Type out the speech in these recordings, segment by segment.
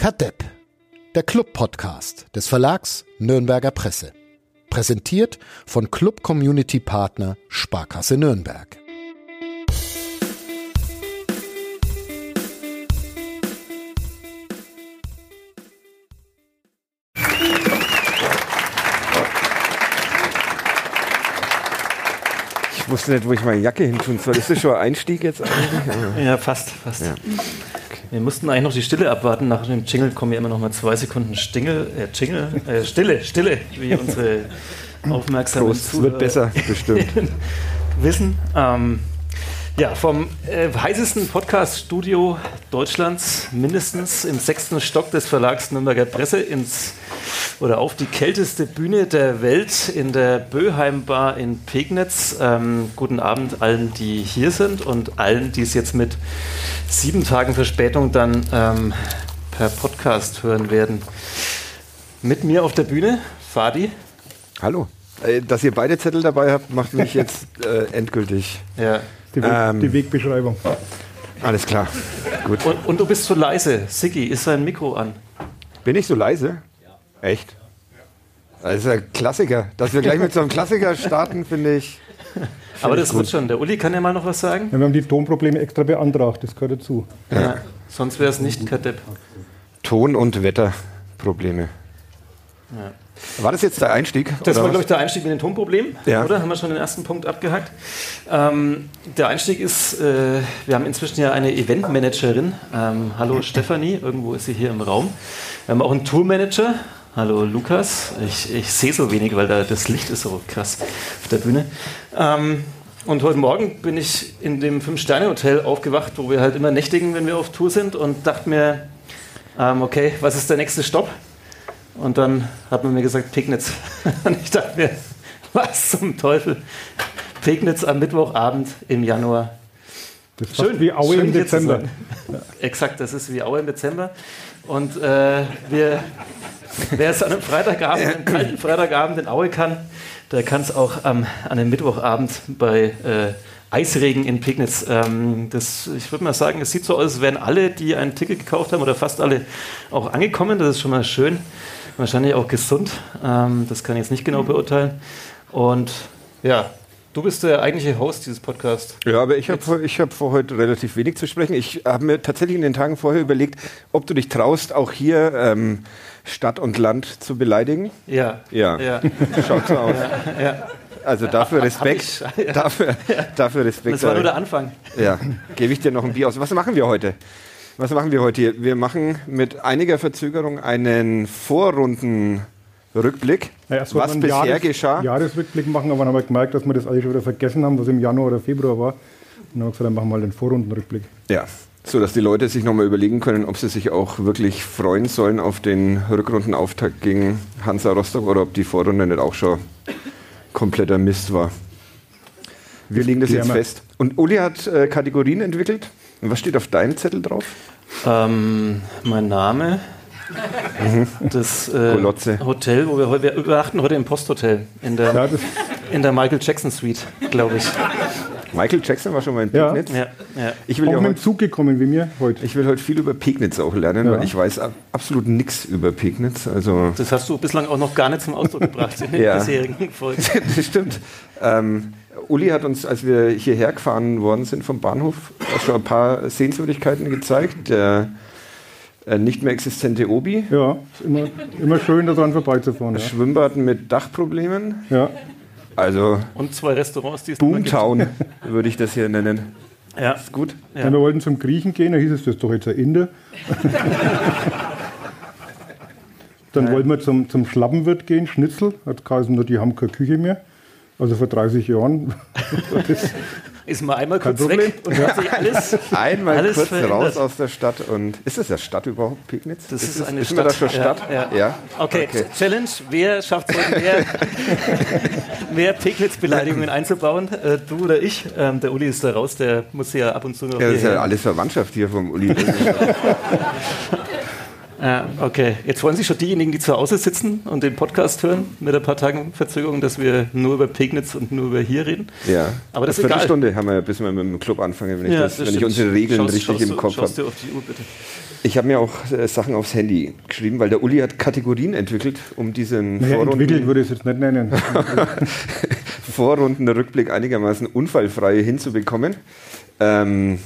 Kadepp, der Club-Podcast des Verlags Nürnberger Presse. Präsentiert von Club Community Partner Sparkasse Nürnberg. Ich wusste nicht, wo ich meine Jacke hin tun soll. Ist das schon ein Einstieg jetzt eigentlich? Ja, fast, fast. Ja. Wir mussten eigentlich noch die Stille abwarten. Nach dem Jingle kommen ja immer noch mal zwei Sekunden Stingel, äh, Jingle, äh, Stille, Stille, wie unsere aufmerksamen Prost, es wird besser, bestimmt. wissen. Ähm, ja, vom äh, heißesten Podcast-Studio Deutschlands, mindestens im sechsten Stock des Verlags Nürnberger Presse, ins oder auf die kälteste Bühne der Welt in der Böheim Bar in Pegnitz. Ähm, guten Abend allen, die hier sind und allen, die es jetzt mit sieben Tagen Verspätung dann ähm, per Podcast hören werden. Mit mir auf der Bühne, Fadi. Hallo. Äh, Dass ihr beide Zettel dabei habt, macht mich jetzt äh, endgültig. Ja. Die, Weg, Ähm. die Wegbeschreibung. Alles klar. Gut. Und, und du bist so leise. Siggi, ist sein Mikro an? Bin ich so leise? Echt? Das ist ein Klassiker. Dass wir gleich mit so einem Klassiker starten, finde ich. Aber das wird schon. Der Uli kann ja mal noch was sagen. Ja, wir haben die Tonprobleme extra beantragt, das gehört dazu. Ja. Sonst wäre es nicht Kadepp. Ton- und Wetterprobleme. War das jetzt der Einstieg? Das war, glaube ich, der Einstieg mit den Tonproblemen, Ja. oder? Haben wir schon den ersten Punkt abgehackt. Ähm, der Einstieg ist, äh, wir haben inzwischen ja eine Eventmanagerin. Ähm, hallo Stefanie, irgendwo ist sie hier im Raum. Wir haben auch einen Tourmanager. Hallo Lukas. Ich, ich sehe so wenig, weil da das Licht ist so krass auf der Bühne. Ähm, und heute Morgen bin ich in dem Fünf-Sterne-Hotel aufgewacht, wo wir halt immer nächtigen, wenn wir auf Tour sind und dachte mir, ähm, okay, was ist der nächste Stopp? Und dann hat man mir gesagt, Pegnitz. Und ich dachte mir, was zum Teufel? Pegnitz am Mittwochabend im Januar. Das ist Schön, wie Aue schön im Dezember. Exakt, das ist wie Aue im Dezember. Und äh, wir, wer es an einem Freitagabend, einem kalten Freitagabend in Aue kann, der kann es auch am, an einem Mittwochabend bei äh, Eisregen in Pegnitz. Ähm, das, ich würde mal sagen, es sieht so aus, als wären alle, die ein Ticket gekauft haben, oder fast alle auch angekommen. Das ist schon mal schön. Wahrscheinlich auch gesund. Ähm, das kann ich jetzt nicht genau beurteilen. Und ja, du bist der eigentliche Host dieses Podcasts. Ja, aber ich habe ich hab vor heute relativ wenig zu sprechen. Ich habe mir tatsächlich in den Tagen vorher überlegt, ob du dich traust, auch hier ähm, Stadt und Land zu beleidigen. Ja. Ja, Ja. schaut so aus. ja. Also dafür Respekt. Ich, ja. Dafür, dafür Respekt. Das war nur der Anfang. Ja, gebe ich dir noch ein Bier aus. Was machen wir heute? Was machen wir heute hier? Wir machen mit einiger Verzögerung einen Vorrundenrückblick, Ja, erst wollten was wir bisher einen Jahres- geschah. Jahresrückblick machen, aber dann haben wir gemerkt, dass wir das alle schon wieder vergessen haben, was im Januar oder Februar war. Und dann haben wir gesagt, dann machen wir mal den Vorrundenrückblick. Ja, so dass die Leute sich nochmal überlegen können, ob sie sich auch wirklich freuen sollen auf den Rückrundenauftakt gegen Hansa Rostock oder ob die Vorrunde nicht auch schon kompletter Mist war. Wir legen das jetzt fest. Und Uli hat äh, Kategorien entwickelt. Und was steht auf deinem Zettel drauf? Ähm, mein Name. Das äh. Hotel, wo wir heute wir übernachten heute im Posthotel in der, in der Michael Jackson Suite, glaube ich. Michael Jackson war schon mal in. Pegnitz. Ja, ja. Ich, will auch ja mit dem heute, Zug gekommen wie mir heute. ich will heute viel über Pegnitz auch lernen, Ja. weil ich weiß ab, absolut nichts über Pegnitz. Also Das hast du bislang auch noch gar nicht zum Ausdruck gebracht in den Ja. bisherigen Folgen. das stimmt. Ähm, Uli hat uns, als wir hierher gefahren worden sind vom Bahnhof, auch schon ein paar Sehenswürdigkeiten gezeigt. Der äh, nicht mehr existente Obi, Ja, ist immer, immer schön, da dran vorbeizufahren. Ja. Schwimmbad mit Dachproblemen. ja. Also Und zwei Restaurants, die es. Boomtown würde ich das hier nennen. Ja. Ist gut. Ja. Ja. Wir wollten zum Griechen gehen, da hieß es, das ist doch jetzt ein Inder. Dann wollten wir zum, zum Schlappenwirt gehen, Schnitzel. Hat geheißen, nur die haben keine Küche mehr. Also vor 30 Jahren. das, Ist mal einmal kurz weg und hat sich alles, Einmal alles kurz verändert. raus aus der Stadt und ist das ja Stadt überhaupt, Pegnitz? Das ist es- eine ist man da Stadt. schon Stadt? Ja, ja. Okay, Challenge. Wer schafft es heute mehr, mehr Pegnitz-Beleidigungen einzubauen? Äh, du oder ich? Ähm, der Uli ist da raus, der muss ja ab und zu noch Ja, das ist ja alles Verwandtschaft hier vom Uli. Ja, okay. Jetzt freuen sich schon diejenigen, die zu Hause sitzen und den Podcast hören, mit ein paar Tagen Verzögerung, dass wir nur über Pegnitz und nur über hier reden. Ja, Aber das ist eine egal. Viertelstunde haben wir, bis wir mit dem Club anfangen, wenn ich, das, wenn ich unsere Regeln Schaust- richtig schaust im du- Kopf habe. Auf die Uhr, bitte. Ich habe mir auch äh, Sachen aufs Handy geschrieben, weil der Uli hat Kategorien entwickelt, um diesen Naja, entwickelt Vorrunden, würde ich es jetzt nicht nennen. Vorrundenrückblick einigermaßen unfallfrei hinzubekommen. Ähm,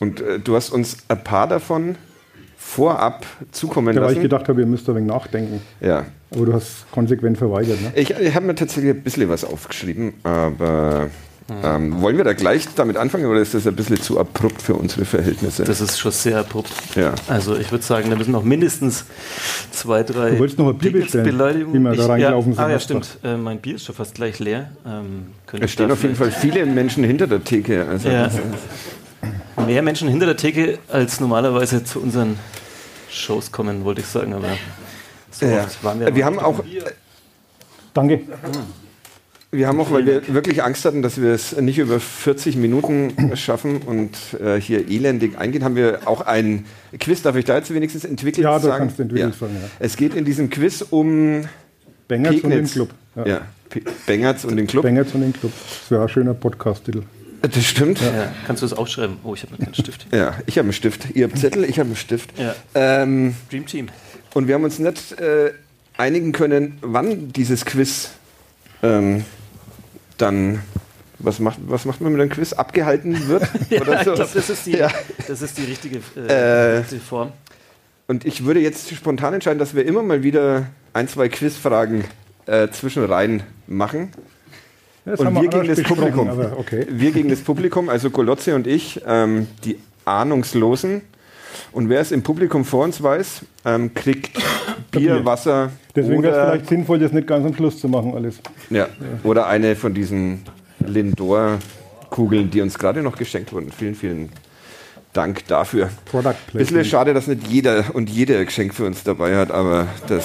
und äh, du hast uns ein paar davon vorab zukommen Ja, weil ich lassen. gedacht habe, ihr müsst ein wenig nachdenken. ja. Aber du hast konsequent verweigert. Ne? Ich, ich habe mir tatsächlich ein bisschen was aufgeschrieben, aber ähm, wollen wir da gleich damit anfangen oder ist das ein bisschen zu abrupt für unsere Verhältnisse? Das ist schon sehr abrupt. ja. Also ich würde sagen, da müssen noch mindestens zwei, drei Du wolltest noch ein Bier bestellen, Pegnitz-Beleidigungen. wie wir da reingelaufen ja, sind, Ah ja, stimmt. Äh, mein Bier ist schon fast gleich leer. Ähm, Es stehen auf jeden Fall viele Menschen hinter der Theke. Also Ja. Mehr Menschen hinter der Theke als normalerweise zu unseren Shows kommen, wollte ich sagen. Aber so ja. oft waren wir, wir haben auch Danke. Wir haben auch, weil wir wirklich Angst hatten, dass wir es nicht über 40 Minuten schaffen und äh, hier elendig eingehen, haben wir auch ein Quiz, darf ich da jetzt wenigstens entwickelt Ja, sagen? kannst du entwickelt sagen, ja. Es geht in diesem Quiz um Bengerts und den. Club. Ja. P- Bengerts und den Club. Bengerts und den Club. Das wäre ein schöner Podcast-Titel. Das stimmt. Ja. Ja, kannst du das aufschreiben? Oh, ich habe noch keinen Stift. ich habe einen Stift. Ihr habt Zettel, ich habe einen Stift. Ja. Ähm, Dream Team. und wir haben uns nicht äh, einigen können, wann dieses Quiz ähm, dann, was macht, was macht man mit einem Quiz, abgehalten wird? Ja, oder ich so. glaube, das, ist die- Ja. das ist die richtige Äh, äh, Form. Und ich würde jetzt spontan entscheiden, dass wir immer mal wieder ein, zwei Quizfragen äh, zwischen rein machen. Das Und wir gegen das Publikum. Okay. Wir gegen das Publikum, also Golotze und ich, ähm, die Ahnungslosen. Und wer es im Publikum vor uns weiß, ähm, kriegt Bier. Wasser Deswegen wäre es vielleicht sinnvoll, das nicht ganz am Schluss zu machen, alles. ja, oder eine von diesen Lindor-Kugeln, die uns gerade noch geschenkt wurden. Vielen, vielen Dank dafür. Product Bisschen Placement. schade, dass nicht jeder und jede Geschenk für uns dabei hat, aber das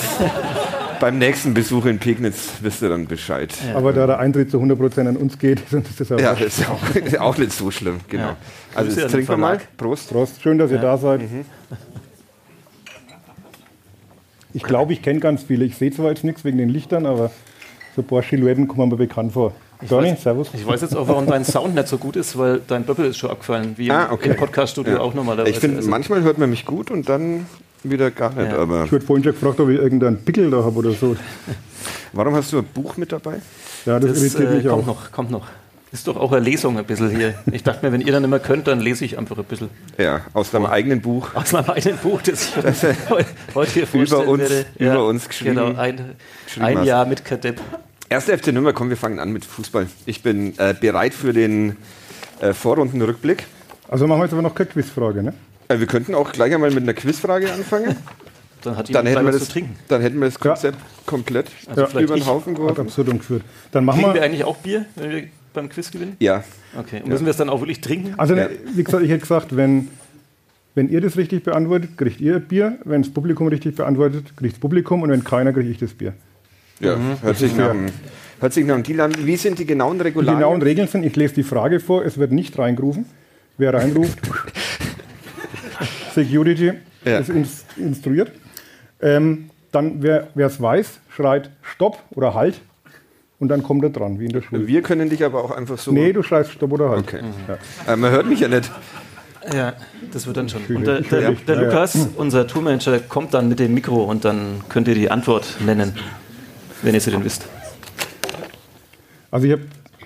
beim nächsten Besuch in Pegnitz wisst ihr dann Bescheid. Aber da der Eintritt zu 100% an uns geht, ist das auch Ja, das ist auch, ist auch nicht so schlimm, genau. Ja. Also Grüße jetzt trinken wir mal. Prost. Prost, schön, dass ihr da seid. Mhm. Ich glaube, ich kenne ganz viele. Ich sehe zwar jetzt nichts wegen den Lichtern, aber so ein paar Silhouetten kommen mir bekannt vor. Donny, weiß- servus. Ich weiß jetzt auch, warum dein Sound nicht so gut ist, weil dein Böppel ist schon abgefallen, wie Ah, im, okay. im Podcast-Studio Ja. auch normalerweise. Ich finde, Also, manchmal hört man mich gut und dann wieder gar nicht. Ja. Aber Ich wurde vorhin schon gefragt, ob ich irgendeinen Pickel da habe oder so. warum hast du ein Buch mit dabei? Ja, das, das irritiert äh, mich kommt auch. noch, kommt noch. Ist doch auch eine Lesung ein bisschen hier. Ich dachte mir, wenn ihr dann immer könnt, dann lese ich einfach ein bisschen Ja, aus deinem eigenen Buch. aus meinem eigenen Buch, das ich heu- heute hier vorstellen uns- werde. über uns geschrieben- Genau, ein, geschrieben ein hast. Jahr mit Kadepp. Erster FC Nürnberg, komm, wir fangen an mit Fußball. Ich bin äh, bereit für den äh, Vorrundenrückblick. Also machen wir jetzt aber noch keine Quizfrage, ne? Äh, wir könnten auch gleich einmal mit einer Quizfrage anfangen. Dann hat Dann hätten, wir das, zu trinken. dann hätten wir das Ja. Konzept komplett Also über den. Haufen geworfen. absurdum geführt. Dann machen Kriegen wir wir. eigentlich auch Bier, wenn wir beim Quiz gewinnen? Ja, Okay. Und müssen wir es dann auch wirklich trinken? Also, Ja. wie gesagt, ich hätte gesagt, wenn, wenn ihr das richtig beantwortet, kriegt ihr Bier. Wenn das Publikum richtig beantwortet, kriegt das Publikum. Und wenn keiner, kriege ich das Bier. ja hört, sich nach, hört sich nach einem Deal an. Wie sind die genauen Die Regularien? genauen Regeln sind, ich lese die Frage vor, es wird nicht reingerufen. Wer reinruft, Security Ja. ist ins, instruiert. Ähm, dann, wer es weiß, schreit Stopp oder Halt. Und dann kommt er dran, wie in der Schule. Wir können dich aber auch einfach so. Nee, du schreist Stopp oder Halt. Okay. Äh, man hört mich ja nicht. Ja, das wird dann schon. Und der, der, der Ja, ja. Lukas, unser Tourmanager, kommt dann mit dem Mikro und dann könnt ihr die Antwort nennen, wenn ihr sie denn wisst. Also ich habe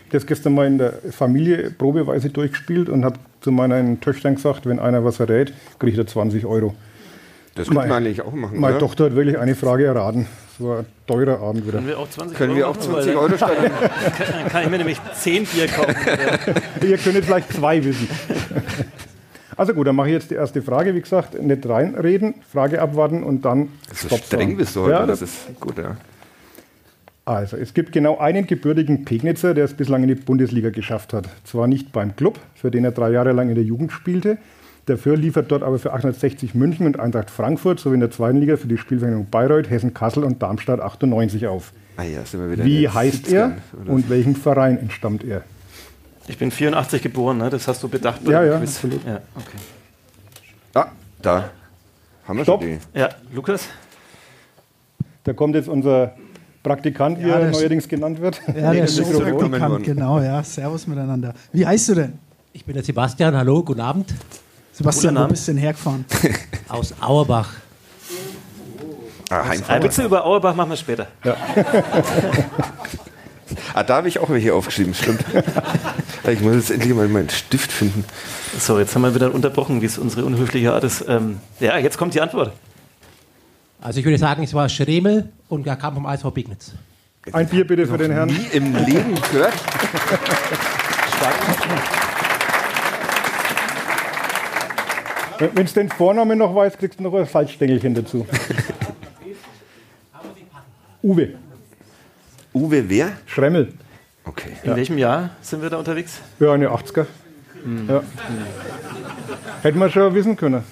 das gestern mal in der Familie probeweise durchgespielt und habe zu meinen Töchtern gesagt, wenn einer was verrät, kriegt er 20 Euro. Das könnte man eigentlich auch machen. Meine oder? Tochter hat wirklich eine Frage erraten. Es war ein teurer Abend wieder. Können wir auch 20 Können Euro wir auch machen, 20 weil Euro stellen? Dann kann, ich mir nämlich 10 Bier kaufen. Ihr könnt vielleicht zwei wissen. Also gut, dann mache ich jetzt die erste Frage. Wie gesagt, nicht reinreden, Frage abwarten und dann So Stopp streng du heute. Ja, das das, ist gut, ja. Also, es gibt genau einen gebürtigen Pegnitzer, der es bislang in die Bundesliga geschafft hat. Zwar nicht beim Club, für den er drei Jahre lang in der Jugend spielte. Dafür liefert dort aber für 860 München und Eintracht Frankfurt sowie in der zweiten Liga für die Spielvereinigung Bayreuth, Hessen Kassel und Darmstadt 98 auf. Ah ja, sind wir wieder Wie heißt 70ern, er oder? und welchem Verein entstammt er? Ich bin 84 geboren, ne? das hast du bedacht bei Ja, ja, Quiz. absolut. Ja, okay. Ah, da Haben wir Stopp. schon die? Ja, Lukas? Da kommt jetzt unser Praktikant, wie Ja, er neuerdings genannt wird. Ja, der worden. genau, ja. Servus miteinander. Wie heißt du denn? Ich bin der Sebastian, hallo, guten Abend. Sebastian, wo bist du denn hergefahren? Aus Auerbach. Ah, Heimfahrt. Witze über Auerbach machen wir später. ah, da habe ich auch welche aufgeschrieben, stimmt. ich muss jetzt endlich mal meinen Stift finden. So, jetzt haben wir wieder unterbrochen, wie es unsere unhöfliche Art ist. Ähm, ja, jetzt kommt die Antwort. Also ich würde sagen, es war Schremel und er kam vom ISV Pignitz. Ein Bier bitte für den Herrn. Nie im Leben gehört. Wenn du den Vornamen noch weißt, kriegst du noch ein Salzstängelchen dazu. Uwe, Uwe wer? Schremmel. Okay. In welchem Jahr sind wir da unterwegs? Ja, eine 80er. Ja. Hätten wir schon wissen können.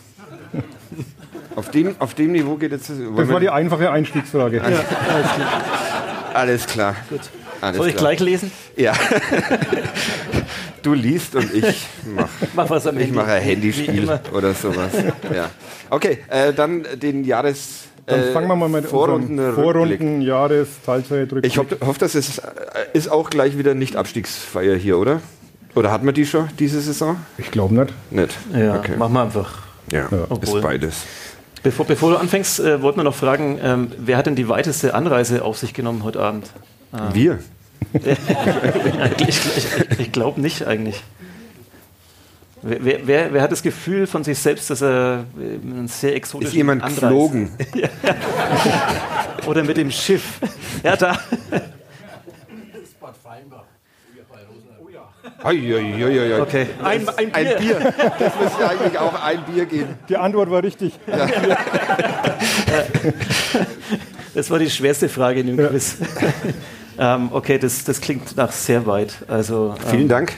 Auf dem, auf dem Niveau geht jetzt. Das war die einfache Einstiegsfrage. Alles klar. Gut. Alles Soll ich klar. gleich lesen? Ja. du liest und ich mach, Mach was am ich mache ein Handyspiel oder sowas. Ja. Okay, äh, dann den Jahres. Dann äh, fangen wir mal mit Vorrunden, Vorrunden, Jahres, Teilzeitrückblick. Ich hoffe, hoff, dass es äh, ist auch gleich wieder nicht Abstiegsfeier hier, oder? Oder hat man die schon diese Saison? Ich glaube nicht. Nicht. Ja, Okay. machen wir einfach. Ja, ist Obwohl- beides. Bevor, bevor du anfängst, äh, wollten wir noch fragen, ähm, wer hat denn die weiteste Anreise auf sich genommen heute Abend? Wir. ich ich, ich glaube nicht eigentlich. Wer, wer, wer, hat das Gefühl von sich selbst, dass er äh, einen sehr exotischen Ist jemand Anreise- geflogen? Oder mit dem Schiff? Ja, da. Okay. Ein, ein Bier. Ein Bier. Das müsste eigentlich auch ein Bier geben. Die Antwort war richtig. Das war die schwerste Frage in dem Quiz. ähm, okay, das, das klingt nach sehr weit. Also, ähm, Vielen Dank.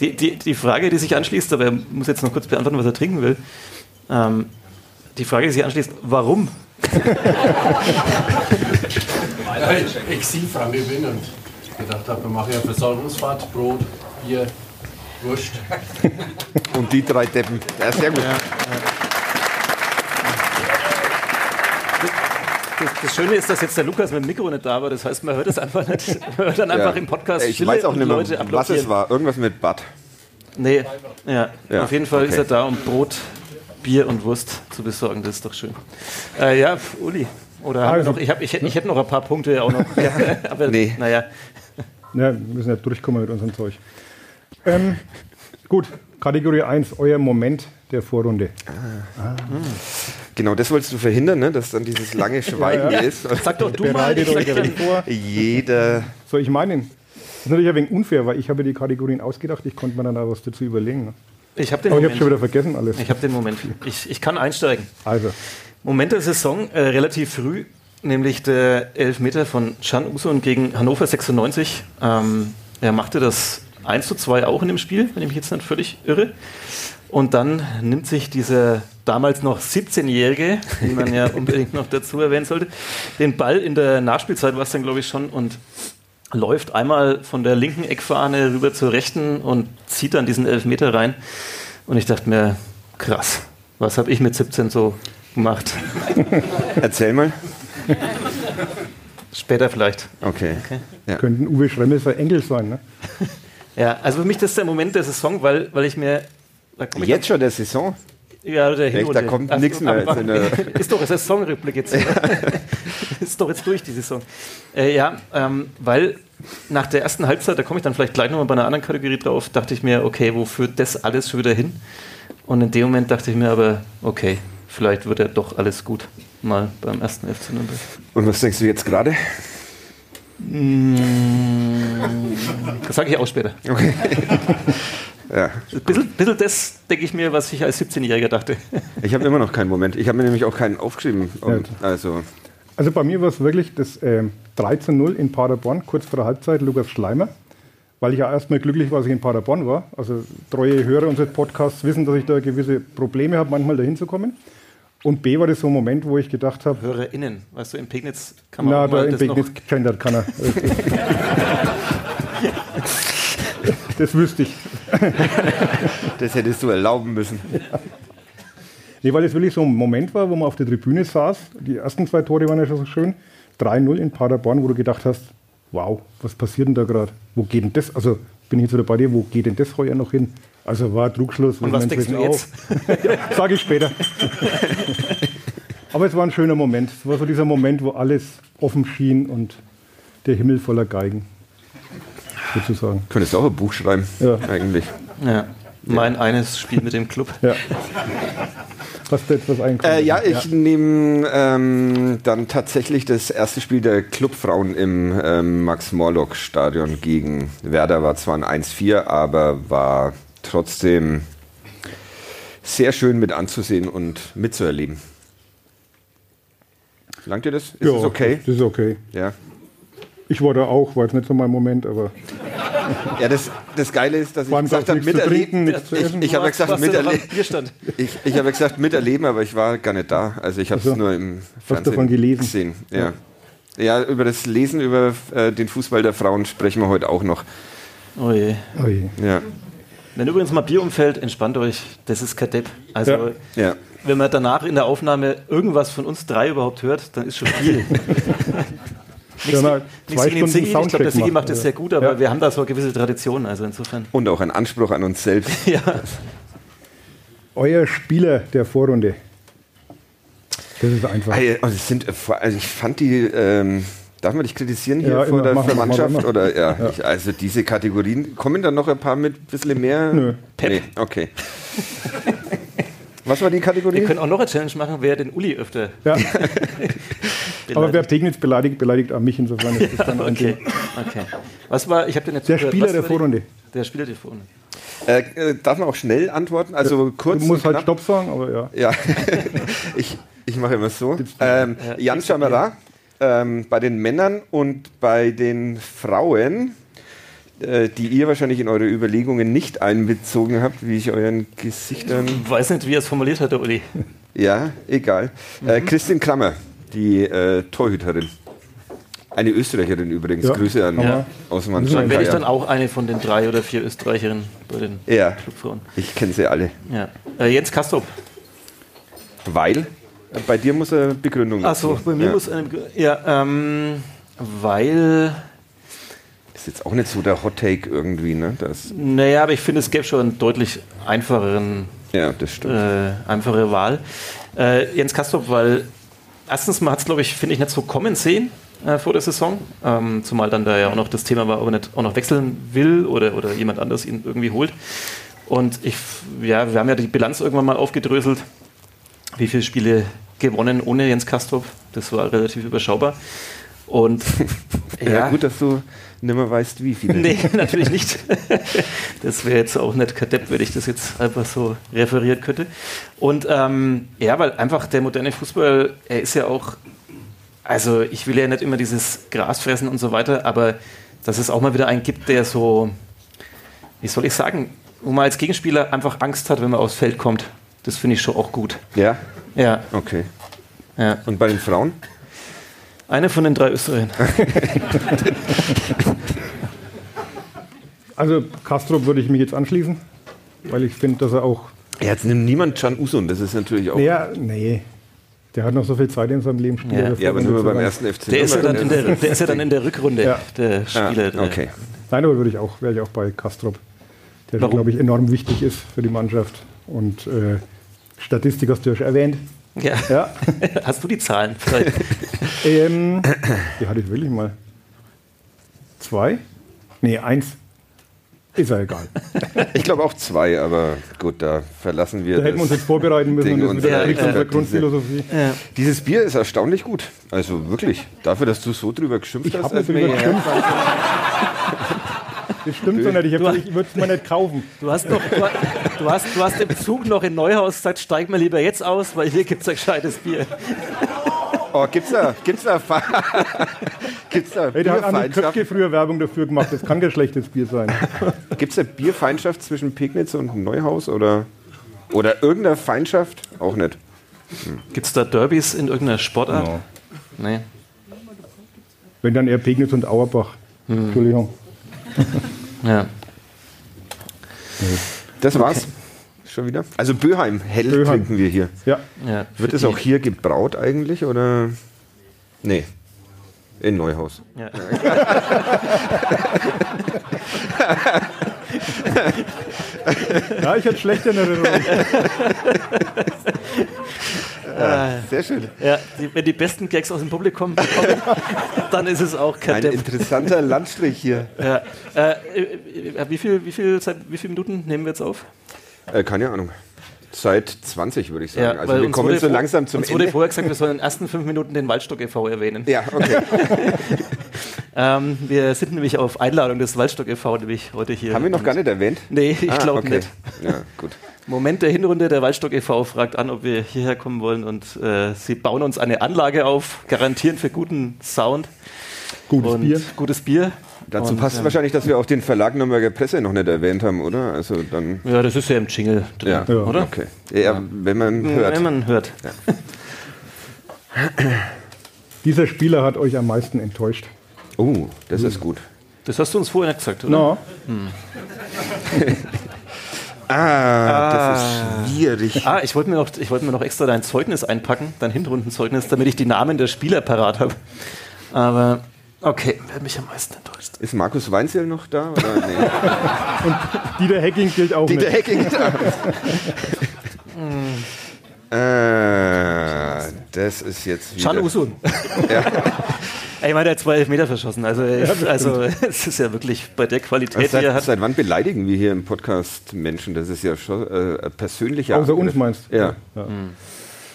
Die, die, die Frage, die sich anschließt, aber er muss jetzt noch kurz beantworten, was er trinken will. Ähm, die Frage, die sich anschließt, warum? Exilfrage bin und gedacht habe, wir machen ja Versorgungsfahrt, Brot, Bier, Wurst. Und die drei Deppen. Ja, sehr gut. Das, das Schöne ist, dass jetzt der Lukas mit dem Mikro nicht da war. Das heißt, man hört es einfach nicht. Man hört dann einfach im Podcast Ich weiß auch nicht mehr, was es war. Irgendwas mit Bad. Nee, ja. Ja, Auf jeden Fall ist okay. er da, um Brot, Bier und Wurst zu besorgen. Das ist doch schön. Äh, ja, Uli. Oder Also- noch, ich, hab, ich, hätte- ich hätte noch ein paar Punkte auch noch. Aber Nee. naja. Ja, wir müssen ja durchkommen mit unserem Zeug. Ähm, gut, Kategorie 1, euer Moment der Vorrunde. Genau, das wolltest du verhindern, ne? dass dann dieses lange Schweigen ist. Sag doch du mal. Bereitet euch vor. Jeder. So, ich meine, das ist natürlich ein wenig unfair, weil ich habe die Kategorien ausgedacht, ich konnte mir dann auch was dazu überlegen. Ne? ich habe den Aber ich habe Moment. schon wieder vergessen alles. Ich habe den Moment. Ich, ich kann einsteigen. Also, Moment der Saison, äh, relativ früh, nämlich der Elfmeter von Can Usun gegen Hannover 96. Ähm, er machte das 1 zu 2 auch in dem Spiel, wenn ich mich jetzt nicht völlig irre. Und dann nimmt sich dieser damals noch 17-Jährige, den man ja unbedingt noch dazu erwähnen sollte, den Ball in der Nachspielzeit war es dann, glaube ich, schon und läuft einmal von der linken Eckfahne rüber zur rechten und zieht dann diesen Elfmeter rein. Und ich dachte mir, krass, was habe ich mit 17 so gemacht? Erzähl mal. Später vielleicht. Okay. Ja. könnten Uwe Schremmel sein Enkel sein. Ne? Ja, also für mich das ist der Moment der Saison, weil, weil ich mir. Da komm ich Jetzt schon der Saison? ja, der Hinrunde. da kommt Ach, nichts mehr der- Ist doch eine Saisonrückblick jetzt. ist doch jetzt durch, die Saison. Äh, ja, ähm, weil nach der ersten Halbzeit, da komme ich dann vielleicht gleich nochmal bei einer anderen Kategorie drauf, dachte ich mir, okay, wo führt das alles schon wieder hin? Und in dem Moment dachte ich mir aber, okay, vielleicht wird ja doch alles gut. Mal beim ersten FC Nürnberg. Und was denkst du jetzt gerade? Das sage ich auch später. Okay. ja. Ein bisschen, bisschen das denke ich mir, was ich als 17-Jähriger dachte. Ich habe immer noch keinen Moment. Ich habe mir nämlich auch keinen aufgeschrieben. Um, also, Also bei mir war es wirklich das ähm, 3 zu 0 in Paderborn, kurz vor der Halbzeit, Lukas Schleimer. Weil ich ja erstmal glücklich war, dass ich in Paderborn war. Also treue Hörer unseres Podcasts wissen, dass ich da gewisse Probleme habe, manchmal dahin zu kommen. Und B war das so ein Moment, wo ich gedacht habe, HörerInnen, weißt du, in Pegnitz kann man na, da in das Pegnitz gendert keiner. das wüsste ich. das hättest du erlauben müssen. Nee, weil es wirklich so ein Moment war, wo man auf der Tribüne saß. Die ersten zwei Tore waren ja schon so schön. 3-0 in Paderborn, wo du gedacht hast, wow, was passiert denn da gerade? Wo geht denn das? Also bin ich jetzt wieder bei dir, wo geht denn das heuer noch hin? Also war Trugschluss. Und was denkst du jetzt? Sage ich später. Aber es war ein schöner Moment. Es war so dieser Moment, wo alles offen schien und der Himmel voller Geigen. Sozusagen. Könntest du auch ein Buch schreiben, Ja. eigentlich. Ja. Mein eines Spiel mit dem Club. Ja. Hast du etwas eingekommen? Äh, ja, ich nehme ähm, dann tatsächlich das erste Spiel der Clubfrauen im ähm, Max-Morlock-Stadion gegen Werder. War zwar ein 1-4, aber war trotzdem sehr schön mit anzusehen und mitzuerleben. Langt dir das? Ist ja, das okay? Das ist okay. Ja. Ich war da auch, war jetzt nicht so mein Moment, aber Ja, das, das Geile ist, dass ich gesagt habe, nichts zu trinken, miterleben. Ich, ich habe gesagt, miterleben. Ich, ich habe ja gesagt, miterleben, aber ich war gar nicht da. Also ich habe es Ach so. nur im Fernsehen davon gelesen? gesehen. Ja. ja, über das Lesen über äh, den Fußball der Frauen sprechen wir heute auch noch. Oh je. oh je. Ja, Wenn übrigens mal Bier umfällt, entspannt euch. Das ist kein Depp. Also, Ja. ja. wenn man danach in der Aufnahme irgendwas von uns drei überhaupt hört, dann ist schon viel. Ja, na, Nichts zwei gegen den Stunden Sigi. Ich glaube, der Sigi macht das Ja. sehr gut, aber Ja. wir haben da so eine gewisse Tradition. Also insofern. Und auch ein Anspruch an uns selbst. Ja. Euer Spieler der Vorrunde. Das ist einfach. Also, sind, also ich fand die, ähm, darf man dich kritisieren hier Ja, vor immer. der wir. Oder, ja, Ich, also diese Kategorien, kommen dann noch ein paar mit ein bisschen mehr? Nö. Pep. Nee, okay. Was war die Kategorie? Wir können auch noch eine Challenge machen, wer den Uli öfter Ja. Aber wer. Pegnitz beleidigt, beleidigt auch mich. Insofern ist das dann ein Okay, Ding. okay. Was war, ich habe den jetzt Der. Spieler Was der Vorrunde. Der Spieler der Vorrunde. Äh, äh, darf man auch schnell antworten? Also kurz. Du musst halt? Stopp sagen, aber ja. Ja, ich, ich mache immer so. Ähm, Jan Chamara ähm, bei den Männern und bei den Frauen, die ihr wahrscheinlich in eure Überlegungen nicht einbezogen habt, wie ich euren Gesichtern. Ich weiß nicht, wie er es formuliert hat, der Uli. Ja, egal. Äh, Christine Krammer, die äh, Torhüterin. Eine Österreicherin übrigens. Ja, Grüße an aber- Außenmann Dann wäre ich dann auch eine von den drei oder vier Österreicherinnen bei den Ja, Clubfrauen. ich kenne sie alle. Ja. Äh, Jens Kastrop. Weil? Äh, Bei dir muss eine Begründung Achso, bei mir ja. muss eine. Begrü- Ja, ähm, weil. Ist jetzt auch nicht so der Hot Take irgendwie, ne? Das, Naja, aber ich finde, es gäbe schon einen deutlich einfacheren, ja, das stimmt. äh, einfache Wahl. Äh, Jens Kastrop, weil erstens mal hat es, glaube ich, finde ich, nicht so kommen sehen äh, vor der Saison. Ähm, zumal dann da ja auch noch das Thema war, ob er nicht auch noch wechseln will oder, oder jemand anders ihn irgendwie holt. Und ich, ja, wir haben ja die Bilanz irgendwann mal aufgedröselt. Wie viele Spiele gewonnen ohne Jens Kastrop? Das war relativ überschaubar. Und ja, ja, gut, dass du nimmer weißt, wie viele. Nee, natürlich nicht. Das wäre jetzt auch nicht Kadepp, wenn ich das jetzt einfach so referieren könnte. Und ähm, ja, weil einfach der moderne Fußball, er ist ja auch, also ich will ja nicht immer dieses Gras fressen und so weiter, aber dass es auch mal wieder einen gibt, der so, wie soll ich sagen, wo man als Gegenspieler einfach Angst hat, wenn man aufs Feld kommt. Das finde ich schon auch gut. Ja, Ja, okay. ja. Und bei den Frauen? Eine von den drei Österreichern. Also Castro würde ich mich jetzt anschließen, weil ich finde, dass er auch. Ja, jetzt nimmt niemand Can Usun, das ist natürlich auch. Naja, nee. Der hat noch so viel Zeit in seinem Leben. Spieler Ja. Ja, aber nur beim ersten FC. Der ist, ja dann in der, der ist ja dann in der Rückrunde, Ja. der Spieler. Ja, der- okay. Nein, aber würde ich auch, wäre ich auch bei Kastrop, der, glaube ich, enorm wichtig ist für die Mannschaft. Und äh, Statistik hast du ja schon erwähnt. Ja. Ja. Hast du die Zahlen? Ähm, die hatte ich wirklich mal. Zwei? Nee, eins. Ist ja egal. Ich glaube auch zwei, aber gut, da verlassen wir Da hätten wir uns das. jetzt vorbereiten müssen Ding und das wieder ja, unsere diese- Grundphilosophie. ja. Dieses Bier ist erstaunlich gut. Also wirklich. Dafür, dass du so drüber geschimpft Ich hast, habe als drüber geschimpft. Das stimmt so nicht. Ich, ich würde es mir nicht kaufen. Du hast, noch, du, du, hast, du hast im Zug noch in Neuhaus gesagt, steig mal lieber jetzt aus, weil hier gibt es ein gescheites Bier. Oh, gibt's da, gibt's da, gibt's da Hey, da hat Bierfeindschaft? Köpke früher Werbung dafür gemacht. Das kann kein schlechtes Bier sein. Gibt's da Bierfeindschaft zwischen Pegnitz und Neuhaus oder, oder irgendeine Feindschaft? Auch nicht. Gibt es da Derbys in irgendeiner Sportart? No. Nee. Wenn dann eher Pegnitz und Auerbach. Entschuldigung. Ja. Das war's. schon wieder. Also Böheim, hell Böheim. trinken wir hier. Ja, Ja, Wird es auch hier gebraut eigentlich oder? Nee. In Neuhaus. Ja. ja ich hatte schlechte Erinnerungen. Sehr schön. Ja, die, wenn die besten Gags aus dem Publikum kommen, dann ist es auch kein Ein Depp. interessanter Landstrich hier. Ja. Äh, äh, äh, wie, viel, wie, viel, seit wie viele Minuten nehmen wir jetzt auf? Äh, keine Ahnung. Seit 20 würde ich sagen. also weil wir kommen wurde so langsam zum Uns wurde Ende. vorher gesagt, wir sollen in den ersten fünf Minuten den Waldstock e.V. erwähnen. Ja, okay. Ähm, wir sind nämlich auf Einladung des Waldstock e.V. nämlich heute hier. Haben wir noch gar nicht erwähnt? Nee, ich Ah, glaube okay. nicht. Ja, gut. Moment der Hinrunde, der Waldstock e.V. fragt an, ob wir hierher kommen wollen und äh, sie bauen uns eine Anlage auf, garantieren für guten Sound Gutes und Bier. gutes Bier. Dazu Und, passt ähm, wahrscheinlich, dass wir auch den Verlag Nürnberger Presse noch nicht erwähnt haben, oder? Also dann. Ja, das ist ja im Jingle drin, Ja, Ja. oder? Okay. Ja, wenn man hört. Wenn man hört. Dieser Spieler hat euch am meisten enttäuscht. Oh, das ist gut. Das hast du uns vorher nicht gesagt, oder? Na, Ah, das ist schwierig. Ah, ich wollte mir, noch- ich wollte mir noch extra dein Zeugnis einpacken, dein Hinrundenzeugnis, damit ich die Namen der Spieler parat habe. Aber okay, wer mich am meisten enttäuscht? Ist Markus Weinzel noch da? Oder? Nee. Dieter Hacking gilt auch Dieter nicht. Hecking ist da. äh, das ist jetzt wieder. Usun. Ey, Ich meine, der hat zwei Elfmeter verschossen. Also, also es ist ja wirklich bei der Qualität, die er Seit, hat. seit wann beleidigen wir hier im Podcast Menschen? Das ist ja schon äh, persönlicher Außer uns meinst du? Ja.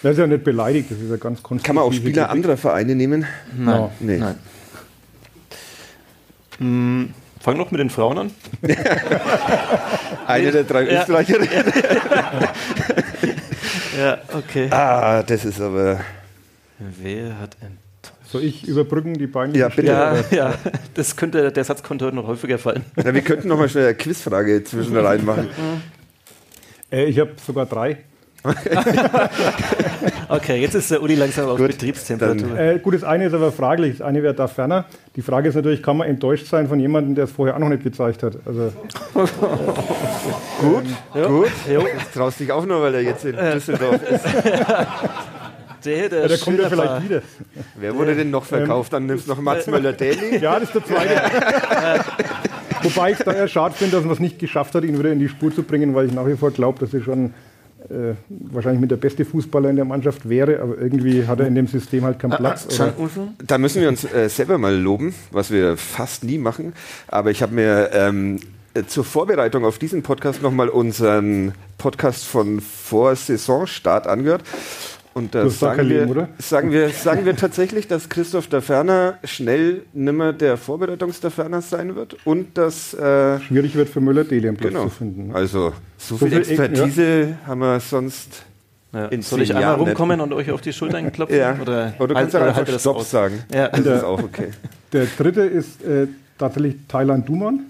Das ist ja nicht beleidigt, das ist ja ganz konstruktiv. Kann man auch Spieler anderer Vereine nehmen? Nein. Nee. Nein. Hm, fang noch mit den Frauen an. Eine der drei Ja. Österreicherinnen. Ja, okay. Ah, das ist aber. Wer hat enttäuscht? Soll ich überbrücken die beiden? Ja, bitte. Ja, ja, das könnte, der Satz könnte heute noch häufiger fallen. Na, wir könnten noch mal schnell eine Quizfrage zwischen rein machen. Äh, ich habe sogar drei. Okay, jetzt ist der Uli langsam auf Gut, Betriebstemperatur. Äh, gut, das eine ist aber fraglich. Das eine wäre da ferner. Die Frage ist natürlich, kann man enttäuscht sein von jemandem, der es vorher auch noch nicht gezeigt hat? Also, Gut, gut. Jo, Jetzt traust dich auch nur, weil er jetzt in Düsseldorf ist. der, der, ja, der kommt ja vielleicht wieder. Wer wurde denn noch verkauft? Dann nimmst du noch Mats Möller-Daly. Ja, das ist der zweite. Wobei ich da eher schade finde, dass man es nicht geschafft hat, ihn wieder in die Spur zu bringen, weil ich nach wie vor glaube, dass er schon äh, wahrscheinlich mit der beste Fußballer in der Mannschaft wäre, aber irgendwie hat er in dem System halt keinen Platz. Oder? Da müssen wir uns äh, selber mal loben, was wir fast nie machen. Aber ich habe mir ähm, äh, zur Vorbereitung auf diesen Podcast nochmal unseren Podcast von vor Saisonstart angehört. Und da Du hast da sagen wir, Leben, oder? sagen, wir, sagen wir tatsächlich, dass Christoph der Ferner schnell nimmer der Vorbereitungs-der Ferner sein wird und dass äh, Schwierig wird für Müller-Deli am Platz genau, zu finden. ne? also so, So viel Expertise haben wir sonst Ja. in Soll ich einmal Jahren nicht. rumkommen und euch auf die Schultern klopfen? Ja. Oder, Oder du kannst halt- auch oder einfach das Stopp aus? sagen. Ja. Das ist auch okay. Der dritte ist äh, tatsächlich Thailand Duman,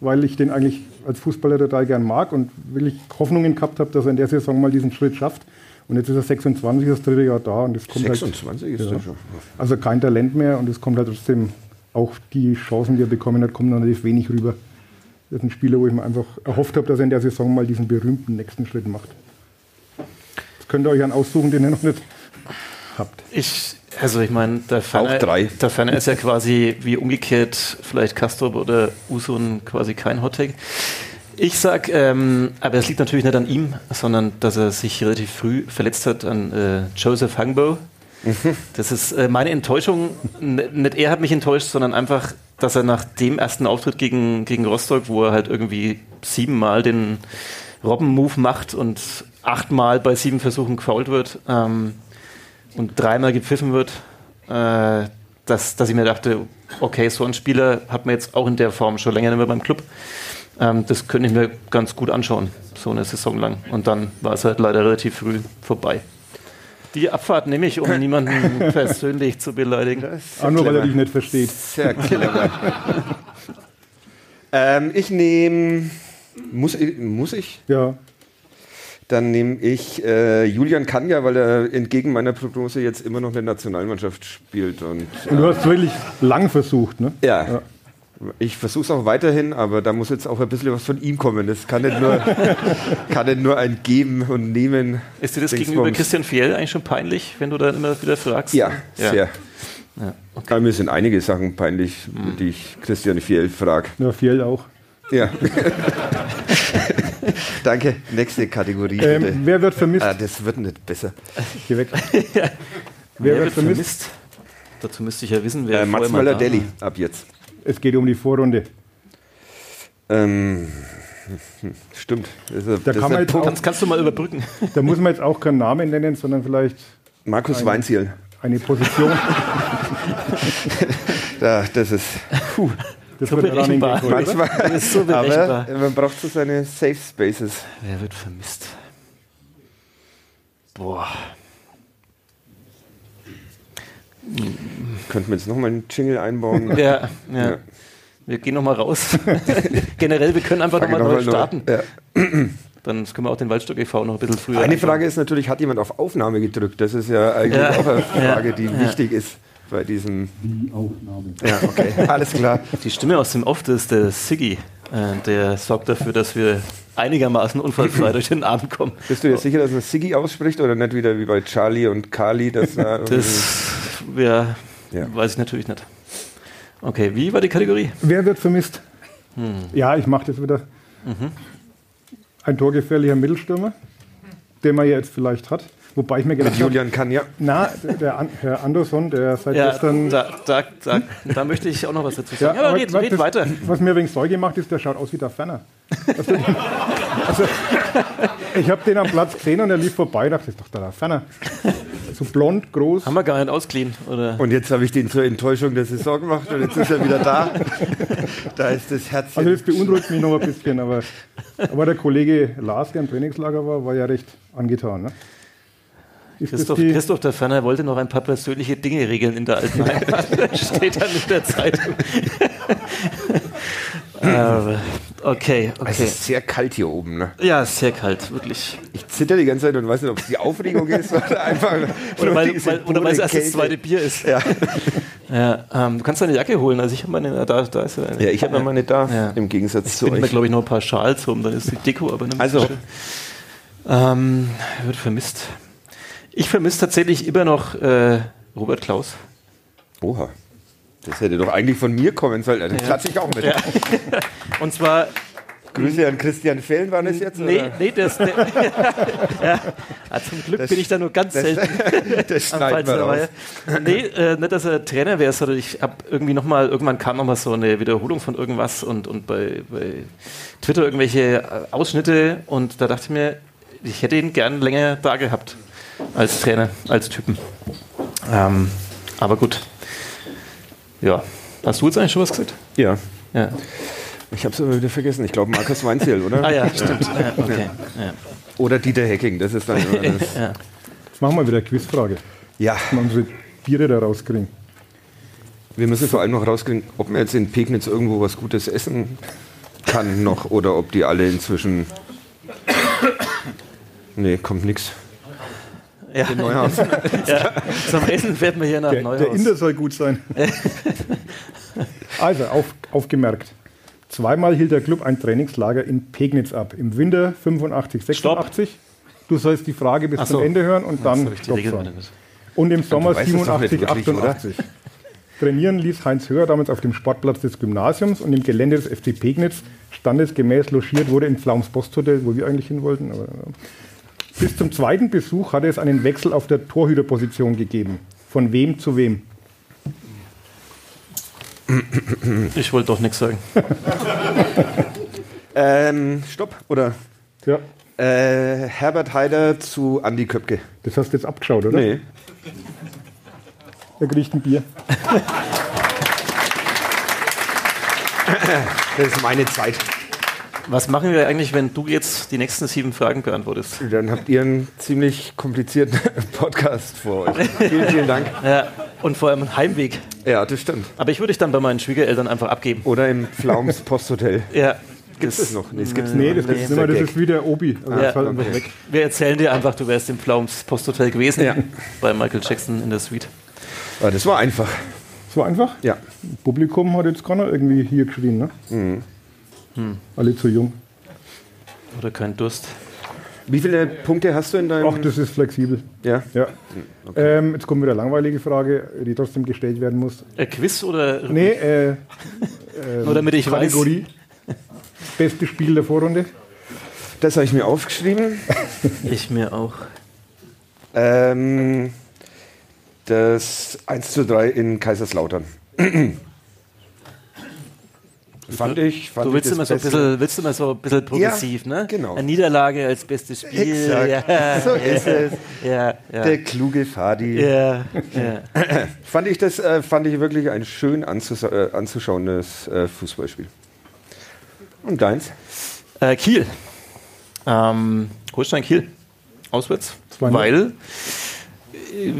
weil ich den eigentlich als Fußballer total gern mag und wirklich Hoffnungen gehabt habe, dass er in der Saison mal diesen Schritt schafft. Und jetzt ist er 26, das dritte Jahr da und es kommt 26 ist halt, der ja, schon. Also kein Talent mehr und es kommt halt trotzdem auch die Chancen, die er bekommen hat, kommen dann relativ wenig rüber. Das ist ein Spieler, wo ich mir einfach erhofft habe, dass er in der Saison mal diesen berühmten nächsten Schritt macht. Das könnt ihr euch einen aussuchen, den ihr noch nicht habt. Ich, also ich meine, der Ferner, drei. der Ferner ist ja quasi wie umgekehrt vielleicht Kastrop oder Usun quasi kein Hottag. Ich sag, ähm, aber es liegt natürlich nicht an ihm, sondern dass er sich relativ früh verletzt hat an äh, Joseph Hangbo. Das ist äh, meine Enttäuschung. N nicht er hat mich enttäuscht, sondern einfach, dass er nach dem ersten Auftritt gegen, gegen Rostock, wo er halt irgendwie siebenmal den Robben-Move macht und achtmal bei sieben Versuchen gefault wird ähm, und dreimal gepfiffen wird, äh, dass, dass ich mir dachte, okay, so ein Spieler hat man jetzt auch in der Form schon länger nicht mehr beim Club. Ähm, das könnte ich mir ganz gut anschauen, so eine Saison lang. Und dann war es halt leider relativ früh vorbei. Die Abfahrt nehme ich, um niemanden persönlich zu beleidigen. Auch nur, weil er dich nicht versteht. Sehr clever. ähm, ich nehme. Muss, ich- muss ich? Ja, Dann nehme ich äh, Julian Kanja, weil er entgegen meiner Prognose jetzt immer noch eine Nationalmannschaft spielt. Und, und du hast wirklich lang versucht, ne? ja, Ich versuche es auch weiterhin, aber da muss jetzt auch ein bisschen was von ihm kommen. Das kann nicht nur, kann nicht nur ein Geben und Nehmen. Ist dir das Dingsbums. gegenüber Christian Fiel eigentlich schon peinlich, wenn du dann immer wieder fragst? Ja, Ja. sehr. Ja, Aber mir sind einige Sachen peinlich, die ich Christian Fiel frage. Ja, viel auch. Ja. Danke. Nächste Kategorie. bitte. Ähm, wer wird vermisst? ah, das wird nicht besser. Geh weg. Wer, Wer wird wird vermisst? vermisst? Dazu müsste ich ja wissen, wer Äh, Mats war. ab jetzt. Es geht um die Vorrunde. Ähm, stimmt. Das ist, Da das kann man jetzt Punkt. Kannst, kannst du mal überbrücken? Da muss man jetzt auch keinen Namen nennen, sondern vielleicht Markus Weinziel. eine Position. Da, das ist Das So wird berechenbar. Oder? manchmal. Das ist so berechenbar. aber man braucht so seine Safe Spaces. Wer wird vermisst? Boah. Könnten wir jetzt nochmal einen Jingle einbauen? Ja, ja. Ja. Wir gehen nochmal raus. Generell, wir können einfach nochmal neu starten. Ja. Dann können wir auch den Waldstock e.V. noch ein bisschen früher. Eine anfangen. Frage ist natürlich, hat jemand auf Aufnahme gedrückt? Das ist ja eigentlich Ja. auch eine Frage, die Ja. wichtig ist bei diesem. Ja, okay, alles klar. Die Stimme aus dem Off, das ist der Siggi. Äh, der sorgt dafür, dass wir einigermaßen unfallfrei durch den Abend kommen. Bist du dir sicher, dass man Siggi ausspricht oder nicht wieder wie bei Charlie und Carly? Das, Das wär, Ja. weiß ich natürlich nicht. Okay, wie war die Kategorie? Wer wird vermisst? Hm. Ja, ich mache das wieder. Mhm. Ein torgefährlicher Mittelstürmer, den man ja jetzt vielleicht hat. Wobei ich mir gedacht mit habe, Julian kann ja. na, der An Herr Andersson, der seit Ja, gestern... da, da, da, da möchte ich auch noch was dazu sagen. Ja, aber aber red, was red das- weiter. Was mir wegen Sorge macht, ist, der schaut aus wie der Ferner. Also, also, ich habe den am Platz gesehen und er lief vorbei, dachte, das ist doch der Ferner. So blond, groß. Haben wir gar nicht ausgeliehen, oder? Und jetzt habe ich den zur Enttäuschung der Saison gemacht und jetzt ist er wieder da. da ist das Herzchen. Also das beunruhigt mich noch ein bisschen, aber, aber der Kollege Lars, der im Trainingslager war, war ja recht angetan. Ne? Ist Christoph, die, Christoph der Ferner wollte noch ein paar persönliche Dinge regeln in der alten Heimat. Steht dann in der Zeitung. Okay, es okay. ist sehr kalt hier oben. Ne? Ja, sehr kalt, wirklich. Ich zitter die ganze Zeit und weiß nicht, ob es die Aufregung ist oder einfach. Oder weil, weil, oder weil es erst das zweite Bier ist. Ja, Ja, ähm, du kannst deine Jacke holen. Also ich habe meine, da, da ist ja eine. ja ich habe noch meine da, Ja. im Gegensatz Ich zu euch. glaube ich, noch ein paar Schals rum, dann ist die Deko aber nicht Also. Ähm, wird vermisst. Ich vermisse tatsächlich immer noch äh, Robert Klaus. Oha. Das hätte doch eigentlich von mir kommen sollen. Dann klatsche ich auch mit. Ja. Und zwar Grüße an Christian Fellen waren es jetzt? Nee, oder? nee, das. Nee. ja. Ah, zum Glück Das- bin ich da nur ganz das- selten das schneiden wir raus. Nee, äh, nicht, dass er Trainer wäre, sondern ich habe irgendwie nochmal, irgendwann kam nochmal so eine Wiederholung von irgendwas und, und bei, bei Twitter irgendwelche äh, Ausschnitte und da dachte ich mir, ich hätte ihn gern länger da gehabt als Trainer, als Typen. Ähm, aber gut. Ja. Hast du jetzt eigentlich schon was gesagt? Ja. Ja. Ich habe es aber wieder vergessen. Ich glaube Markus Weinziel, oder? Ah ja, stimmt. Ja, okay. Ja. Oder Dieter Hecking. Das ist dann immer das. Ja. Jetzt machen wir wieder eine Quizfrage. Ja, Mal unsere Biere da rauskriegen. wir müssen vor allem noch rauskriegen, ob man jetzt in Pegnitz irgendwo was Gutes essen kann noch oder ob die alle inzwischen. Nee, kommt nix. Ja. In Neuhaus. ja. Zum Essen fährt man hier nach Der, Neuhaus. der Inder soll gut sein. also, auf, aufgemerkt. Zweimal hielt der Club ein Trainingslager in Pegnitz ab. Im Winter 85, 86. Du sollst die Frage bis so. zum Ende hören und dann Stopp sagen. Und im Sommer weißt es doch nicht 87, wirklich, oder? 88. Trainieren ließ Heinz Höher damals auf dem Sportplatz des Gymnasiums und im Gelände des FC Pegnitz standesgemäß logiert wurde im Pflaums Posthotel, wo wir eigentlich hin wollten. Aber, ja. Bis zum zweiten Besuch hatte es einen Wechsel auf der Torhüterposition gegeben. Von wem zu wem? Ich wollte doch nichts sagen. Ähm, stopp. Oder Ja, äh, Herbert Haider zu Andi Köpke. das hast du jetzt abgeschaut, oder? Nee. Er kriegt ein Bier. Das ist meine Zeit. Was machen wir eigentlich, wenn du jetzt die nächsten sieben Fragen beantwortest? Dann habt ihr einen ziemlich komplizierten Podcast vor euch. Vielen, vielen Dank. Ja, und vor allem einen Heimweg. Ja, das stimmt. Aber ich würde dich dann bei meinen Schwiegereltern einfach abgeben. Oder im Pflaums Posthotel. Ja. Gibt es noch? Nee, es gibt's Nee, das, Nee, nicht mehr, der das ist wie der Obi. Also Ja, das fällt einfach okay. weg. Wir erzählen dir einfach, du wärst im Pflaums Posthotel gewesen. Ja. Bei Michael Jackson in der Suite. Ah, das war einfach. So einfach? Ja. Publikum hat jetzt keiner irgendwie hier geschrien, ne? Mhm. Alle zu jung. Oder kein Durst. Wie viele Punkte hast du in deinem... Ach, das ist flexibel. ja? Ja. Ähm, jetzt kommt wieder eine langweilige Frage, die trotzdem gestellt werden muss. Äh, Quiz oder Nee, äh, ähm, Nur damit ich weiß. Kategorie. Beste Spiel der Vorrunde. Das habe ich mir aufgeschrieben. ich mir auch. Ähm, das 1 zu 3 in Kaiserslautern. Fand ich. Fand Du willst ich immer, so ein bisschen, willst immer so ein bisschen progressiv, ne? genau. Eine Niederlage als bestes Spiel. Exakt. Ja, So ist es. ja, ja. Der kluge Fadi. ja, ja. Fand ich das äh, fand ich wirklich ein schön anzus äh, anzuschauendes äh, Fußballspiel. Und deins? Äh, Kiel. Ähm, Holstein Kiel. Auswärts. 2-0. Weil. Äh,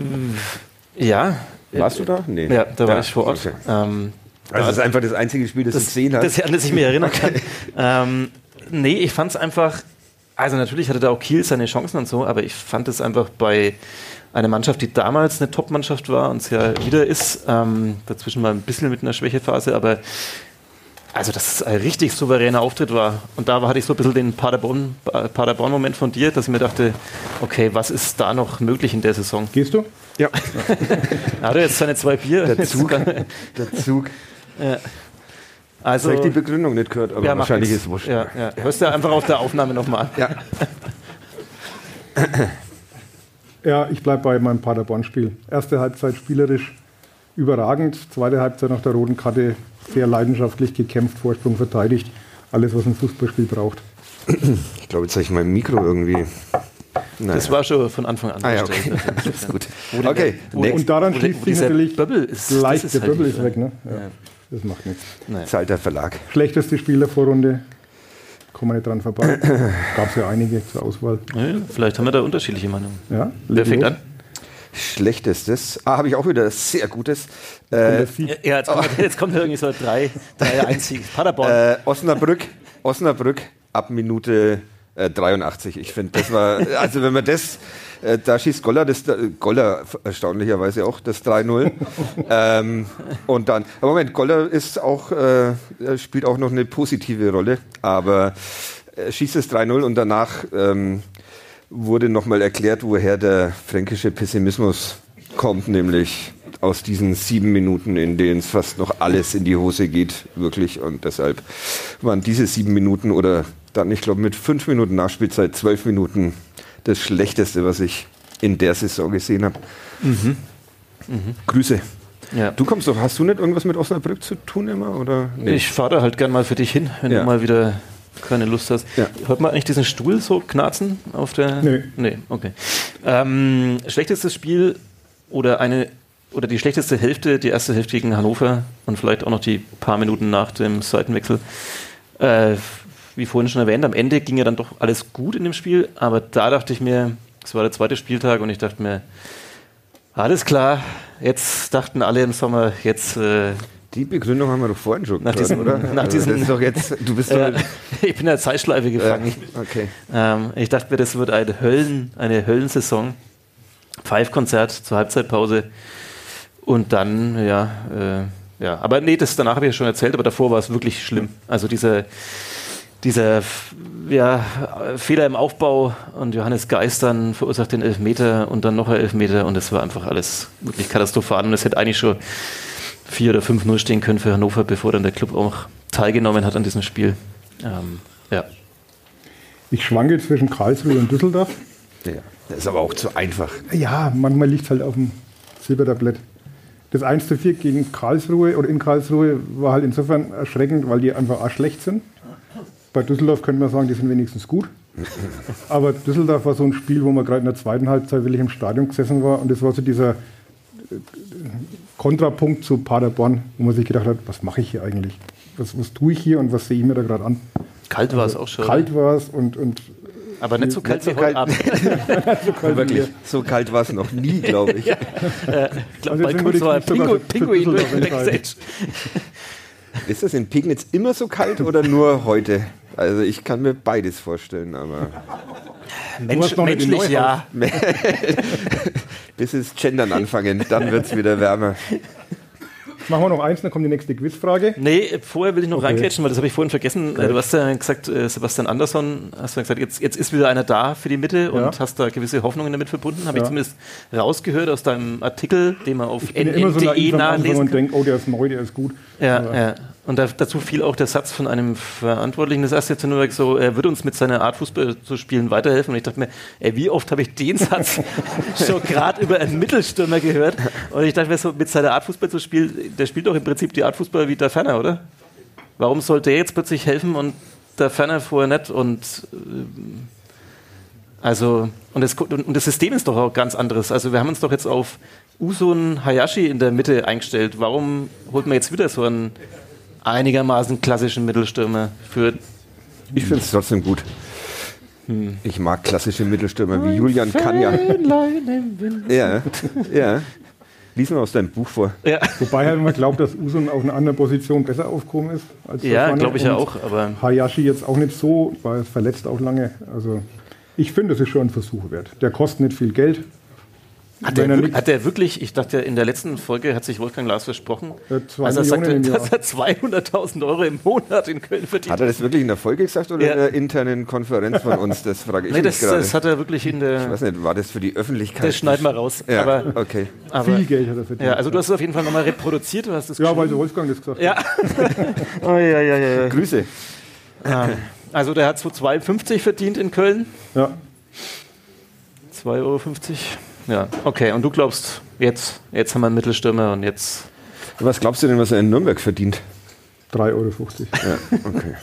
ja. Warst du da? Nee. Ja, da war ich vor Ort. okay. Ähm, Also das ist einfach das einzige Spiel, das, du gesehen hast. Das, an das ich mich erinnern kann. ähm, nee, ich fand es einfach, also natürlich hatte da auch Kiel seine Chancen und so, aber ich fand es einfach bei einer Mannschaft, die damals eine Top-Mannschaft war und es ja wieder ist, ähm, dazwischen mal ein bisschen mit einer Schwächephase, aber also dass es ein richtig souveräner Auftritt war. Und da hatte ich so ein bisschen den Paderborn- Paderborn-Moment von dir, dass ich mir dachte, okay, was ist da noch möglich in der Saison? Gehst du? ja, Er hatte jetzt seine zwei Bier. der Zug. der Zug. Also, Vielleicht die Begründung nicht gehört, aber ja, wahrscheinlich ist es wurscht. Ja, ja. Hörst du einfach auf der Aufnahme nochmal. Ja. Ja, ich bleibe bei meinem Paderborn-Spiel. Erste Halbzeit spielerisch überragend, zweite Halbzeit nach der roten Karte sehr leidenschaftlich gekämpft, Vorsprung verteidigt. Alles, was ein Fußballspiel braucht. Ich glaube, jetzt habe ich mein Mikro irgendwie. Naja. Das war schon von Anfang an. ah, ja, okay. Das ist gut. Okay, wo- next. Und daran schließt sich natürlich ist. leicht, das der halt Bubble die ist weg. Ne? Ja, Ja. Das macht nichts. Nein. Das ist halt der Verlag. Schlechteste Spiel der Vorrunde, kommen wir nicht dran vorbei. Gab es ja einige zur Auswahl. Ja, vielleicht haben wir da unterschiedliche Meinungen. Ja, Wer fängt los. an? Schlechtestes. Ah, habe ich auch wieder sehr Gutes. Äh. Ja, jetzt kommt, jetzt kommt irgendwie so drei, drei Einzig. Paderborn. äh, Osnabrück, Osnabrück ab Minute äh, 83. Ich finde, das war, also wenn man das, äh, da schießt Goller, das, äh, Goller erstaunlicherweise auch das 3-0. ähm, und dann, aber Moment, Goller ist auch, äh, spielt auch noch eine positive Rolle, aber er schießt das 3-0 und danach ähm, wurde nochmal erklärt, woher der fränkische Pessimismus kommt, nämlich aus diesen sieben Minuten, in denen es fast noch alles in die Hose geht, wirklich. Und deshalb waren diese sieben Minuten oder dann, ich glaube, mit fünf Minuten Nachspielzeit, zwölf Minuten das Schlechteste, was ich in der Saison gesehen habe. Grüße. ja. Du kommst doch, hast du nicht irgendwas mit Osnabrück zu tun immer? Oder? Nee. Ich fahre da halt gern mal für dich hin, wenn Ja. du mal wieder keine Lust hast. Ja. Hört man eigentlich diesen Stuhl so knarzen auf der. Nö. Nee, okay. Ähm, schlechtestes Spiel oder eine oder die schlechteste Hälfte, die erste Hälfte gegen Hannover und vielleicht auch noch die paar Minuten nach dem Seitenwechsel. Äh, wie vorhin schon erwähnt, am Ende ging ja dann doch alles gut in dem Spiel, aber da dachte ich mir, es war der zweite Spieltag und ich dachte mir, alles klar, jetzt dachten alle im Sommer, jetzt äh, Die Begründung haben wir doch vorhin schon Nach diesen- oder? nach Also ist doch jetzt, du bist äh, ich bin in der Zeitschleife ja, gefangen. okay. Ähm, ich dachte mir, das wird eine, Höllen, eine Höllensaison. Pfeifkonzert zur Halbzeitpause. Und dann, ja, äh, ja. Aber nee, das danach habe ich ja schon erzählt, aber davor war es wirklich schlimm. Also dieser, dieser ja, Fehler im Aufbau und Johannes Geist dann verursacht den Elfmeter und dann noch ein Elfmeter und es war einfach alles wirklich katastrophal. Und es hätte eigentlich schon 4 oder 5-0 stehen können für Hannover, bevor dann der Club auch teilgenommen hat an diesem Spiel. Ähm, ja. Ich schwanke zwischen Karlsruhe und Düsseldorf. Ja, das ist aber auch zu einfach. Ja, manchmal liegt es halt auf dem Silbertablett. Das 1 zu 4 gegen Karlsruhe oder in Karlsruhe war halt insofern erschreckend, weil die einfach auch schlecht sind. Bei Düsseldorf könnte man sagen, die sind wenigstens gut. Aber Düsseldorf war so ein Spiel, wo man gerade in der zweiten Halbzeit wirklich im Stadion gesessen war. Und das war so dieser äh, Kontrapunkt zu Paderborn, wo man sich gedacht hat, was mache ich hier eigentlich? Was, was tue ich hier und was sehe ich mir da gerade an? Kalt war es auch schon. Kalt war es und, und Aber nicht so kalt Nicht wie so heute kalt. Abend. Wirklich, so kalt war es noch nie, glaube ich. Also war ich mich sogar Pingu, für- für Pinguin durch den. Backstage. Ist das in Pegnitz immer so kalt oder nur heute? Also ich kann mir beides vorstellen, aber Mensch, menschlich, ja. bis es Gendern anfangen, dann wird es wieder wärmer. Machen wir noch eins, dann kommt die nächste Quizfrage. Nee, vorher will ich noch Okay. reinklatschen, weil das habe ich vorhin vergessen. Äh, Du hast ja gesagt, äh, Sebastian Andersson, hast du ja gesagt, jetzt, jetzt ist wieder einer da für die Mitte und Ja. hast da gewisse Hoffnungen damit verbunden. Habe ich Ja. zumindest rausgehört aus deinem Artikel, den man auf Ich so nn.de am Anfang nachlesen und kann. denke, oh, der ist neu, der ist gut. Ja, Aber- ja. Und da, dazu fiel auch der Satz von einem Verantwortlichen des 1. FC Nürnberg so, er würde uns mit seiner Art Fußball zu spielen weiterhelfen. Und ich dachte mir, ey, wie oft habe ich den Satz schon gerade über einen Mittelstürmer gehört? Und ich dachte mir so, mit seiner Art Fußball zu spielen, der spielt doch im Prinzip die Art Fußball wie der Ferner, oder? Warum sollte der jetzt plötzlich helfen und der Ferner vorher nicht? Und ähm, also, und das, und das System ist doch auch ganz anderes. Also wir haben uns doch jetzt auf Usun Hayashi in der Mitte eingestellt. Warum holt man jetzt wieder so einen einigermaßen klassischen Mittelstürmer für Ich finde es trotzdem gut. Ich mag klassische Mittelstürmer wie Julian Kanja. Ja, ja. Lies mal aus deinem Buch vor. ja, Wobei halt man glaubt, dass Usun auf einer anderen Position besser aufgehoben ist. Als ja glaube ich ja auch. Aber Hayashi jetzt auch nicht so, war verletzt auch lange. Also ich finde, das ist schon ein Versuch wert. Der kostet nicht viel Geld. Hat er wirk- nix- hat der wirklich, ich dachte ja, in der letzten Folge hat sich Wolfgang Lars versprochen, als er sagte, dass er 200.000 Euro im Monat in Köln verdient. Hat er das wirklich in der Folge gesagt oder Ja. in der internen Konferenz von uns? Das frage ich nee, mich das, gerade. das hat er wirklich in ich der. weiß nicht, war das für die Öffentlichkeit? Das schneiden wir raus. Ja, Aber, okay. aber, viel Geld hat er verdient. ja, also du hast es auf jeden Fall nochmal reproduziert. Du hast es ja, weil der Wolfgang das gesagt Ja. hat. oh, ja, ja, ja, ja. Grüße. Ah. Also der hat so 2,50 verdient in Köln. Ja. 2,50 Euro. Ja, okay. Und du glaubst, jetzt, jetzt haben wir einen Mittelstürmer und jetzt. Was glaubst du denn, was er in Nürnberg verdient? 3,50 Euro. Ja, okay.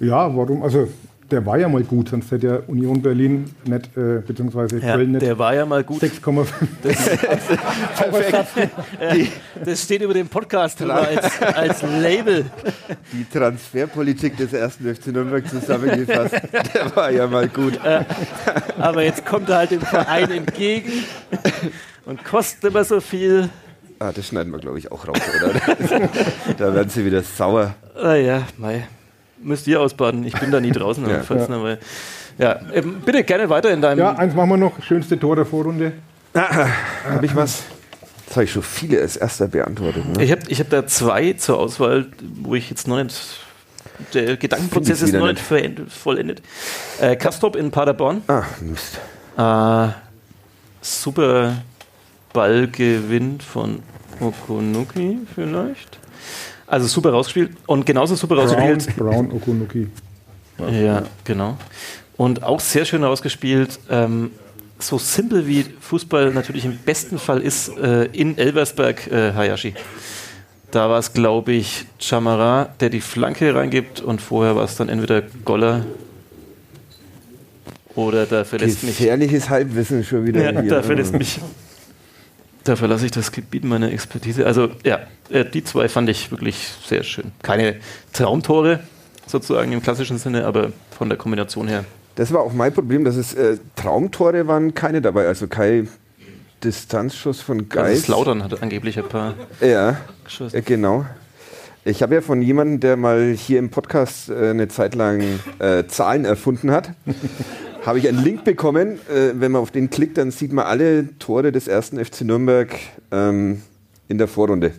Ja, warum? Also der war ja mal gut, sonst hätte ja Union Berlin nicht, äh, beziehungsweise Ja, Köln nicht der war ja mal gut. 6,5. Das steht über dem Podcast drüber als, als Label. Die Transferpolitik des ersten FC Nürnberg zusammengefasst. Der war ja mal gut. Aber jetzt kommt er halt dem Verein entgegen und kostet immer so viel. Ah, das schneiden wir, glaube ich, auch raus, oder? da werden sie wieder sauer. Ah ja, mei. Müsst ihr ausbaden. Ich bin da nie draußen. Ja. aber falls noch mal- ja, ähm, bitte gerne weiter in deinem. Ja, eins machen wir noch. Schönste Tor der Vorrunde. Habe ich was? Jetzt habe ich schon viele als erster beantwortet. Ne? Ich habe ich hab da zwei zur Auswahl, wo ich jetzt noch nicht. Der Gedankenprozess ist noch nicht. nicht vollendet. Äh, Kastrop in Paderborn. Ah, Mist. Äh, super Ballgewinn von Okunuki vielleicht. Also super rausgespielt und genauso super Brown, rausgespielt. Brown Okunuki. Ja, genau. Und auch sehr schön rausgespielt. Ähm, so simpel wie Fußball natürlich im besten Fall ist, äh, in Elversberg äh, Hayashi. Da war es, glaube ich, Chamara, der die Flanke reingibt und vorher war es dann entweder Goller oder da verlässt mich Gefährliches Halbwissen schon wieder. ja, hier. da verlässt mich. Da verlasse ich das Gebiet meiner Expertise. Also ja, äh, die zwei fand ich wirklich sehr schön. Keine Traumtore sozusagen im klassischen Sinne, aber von der Kombination her. Das war auch mein Problem, dass es äh, Traumtore waren keine dabei. Also kein Distanzschuss von Geist. Geist. Lautern hat angeblich ein paar Ja, geschossen. äh, genau. Ich habe ja von jemandem, der mal hier im Podcast äh, eine Zeit lang äh, Zahlen erfunden hat, habe ich einen Link bekommen. Äh, wenn man auf den klickt, dann sieht man alle Tore des ersten FC Nürnberg ähm, in der Vorrunde.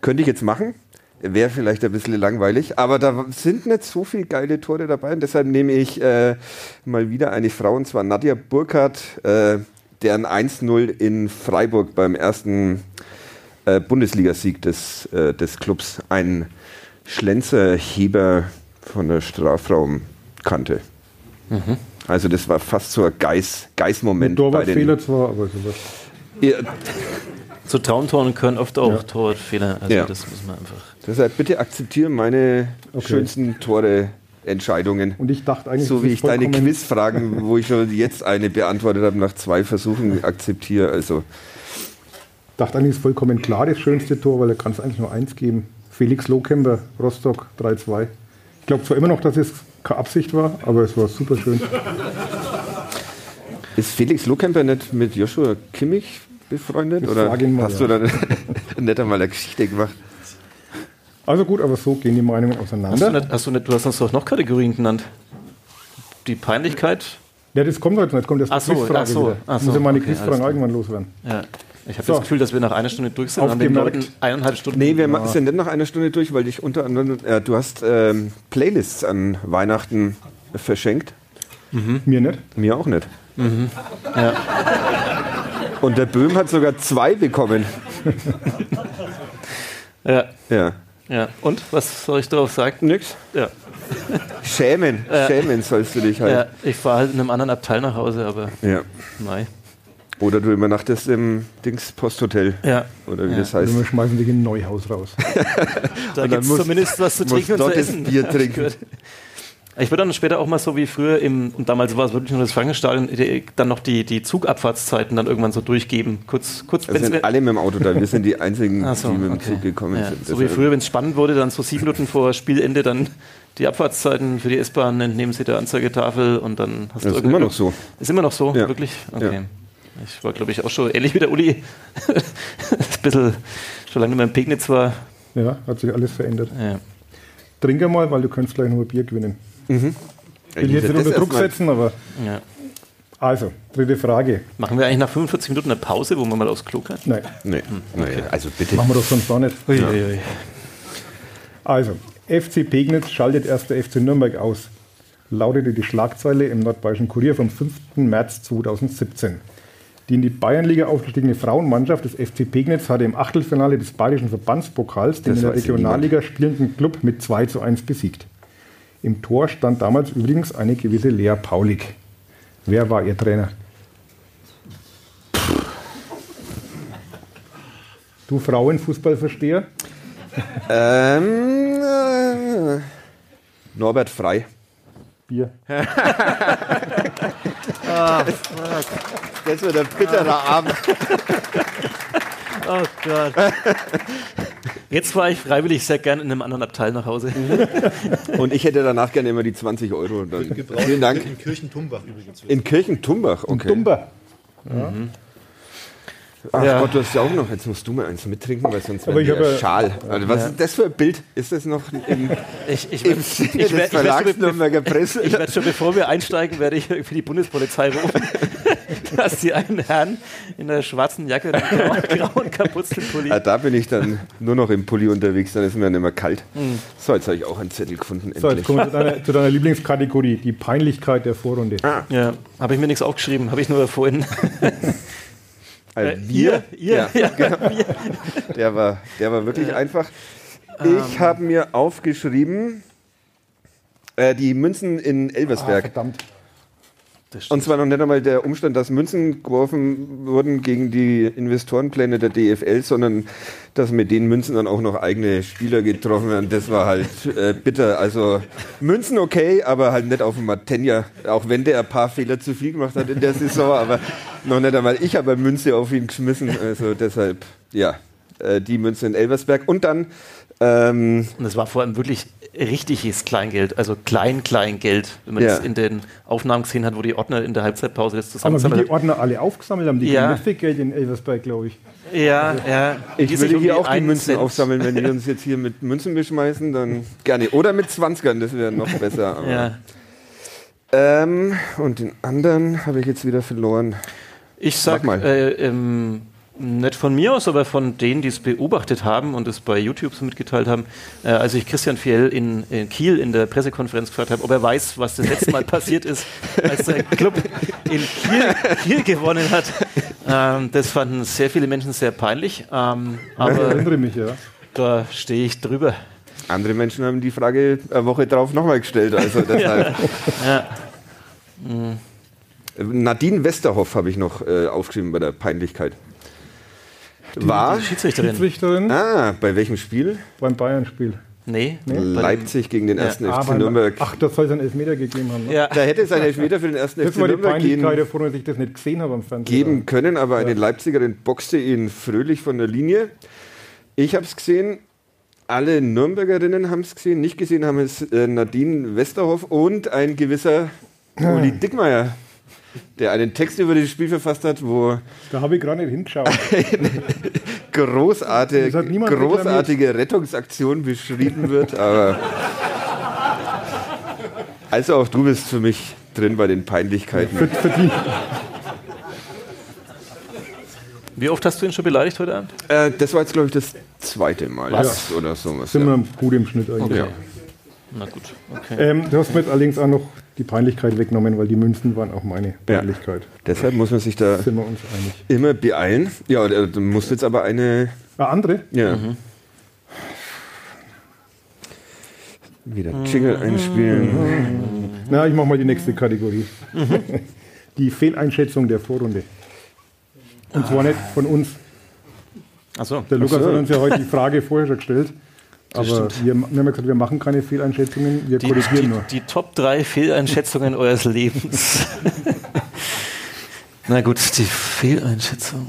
Könnte ich jetzt machen. Wäre vielleicht ein bisschen langweilig, aber da sind nicht so viele geile Tore dabei und deshalb nehme ich äh, mal wieder eine Frau und zwar Nadja Burkhardt, äh, deren 1-0 in Freiburg beim ersten äh, Bundesligasieg des, äh, des Clubs ein Schlenzerheber von der Strafraumkante. Also das war fast so ein Geiß, Geißmoment bei den Torwartfehler zwar, aber sowas. Ja, So Traumtoren können oft auch Ja. Torwartfehler. Also Ja. das muss man einfach. Deshalb bitte akzeptiere meine Okay. schönsten Tore-Entscheidungen. Und ich dachte eigentlich, So wie ich deine Quizfragen, wo ich schon jetzt eine beantwortet habe, nach zwei Versuchen akzeptiere. Also dachte eigentlich, ist vollkommen klar das schönste Tor, weil da kann es eigentlich nur eins geben. Felix Lohkemper, Rostock 3-2. Ich glaube zwar immer noch, dass es keine Absicht war, aber es war super schön. ist Felix Lohkemper nicht mit Joshua Kimmich befreundet? Das Oder mal, hast ja. du da nicht einmal eine Geschichte gemacht? Also gut, aber so gehen die Meinungen Hast du, auseinander. nicht, hast du, nicht, du hast uns doch noch Kategorien genannt. Die Peinlichkeit. Ja, das kommt heute noch. Jetzt kommt erst Ach so, Quizfrage ach so, wieder. ach Ich so, muss ja okay, Quizfragen alles klar. irgendwann loswerden. Ja. Ich habe So. das Gefühl, dass wir nach einer Stunde durch sind und haben den Aufgemerkt. Leuten eineinhalb Stunden. Nee, wir ma- sind nicht nach einer Stunde durch, weil ich unter anderem, äh, du hast ähm, Playlists an Weihnachten verschenkt. Mir nicht. Mir auch nicht. Ja. Und der Böhm hat sogar zwei bekommen. Ja, Ja. ja. Und was soll ich darauf sagen? Nix. Ja. Schämen. Schämen sollst du dich ja halt. ich fahre halt in einem anderen Abteil nach Hause, aber Ja. nein. Oder du übernachtest im Dings Posthotel. Ja, Oder wie Ja. das heißt. Also wir schmeißen dich in ein Neuhaus raus. da gibt es zumindest was zu trinken und dort zu das essen. Bier trinken. Ich würde dann später auch mal so wie früher im, und damals war es wirklich nur das Frankenstadion, dann noch die, die Zugabfahrtszeiten dann irgendwann so durchgeben. Kurz, kurz Wir wenn's sind alle mit dem Auto da. Wir sind die einzigen, so, die mit dem okay. Zug gekommen ja, sind. So wie früher, wenn es spannend wurde, dann so sieben Minuten vor Spielende dann die Abfahrtszeiten für die S-Bahn entnehmen sie der Anzeigetafel und dann hast Das du ist immer noch so. Ist immer noch so, Ja. wirklich? Okay. Ja. Ich war, glaube ich, auch schon ähnlich wie der Uli. ein bisschen, schon lange nicht mehr in Pegnitz war. Ja, hat sich alles verändert. Ja. Trink mal, weil du kannst gleich noch ein Bier gewinnen. Ich will jetzt nicht unter Druck setzen, aber Ja. also, dritte Frage. Machen wir eigentlich nach 45 Minuten eine Pause, wo man mal aufs Klo kann? Nein, Nee, nee, also bitte. machen wir doch sonst auch nicht. Uiuiui. Also, FC Pegnitz schaltet erst der FC Nürnberg aus. Lautete die Schlagzeile im Nordbayerischen Kurier vom 5. März 2017. Die in die Bayernliga aufgestiegene Frauenmannschaft des FC Pegnitz hatte im Achtelfinale des Bayerischen Verbandspokals den Das in der Regionalliga spielenden Club mit 2 zu 1 besiegt. Im Tor stand damals übrigens eine gewisse Lea Paulik. Wer war ihr Trainer? Du Frauenfußballversteher? Ähm, äh, Norbert Frei. Bier. Das wird ein bitterer Abend. Oh Gott. Jetzt fahre ich freiwillig sehr gern in einem anderen Abteil nach Hause. Und ich hätte danach gerne immer die 20 Euro. Dann, vielen Dank. In Kirchentumbach übrigens. In Kirchentumbach, okay. Dumper. Ach Ja. Gott, du hast ja auch noch. Jetzt musst du mal eins mittrinken, weil sonst ich habe ja- Schal. Also, was ist das für ein Bild? Ist das noch im, Ich, ich, im Sinne ich, des ich, Verlags schon, be- Nürnberger Presse? ich werde schon, bevor wir einsteigen, werde ich irgendwie die Bundespolizei rufen, dass die einen Herrn in der schwarzen Jacke und grauen, grauen Kapuzenpulli. Ah, da bin ich dann nur noch im Pulli unterwegs, dann ist mir nicht mehr kalt. Hm. So, jetzt habe ich auch einen Zettel gefunden. So, jetzt Endlich. kommen wir zu deiner, zu deiner Lieblingskategorie, die Peinlichkeit der Vorrunde. Ja, habe ich mir nichts aufgeschrieben, habe ich nur vorhin. Äh, Äh, ihr, ihr, Ja, genau. Der war, der war wirklich einfach. Ich habe mir aufgeschrieben, äh, die Münzen in Ah, Elversberg. verdammt. Und zwar noch nicht einmal der Umstand, dass Münzen geworfen wurden gegen die Investorenpläne der DFL, sondern dass mit den Münzen dann auch noch eigene Spieler getroffen werden. Das war halt äh, bitter. Also Münzen okay, aber halt nicht auf dem Matenja. Auch wenn der ein paar Fehler zu viel gemacht hat in der Saison, aber noch nicht einmal ich habe Münze auf ihn geschmissen. Also deshalb, ja, äh, die Münze in Elversberg. Und dann ähm, Und das war vor allem wirklich richtiges Kleingeld, also Klein-Kleingeld, wenn man Ja. das in den Aufnahmen gesehen hat, wo die Ordner in der Halbzeitpause das zusammengesammelt die Ordner alle aufgesammelt haben, die Ja. viel Geld in Elversberg, glaube ich. Ja, ja. ich die würde um hier auch die Münzen Cent- aufsammeln. Wenn die uns jetzt hier mit Münzen beschmeißen, dann gerne. Oder mit 20ern, das wäre noch besser. aber- Ja. Ähm, und den anderen habe ich jetzt wieder verloren. Ich sag Sag mal. Äh, ähm, nicht von mir aus, aber von denen, die es beobachtet haben und es bei YouTube so mitgeteilt haben, äh, als ich Christian Fiel in, in Kiel in der Pressekonferenz gefragt habe, ob er weiß, was das letzte Mal passiert ist, als der Club in Kiel, Kiel gewonnen hat. Ähm, das fanden sehr viele Menschen sehr peinlich, ähm, Ich aber erinnere mich, ja. da stehe ich drüber. Andere Menschen haben die Frage eine Woche drauf nochmal gestellt. Also deshalb. Ja. Nadine Westerhoff habe ich noch äh, aufgeschrieben bei der Peinlichkeit. War Die Schiedsrichterin. Schiedsrichterin ah, bei welchem Spiel? beim Bayern-Spiel. Nee. dem- Leipzig gegen den Ja. ersten Ah, FC Nürnberg. Ach, das soll es einen Elfmeter gegeben haben. Ne? Ja. Da hätte es einen Elfmeter für den ersten Das FC die Nürnberg gehen, davor, dass ich das nicht gesehen habe am Fernsehen. geben können, aber eine Leipzigerin boxte ihn fröhlich von der Linie. Ich habe es gesehen, alle Nürnbergerinnen haben es gesehen, nicht gesehen haben es äh, Nadine Westerhoff und ein gewisser Uli Dickmeier, der einen Text über das Spiel verfasst hat, wo Da habe ich gerade nicht hingeschaut. großartig, Das hat niemand großartige Rettungsaktion beschrieben wird, aber also auch du bist für mich drin bei den Peinlichkeiten. Für, für die, Wie oft hast du ihn schon beleidigt heute Abend? Äh, das war jetzt, glaube ich, das zweite Mal Was? oder sowas. Sind Ja. wir gut im Schnitt eigentlich. Ja. Na gut, okay. Ähm, du hast mir jetzt allerdings auch noch die Peinlichkeit weggenommen, weil die Münzen waren auch meine Ja. Peinlichkeit. Deshalb muss man sich da Sind wir uns einig. immer beeilen. Ja, du musst jetzt aber eine. Ah, andere? Ja. Wieder Jingle einspielen. Na, ich mache mal die nächste Kategorie. die Fehleinschätzung der Vorrunde. Und zwar nicht von uns. Achso. Der Lukas so. hat uns ja heute die Frage vorher schon gestellt. Aber wir, wir haben ja gesagt, wir machen keine Fehleinschätzungen, wir Die, korrigieren die, nur. die Top 3 Fehleinschätzungen eures Lebens. Na gut, die Fehleinschätzung.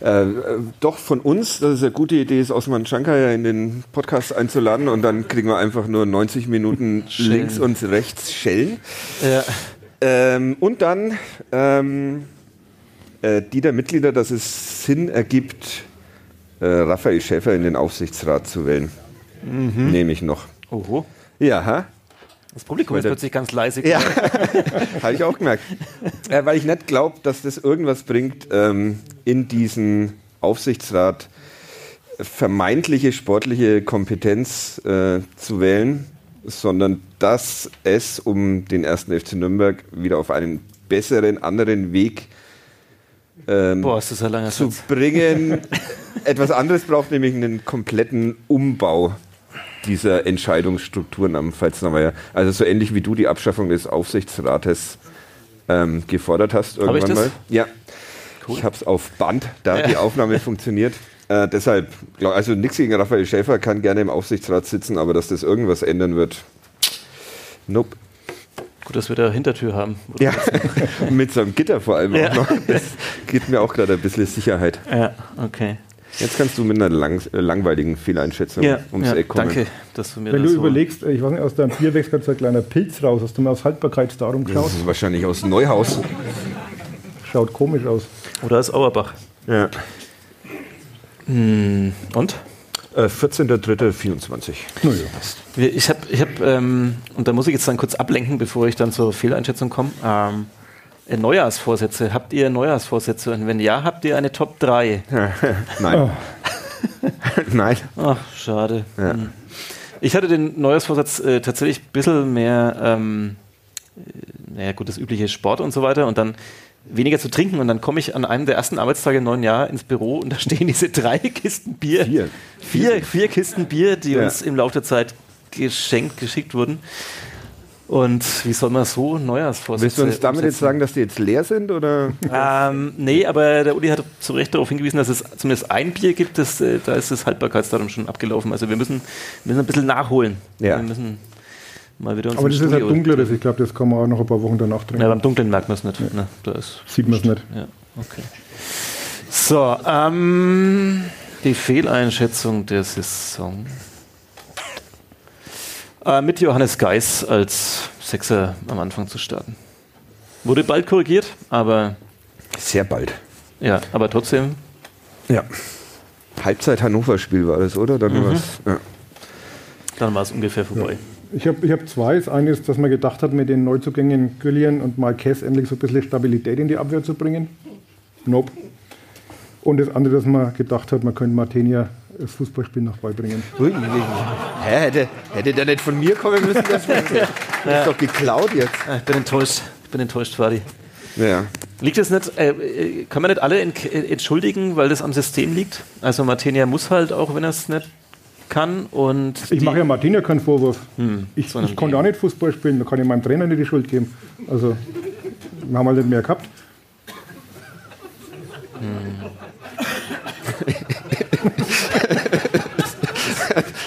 Äh, äh, doch von uns, das ist eine gute Idee, ist Osman Shankar in den Podcast einzuladen und dann kriegen wir einfach nur 90 Minuten Schellen. links und rechts Schellen. Ja. Ähm, und dann ähm, äh, die der Mitglieder, dass es Sinn ergibt, äh, Raphael Schäfer in den Aufsichtsrat zu wählen. Nehme ich noch. Oho. Ja, ha? Das Publikum ist plötzlich ganz leise. Ja, habe ich auch gemerkt. Äh, weil ich nicht glaube, dass das irgendwas bringt, ähm, in diesen Aufsichtsrat vermeintliche sportliche Kompetenz äh, zu wählen, sondern dass es, um den ersten FC Nürnberg wieder auf einen besseren, anderen Weg ähm, Boah, ist das ein langer zu Satz. bringen, etwas anderes braucht, nämlich einen kompletten Umbau dieser Entscheidungsstrukturen am Pfalznermeier. Also so ähnlich wie du die Abschaffung des Aufsichtsrates ähm, gefordert hast Hab ich irgendwann das? mal. Ja, ich habe es auf Band, da die Aufnahme funktioniert. Äh, deshalb, glaub, also nichts gegen Raphael Schäfer, kann gerne im Aufsichtsrat sitzen, aber dass das irgendwas ändern wird, nope. Gut, dass wir da Hintertür haben. Ja, mit so einem Gitter vor allem Ja. auch noch. Das gibt mir auch gerade ein bisschen Sicherheit. Ja, okay. Jetzt kannst du mit einer lang, äh, langweiligen Fehleinschätzung Ja, ums ja Eck kommen. danke, dass du mir Wenn das du so überlegst, äh, ich weiß nicht, aus deinem Bier wächst gerade so ein kleiner Pilz raus. Hast du mal aufs Haltbarkeitsdatum Das geschaut? ist wahrscheinlich aus Neuhaus. Schaut komisch aus. Oder als Auerbach. Ja. Hm, und? Äh, 14.03.24. Naja. Ich habe, ich hab, ähm, und da muss ich jetzt dann kurz ablenken, bevor ich dann zur Fehleinschätzung komme. Ähm, äh, Neujahrsvorsätze. Habt ihr Neujahrsvorsätze? Und wenn ja, habt ihr eine Top 3? Nein. Nein. Ach, schade. Hm. Ich hatte den Neujahrsvorsatz äh, tatsächlich ein bisschen mehr, ähm, äh, naja gut, das übliche Sport und so weiter und dann weniger zu trinken und dann komme ich an einem der ersten Arbeitstage im neuen Jahr ins Büro und da stehen diese drei Kisten Bier. Vier. Vier, vier Kisten Bier, die Ja. uns im Laufe der Zeit geschenkt, geschickt wurden. Und wie soll man so Neujahrsvorsätze Willst du uns damit jetzt umsetzen? sagen, dass die jetzt leer sind? Oder? Ähm, nee, aber der Uli hat zu Recht darauf hingewiesen, dass es zumindest ein Bier gibt, das, äh, da ist das Haltbarkeitsdatum schon abgelaufen. Also wir müssen, müssen ein bisschen nachholen. Ja. Wir müssen mal wieder uns Aber das ist halt Studio- dunkleres. Ich glaube, das kann man auch noch ein paar Wochen danach Ja, trinken. beim Dunklen merkt man es nicht. Ne, da ist, Sieht man es nicht. ja, okay. So, ähm, die Fehleinschätzung der Saison. Äh, mit Johannes Geis als Sechser am Anfang zu starten. Wurde bald korrigiert, aber Sehr bald. ja, aber trotzdem Ja. Halbzeit Hannover-Spiel war das, oder? Dann ja. Dann war es ungefähr vorbei. Ich habe ich hab zwei. Das eine ist, dass man gedacht hat, mit den Neuzugängen Güllian und Marquez endlich so ein bisschen Stabilität in die Abwehr zu bringen. Nope. Und das andere, dass man gedacht hat, man könnte Martenia das Fußballspiel noch beibringen. Ui, Hä, hätte, hätte der nicht von mir kommen müssen? Das, das ist doch geklaut jetzt. Ah, Ich bin enttäuscht. Ich bin enttäuscht, Fadi. Ja. Liegt es nicht, äh, äh, kann man nicht alle äh, entschuldigen, weil das am System liegt? Also Martenia muss halt, auch wenn er es nicht kann. Und Ich mache ja Martina keinen Vorwurf. ich sondern ich konnte auch nicht Fußball spielen, da kann ich meinem Trainer nicht die Schuld geben. Also, wir haben halt nicht mehr gehabt.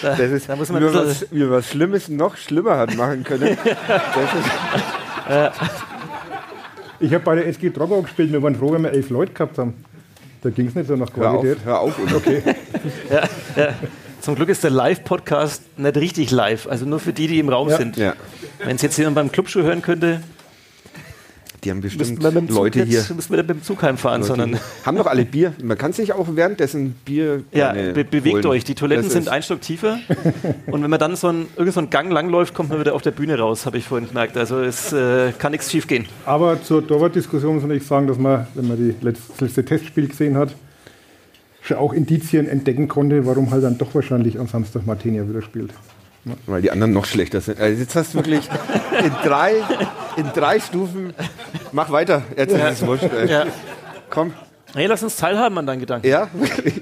Das ist, da muss man bisschen- was, wie was Schlimmes noch schlimmer hat machen können. Ich habe bei der SG Drogau gespielt, wir waren froh, wenn wir elf Leute gehabt haben. Da ging es nicht so nach hör auf, Qualität. hör auf. Okay. ja, ja. Zum Glück ist der Live-Podcast nicht richtig live, also nur für die, die im Raum Ja. sind. Ja. Wenn es jetzt jemand beim Clubschuh hören könnte, Die haben bestimmt Müssen wir mit dem Zug Leute jetzt- hier. Müssen wir mit dem Zug heimfahren, Leute sondern. Haben doch alle Bier. Man kann sich auch währenddessen Bier. Ja, be bewegt holen. euch. Die Toiletten Das sind ein Stock tiefer. Und wenn man dann so ein, irgend so einen Gang langläuft, kommt man wieder auf der Bühne raus, habe ich vorhin gemerkt. Also es äh, kann nichts schief gehen. Aber zur Torwart-Diskussion muss man nicht sagen, dass man, wenn man die letzte, das letzte Testspiel gesehen hat, schon auch Indizien entdecken konnte, warum halt dann doch wahrscheinlich am Samstag Martinia wieder spielt. Weil die anderen noch schlechter sind. Also jetzt hast du wirklich in drei, in drei Stufen. Mach weiter. Jetzt ist es wurscht. Ja. Komm. Hey, lass uns teilhaben an deinen Gedanken. Ja,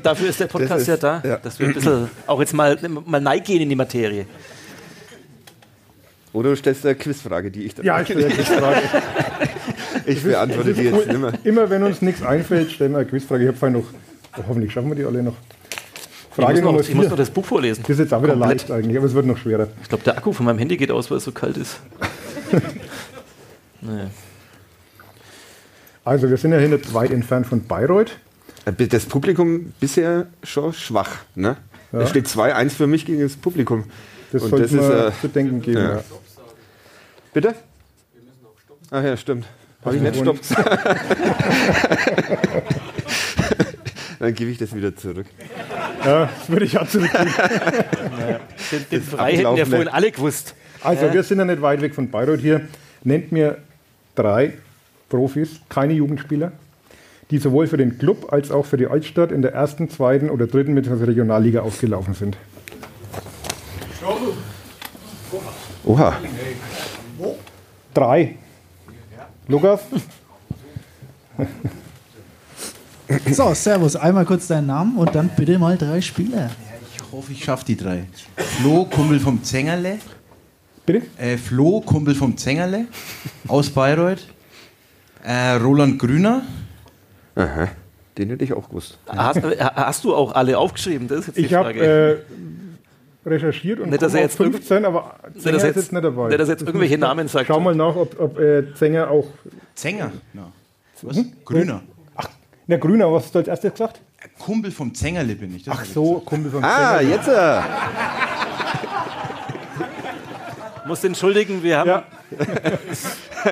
Dafür ist der Podcast Das ja ist- da, ja. dass wir ein bisschen auch jetzt mal, mal neigehen in die Materie. Oder du stellst eine Quizfrage, die ich dann. Ja, ich stelle jetzt Frage. ich beantworte die jetzt nimmer. Immer wenn uns nichts einfällt, stellen wir eine Quizfrage. Ich habe vorhin noch, hoffentlich schaffen wir die alle noch. Ich Frage muss, Nummer noch, ich muss noch das Buch vorlesen. Das ist jetzt auch wieder Komplett. leicht eigentlich, aber es wird noch schwerer. Ich glaube, der Akku von meinem Handy geht aus, weil es so kalt ist. nee. Also wir sind ja hier nicht weit entfernt von Bayreuth. Das Publikum bisher schon schwach. Ne? Ja. Es steht 2-1 für mich gegen das Publikum. Das Und sollte das ist, man äh, zu denken geben. ja. Ja. Bitte? Ach ja, stimmt. Habe ich nicht Stopp gesagt? Dann gebe ich das wieder zurück. Ja, das würde ich auch zurückgeben. Den, den Frei hätten ja vorhin alle gewusst. Also wir sind ja nicht weit weg von Bayreuth hier. Nennt mir drei Profis, keine Jugendspieler, die sowohl für den Club als auch für die Altstadt in der ersten, zweiten oder dritten bzw. Regionalliga aufgelaufen sind. Oha. Drei. Lukas, So, Servus. Einmal kurz deinen Namen und dann bitte mal drei Spieler. Ich hoffe, ich schaffe die drei. Flo, Kumpel vom Zengerle. bitte? Äh, Flo, Kumpel vom Zengerle aus Bayreuth. Äh, Roland Grüner. Aha. Den hätte ich auch gewusst. Hast, äh, hast du auch alle aufgeschrieben? Das ist jetzt die Ich habe Frage. äh, recherchiert und Nicht, dass er jetzt irgend- 15, aber Zenger er ist jetzt- nicht dabei. nicht, dass er jetzt irgendwelche Namen sagt. Schau mal nach, ob, ob äh, Zenger auch... Zenger. No. Was? Grüner. Na, Grüner, was hast du als erstes gesagt? Kumpel vom Zengerle bin ich. das Ach so, gesagt. Kumpel von Ah, Zenger. jetzt. Äh. muss entschuldigen, wir haben Ja,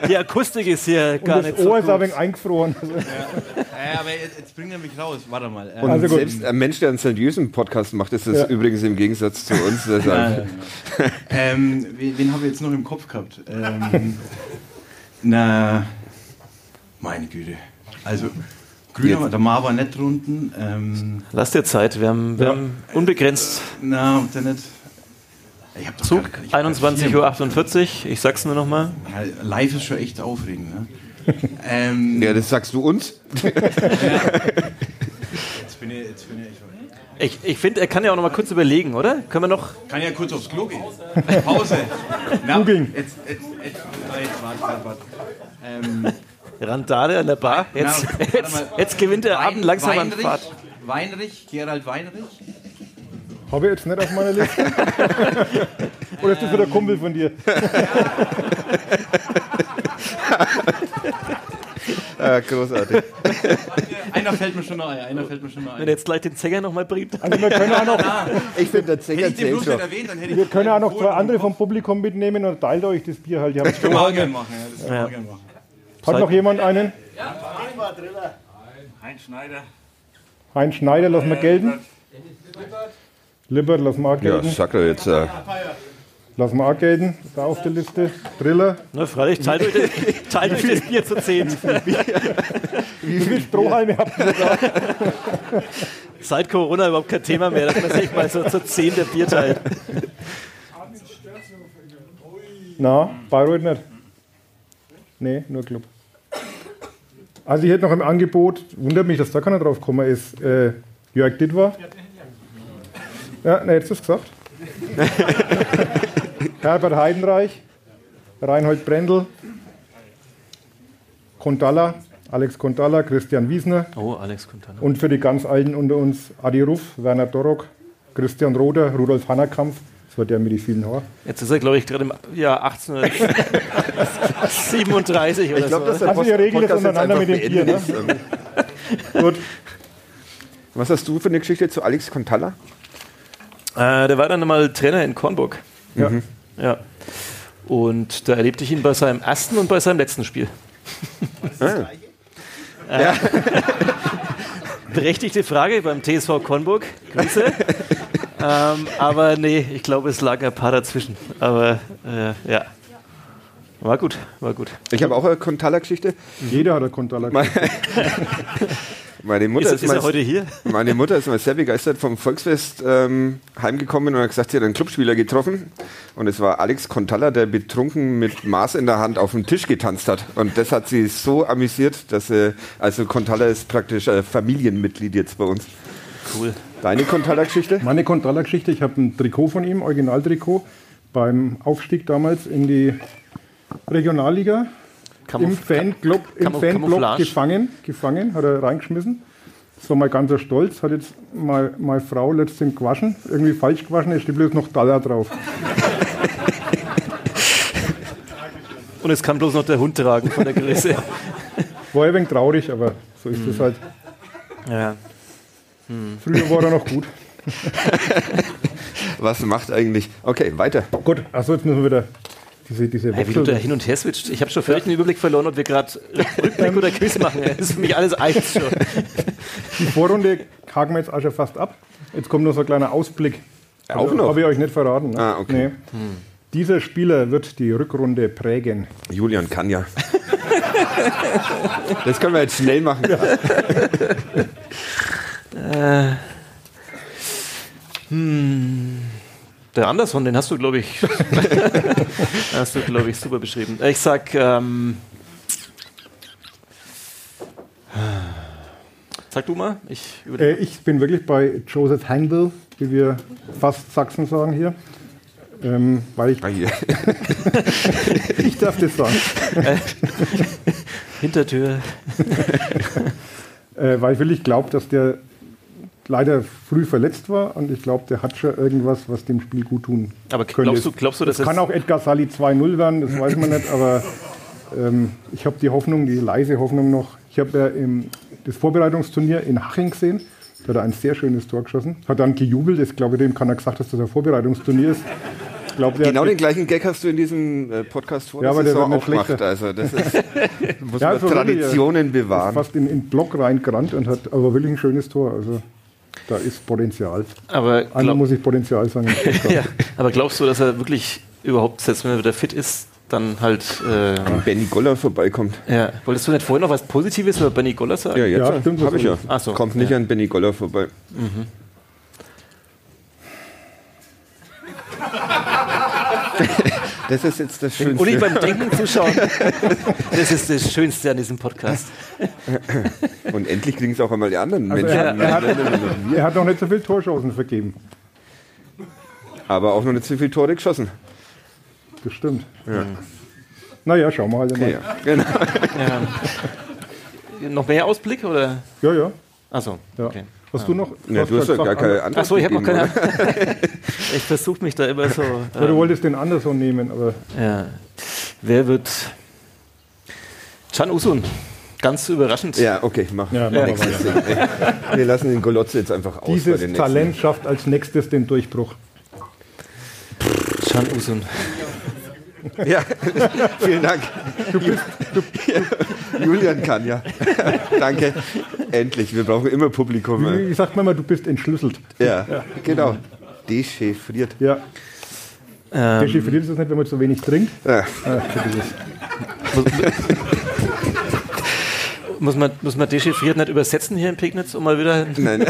die Akustik ist hier und gar das nicht so Ohr ist ein gut. wenig eingefroren. Äh, aber jetzt, bringt er mich raus. Warte mal. Äh, Und Also selbst ein Mensch, der einen seriösen Podcast macht, ist das Ja. übrigens im Gegensatz zu uns. Deshalb. ähm, wen, wen habe ich jetzt noch im Kopf gehabt? Ähm, na, meine Güte. Also, Grüner, Jetzt. der Mar war nicht drunten. Ähm, Lass dir Zeit, wir haben, wir Ja. haben unbegrenzt na, der nicht. Ich hab Zug, gar- ich hab gar 21.48 Uhr, ich sag's nur nochmal. Ja, live ist schon echt aufregend. Ne? ähm, Ja, das sagst du uns. jetzt bin ich, jetzt bin ich, Ich, ich finde, er kann ja auch nochmal kurz überlegen, oder? Können wir noch? kann ja kurz aufs Klo gehen. Pause. Na, Googeln. Jetzt, jetzt, jetzt, jetzt, warte, warte, warte. Ähm, Randale an der Bar. Jetzt, warte jetzt, jetzt gewinnt der Abend langsam an Weinrich, Fahrt. Weinrich, Gerald Weinrich. Habe ich jetzt nicht auf meiner Liste. Oder ist das wieder ein Kumpel von dir? Ah, großartig. Einer fällt mir schon noch ein. Einer fällt mir schon noch Wenn ein. er jetzt gleich den Zenger nochmal bringt. Also wir können auch noch, Ich finde, der Hätte Zenger ich den erwähnt, dann hätte ich wir können auch noch zwei andere vom Publikum mitnehmen und teilt euch das Bier halt. Ich hab's Können wir auch gerne machen. Ja, das können wir Ja. auch gerne machen. Hat noch jemand einen? Heinz Schneider. Heinz Schneider, lassen wir gelten. Lippert, lassen wir auch Ja, gelten. sag doch jetzt. Äh, Lassen wir auch gelten. Da auf der Liste. Driller. Ne, freilich, teilt euch, das- teilt euch das Bier zu zehn. Wie viele Strohhalme habt ihr da? Seit Corona überhaupt kein Thema mehr, dass man sich mal so zu zehn der Bier teilt. Na, Bayreuth nicht. Nee, nur Club. Also ich hätte noch im Angebot, wundert mich, dass da keiner drauf gekommen ist, äh, Jörg Dittwer. Ja, ne, jetzt ist es gesagt. Herbert Heidenreich, Reinhold Brendel, Kontalla, Alex Kontalla, Christian Wiesner Oh, Alex noch. und für die ganz Alten unter uns Adi Ruff, Werner Dorok, Christian Roder, Rudolf Hannerkampf, das war der mit den vielen Haaren. Jetzt ist er, glaube ich, gerade im Jahr 1837 oder ich glaube, dass so. der Also ihr regelt jetzt untereinander mit dem Bier, ne? Gut. Was hast du für eine Geschichte zu Alex Contalla? Äh, der war dann mal Trainer in Kornburg. Ja. Ja. Und da erlebte ich ihn bei seinem ersten und bei seinem letzten Spiel. Äh, Berechtigte Frage beim TSV Konburg. Grüße. Ähm, aber nee, ich glaube, es lag ein paar dazwischen. Aber äh, ja. War gut, war gut. Ich habe auch eine Kontala-Geschichte. Jeder hat eine Kontala. Meine Mutter Ist, ist, ist er mal, heute hier? meine Mutter ist mal sehr begeistert vom Volksfest ähm, heimgekommen und hat gesagt, sie hat einen Clubspieler getroffen. Und es war Alex Kontala, der betrunken mit Maß in der Hand auf dem Tisch getanzt hat. Und das hat sie so amüsiert, dass sie, also Kontala ist praktisch ein Familienmitglied jetzt bei uns. Cool. Deine Kontala-Geschichte? Meine Kontala-Geschichte, ich habe ein Trikot von ihm, Originaltrikot, beim Aufstieg damals in die Regionalliga. Im Kamouf- Fanclub, im Kamuf- gefangen, gefangen, hat er reingeschmissen. Das war mein ganzer Stolz, hat jetzt mal, meine Frau letztens gewaschen, irgendwie falsch gewaschen, es steht bloß noch Dollar drauf. Und es kann bloß noch der Hund tragen von der Größe. War ein wenig traurig, aber so ist es halt. ja. Früher war er noch gut. Was macht eigentlich? Okay, weiter. Gut, achso, jetzt müssen wir wieder diese, diese Hey, wie du da hin und her switcht. Ich habe schon völlig den Überblick verloren, ob wir gerade Rückblick oder Quiz machen. Das ist für mich alles eins schon. Die Vorrunde haken wir jetzt auch schon fast ab. Jetzt kommt noch so ein kleiner Ausblick. Auch noch? Habe ich euch nicht verraten. Ne? Ah, okay. Nee. Dieser Spieler wird die Rückrunde prägen. Julian kann ja. Das können wir jetzt schnell machen. Der Anderson, den hast du, glaube ich, hast du, glaube ich, super beschrieben. Ich sag, ähm, sag du mal. Ich Äh, ich bin wirklich bei Joseph Handel, wie wir fast Sachsen sagen hier. Ähm, weil ich, Ah, ich darf das sagen. Hintertür. Äh, weil ich wirklich glaube, dass der leider früh verletzt war und ich glaube, der hat schon irgendwas, was dem Spiel gut tun Aber könnte. glaubst du, glaubst du, dass das kann auch Edgar Sali 2-0 werden, das weiß man nicht, aber ähm, ich habe die Hoffnung, die leise Hoffnung noch. Ich habe ja im, das Vorbereitungsturnier in Haching gesehen, da hat er ein sehr schönes Tor geschossen, hat dann gejubelt, ich glaube, dem kann er gesagt, dass das ein Vorbereitungsturnier ist. Der Genau den gleichen Gag hast du in diesem äh, Podcast vor Ja, aber der Saison auch gemacht. Also das ist, muss Ja, man also wirklich, Traditionen ist bewahren. fast in den Block reingerannt und hat aber wirklich ein schönes Tor. Also da ist Potenzial. Aber, Einmal glaub, muss ich Potenzial sagen. ja, aber glaubst du, dass er wirklich überhaupt, selbst wenn er wieder fit ist, dann halt. Äh, Wenn Benny Goller vorbeikommt. ja. Wolltest du nicht vorhin noch was Positives über Benny Goller sagen? Ja, jetzt Ja, stimmt, das habe ich ja. Ach so, Kommt nicht ja. an Benny Goller vorbei. Das ist jetzt das Und ich Schönste. beim Denken zuschauen. Das ist das Schönste an diesem Podcast. Und endlich kriegen es auch einmal die anderen Also Menschen. er, er, hat, er hat noch nicht so viele Torchancen vergeben. Aber auch noch nicht so viele Tore geschossen. Das stimmt. Naja, schauen wir halt Ja, mal. ja. Genau. Noch mehr Ausblick oder? Ja, ja. Achso, ja. okay. Hast du noch? Ja, du hast ja gar keine Antwort Achso, ich habe noch keine. Ich versuche mich da immer so. Ja, du ähm, wolltest den Anderson nehmen, aber ja. Wer wird. Can Usun. Ganz überraschend. Ja, okay, mach. Ja, machen wir lassen den Golotze jetzt einfach aus bei dieses. Talent schafft als nächstes den Durchbruch. Can Usun. Ja, vielen Dank. Du bist, Julian kann ja. Danke. Endlich. Wir brauchen immer Publikum. Wie sagt man mal, du bist entschlüsselt. Ja, genau. Dechiffriert. Ja. Ähm, Dechiffriert ist es nicht, wenn man zu wenig trinkt. Ja. Ah, muss, man, muss man dechiffriert nicht übersetzen hier in Pegnitz, um mal wieder. Nein.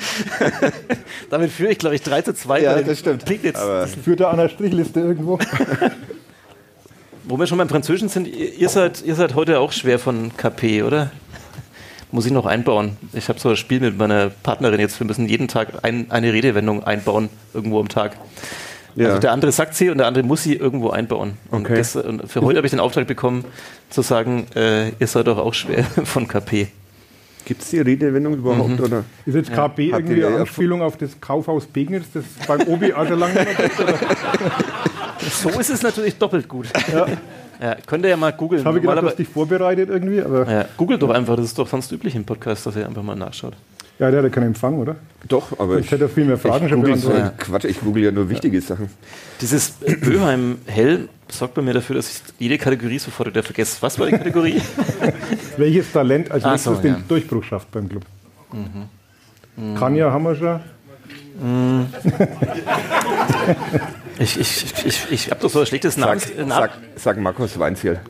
Damit führe ich, glaube ich, 3 zu 2 Ja, das stimmt. Pegnitz. Aber Führt er an der Strichliste irgendwo? Wo wir schon beim Französischen sind, ihr ihr seid, ihr seid heute auch schwer von KP, oder? Muss ich noch einbauen. Ich habe so ein Spiel mit meiner Partnerin jetzt. Wir müssen jeden Tag ein, eine Redewendung einbauen, irgendwo am Tag. Ja. Also der andere sagt sie und der andere muss sie irgendwo einbauen. Und, Okay. das, und für heute habe ich den Auftrag bekommen, zu sagen, äh, ihr seid doch auch schwer von KP. Gibt es die Redewendung überhaupt? Oder? Ist jetzt KP Habt ihr irgendwie eine ja- Anspielung auf das Kaufhaus Pegnitz, das beim Obi? Oder? So ist es natürlich doppelt gut. Ja. könnt ihr ja mal googeln. Ich habe gedacht, hast dich vorbereitet irgendwie, aber Ja, googelt doch einfach, das ist doch sonst üblich im Podcast, dass ihr einfach mal nachschaut. Ja, der hat ja keinen Empfang, oder? Doch, aber Sonst hätte er viel mehr Fragen ich schon google so, Quatsch, ich google ja nur wichtige Sachen. Dieses Böheim Hell sorgt bei mir dafür, dass ich jede Kategorie sofort wieder vergesse. Was war die Kategorie? Welches Talent als nächstes so, den ja. Mhm. Durchbruch schafft beim Club? Kanja haben wir schon. Ich, ich, ich, ich habe doch so ein schlechtes Sag, Namens, äh, sag, sag Markus Weinziel.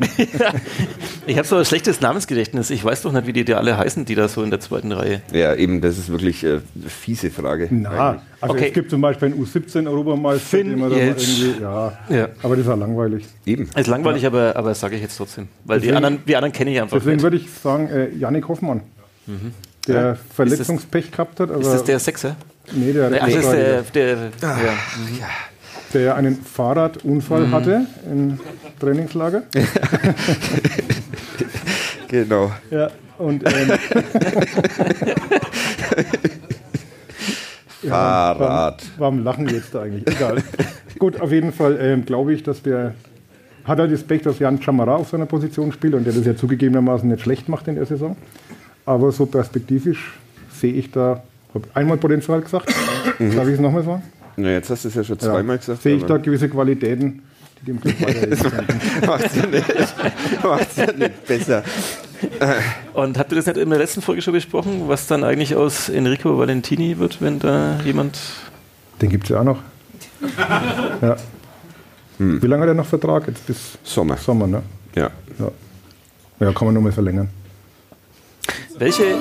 ich habe so ein schlechtes Namensgedächtnis. Ich weiß doch nicht, wie die, die alle heißen, die da so in der zweiten Reihe. Ja, eben, das ist wirklich äh, eine fiese Frage. Na, eigentlich. also Okay. es gibt zum Beispiel einen U17-Europameister, Finn den man irgendwie, ja, Ja. aber das ist ja langweilig. Eben. Ist langweilig, aber, aber sage ich jetzt trotzdem. Weil die Deswegen- anderen, die anderen kenne ich einfach Deswegen nicht. würde ich sagen, äh, Yannick Hoffmann, der Verletzungspech gehabt hat, aber Ist das der Sechser? nee, der, Nee, also ist der, der, Ah. ja. der ja einen Fahrradunfall Mhm. hatte im Trainingslager. Genau. Ja, und ähm, Fahrrad. warum lachen wir jetzt da eigentlich? Egal. Gut, auf jeden Fall ähm, glaube ich, dass der hat halt das Pech, dass Jan Chamara auf seiner Position spielt und der das ja zugegebenermaßen nicht schlecht macht in der Saison. Aber so perspektivisch sehe ich da, habe einmal Potenzial gesagt, darf ich es nochmal sagen? Na, jetzt hast du es ja schon Ja. zweimal gesagt. Sehe ich da gewisse Qualitäten, die dem Club weiterhelfen macht's ja nicht, macht's ja nicht besser. Und habt ihr das nicht in der letzten Folge schon besprochen, was dann eigentlich aus Enrico Valentini wird, wenn da jemand. Den gibt es ja auch noch. Ja. Wie lange hat er noch Vertrag? Jetzt bis Sommer. Sommer, ne? Ja. Ja, ja kann man nochmal verlängern. Welche.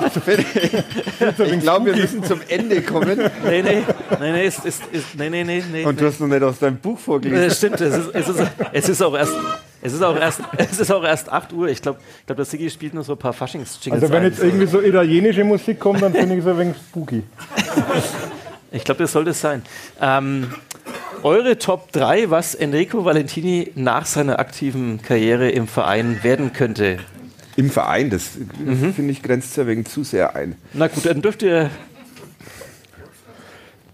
Ich glaube, wir müssen zum Ende kommen. Nee, nee, nee, nee, ist, ist, ist, nee, nee, nee, nee. Und du hast noch nicht aus deinem Buch vorgelesen. Äh, stimmt, es ist, es, ist, es ist auch erst. Es ist, auch erst, es ist auch erst 8 Uhr. Ich glaube, ich glaub, der Sigi spielt nur so ein paar Faschings-Jingles Also wenn ein. jetzt irgendwie so italienische Musik kommt, dann finde ich es ein wenig spooky. Ich glaube, das sollte es sein. Ähm, eure Top 3, was Enrico Valentini nach seiner aktiven Karriere im Verein werden könnte. Im Verein, das äh, finde ich, grenzt ja wegen zu sehr ein. Na gut, dann dürft ihr.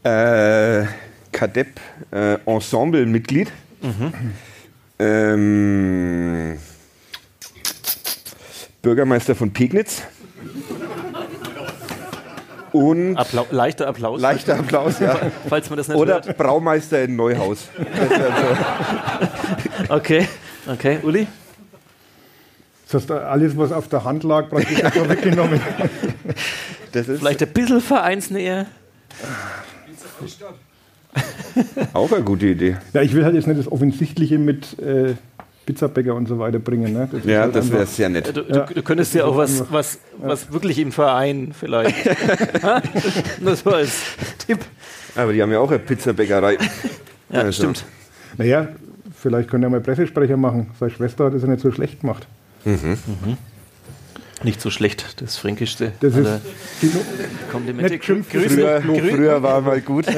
Äh, Kadepp, äh, Ensemble-Mitglied. Ähm, Bürgermeister von Pegnitz. Und Applau leichter Applaus, leichter Applaus, ja. falls man das nicht Oder hört. Braumeister in Neuhaus. Das wär so. Okay, okay, Uli? Das heißt, alles, was auf der Hand lag, praktisch einfach weggenommen. Das ist Vielleicht ein bisschen vereinsnäher. auch eine gute Idee. Ja, ich will halt jetzt nicht das Offensichtliche mit äh, Pizzabäcker und so weiter bringen. Ne? Das Ja, halt das wäre sehr nett. Du, du, du könntest ja auch was, was, was wirklich im Verein vielleicht. das war als Tipp. Aber die haben ja auch eine Pizzabäckerei. Ja, Also. stimmt. Naja, vielleicht können wir mal Pressesprecher machen. Seine Schwester hat es ja nicht so schlecht gemacht. Nicht so schlecht, das Fränkischste. Das ist die, Komplimente. Grüße, Früher, Grü früher war mal gut.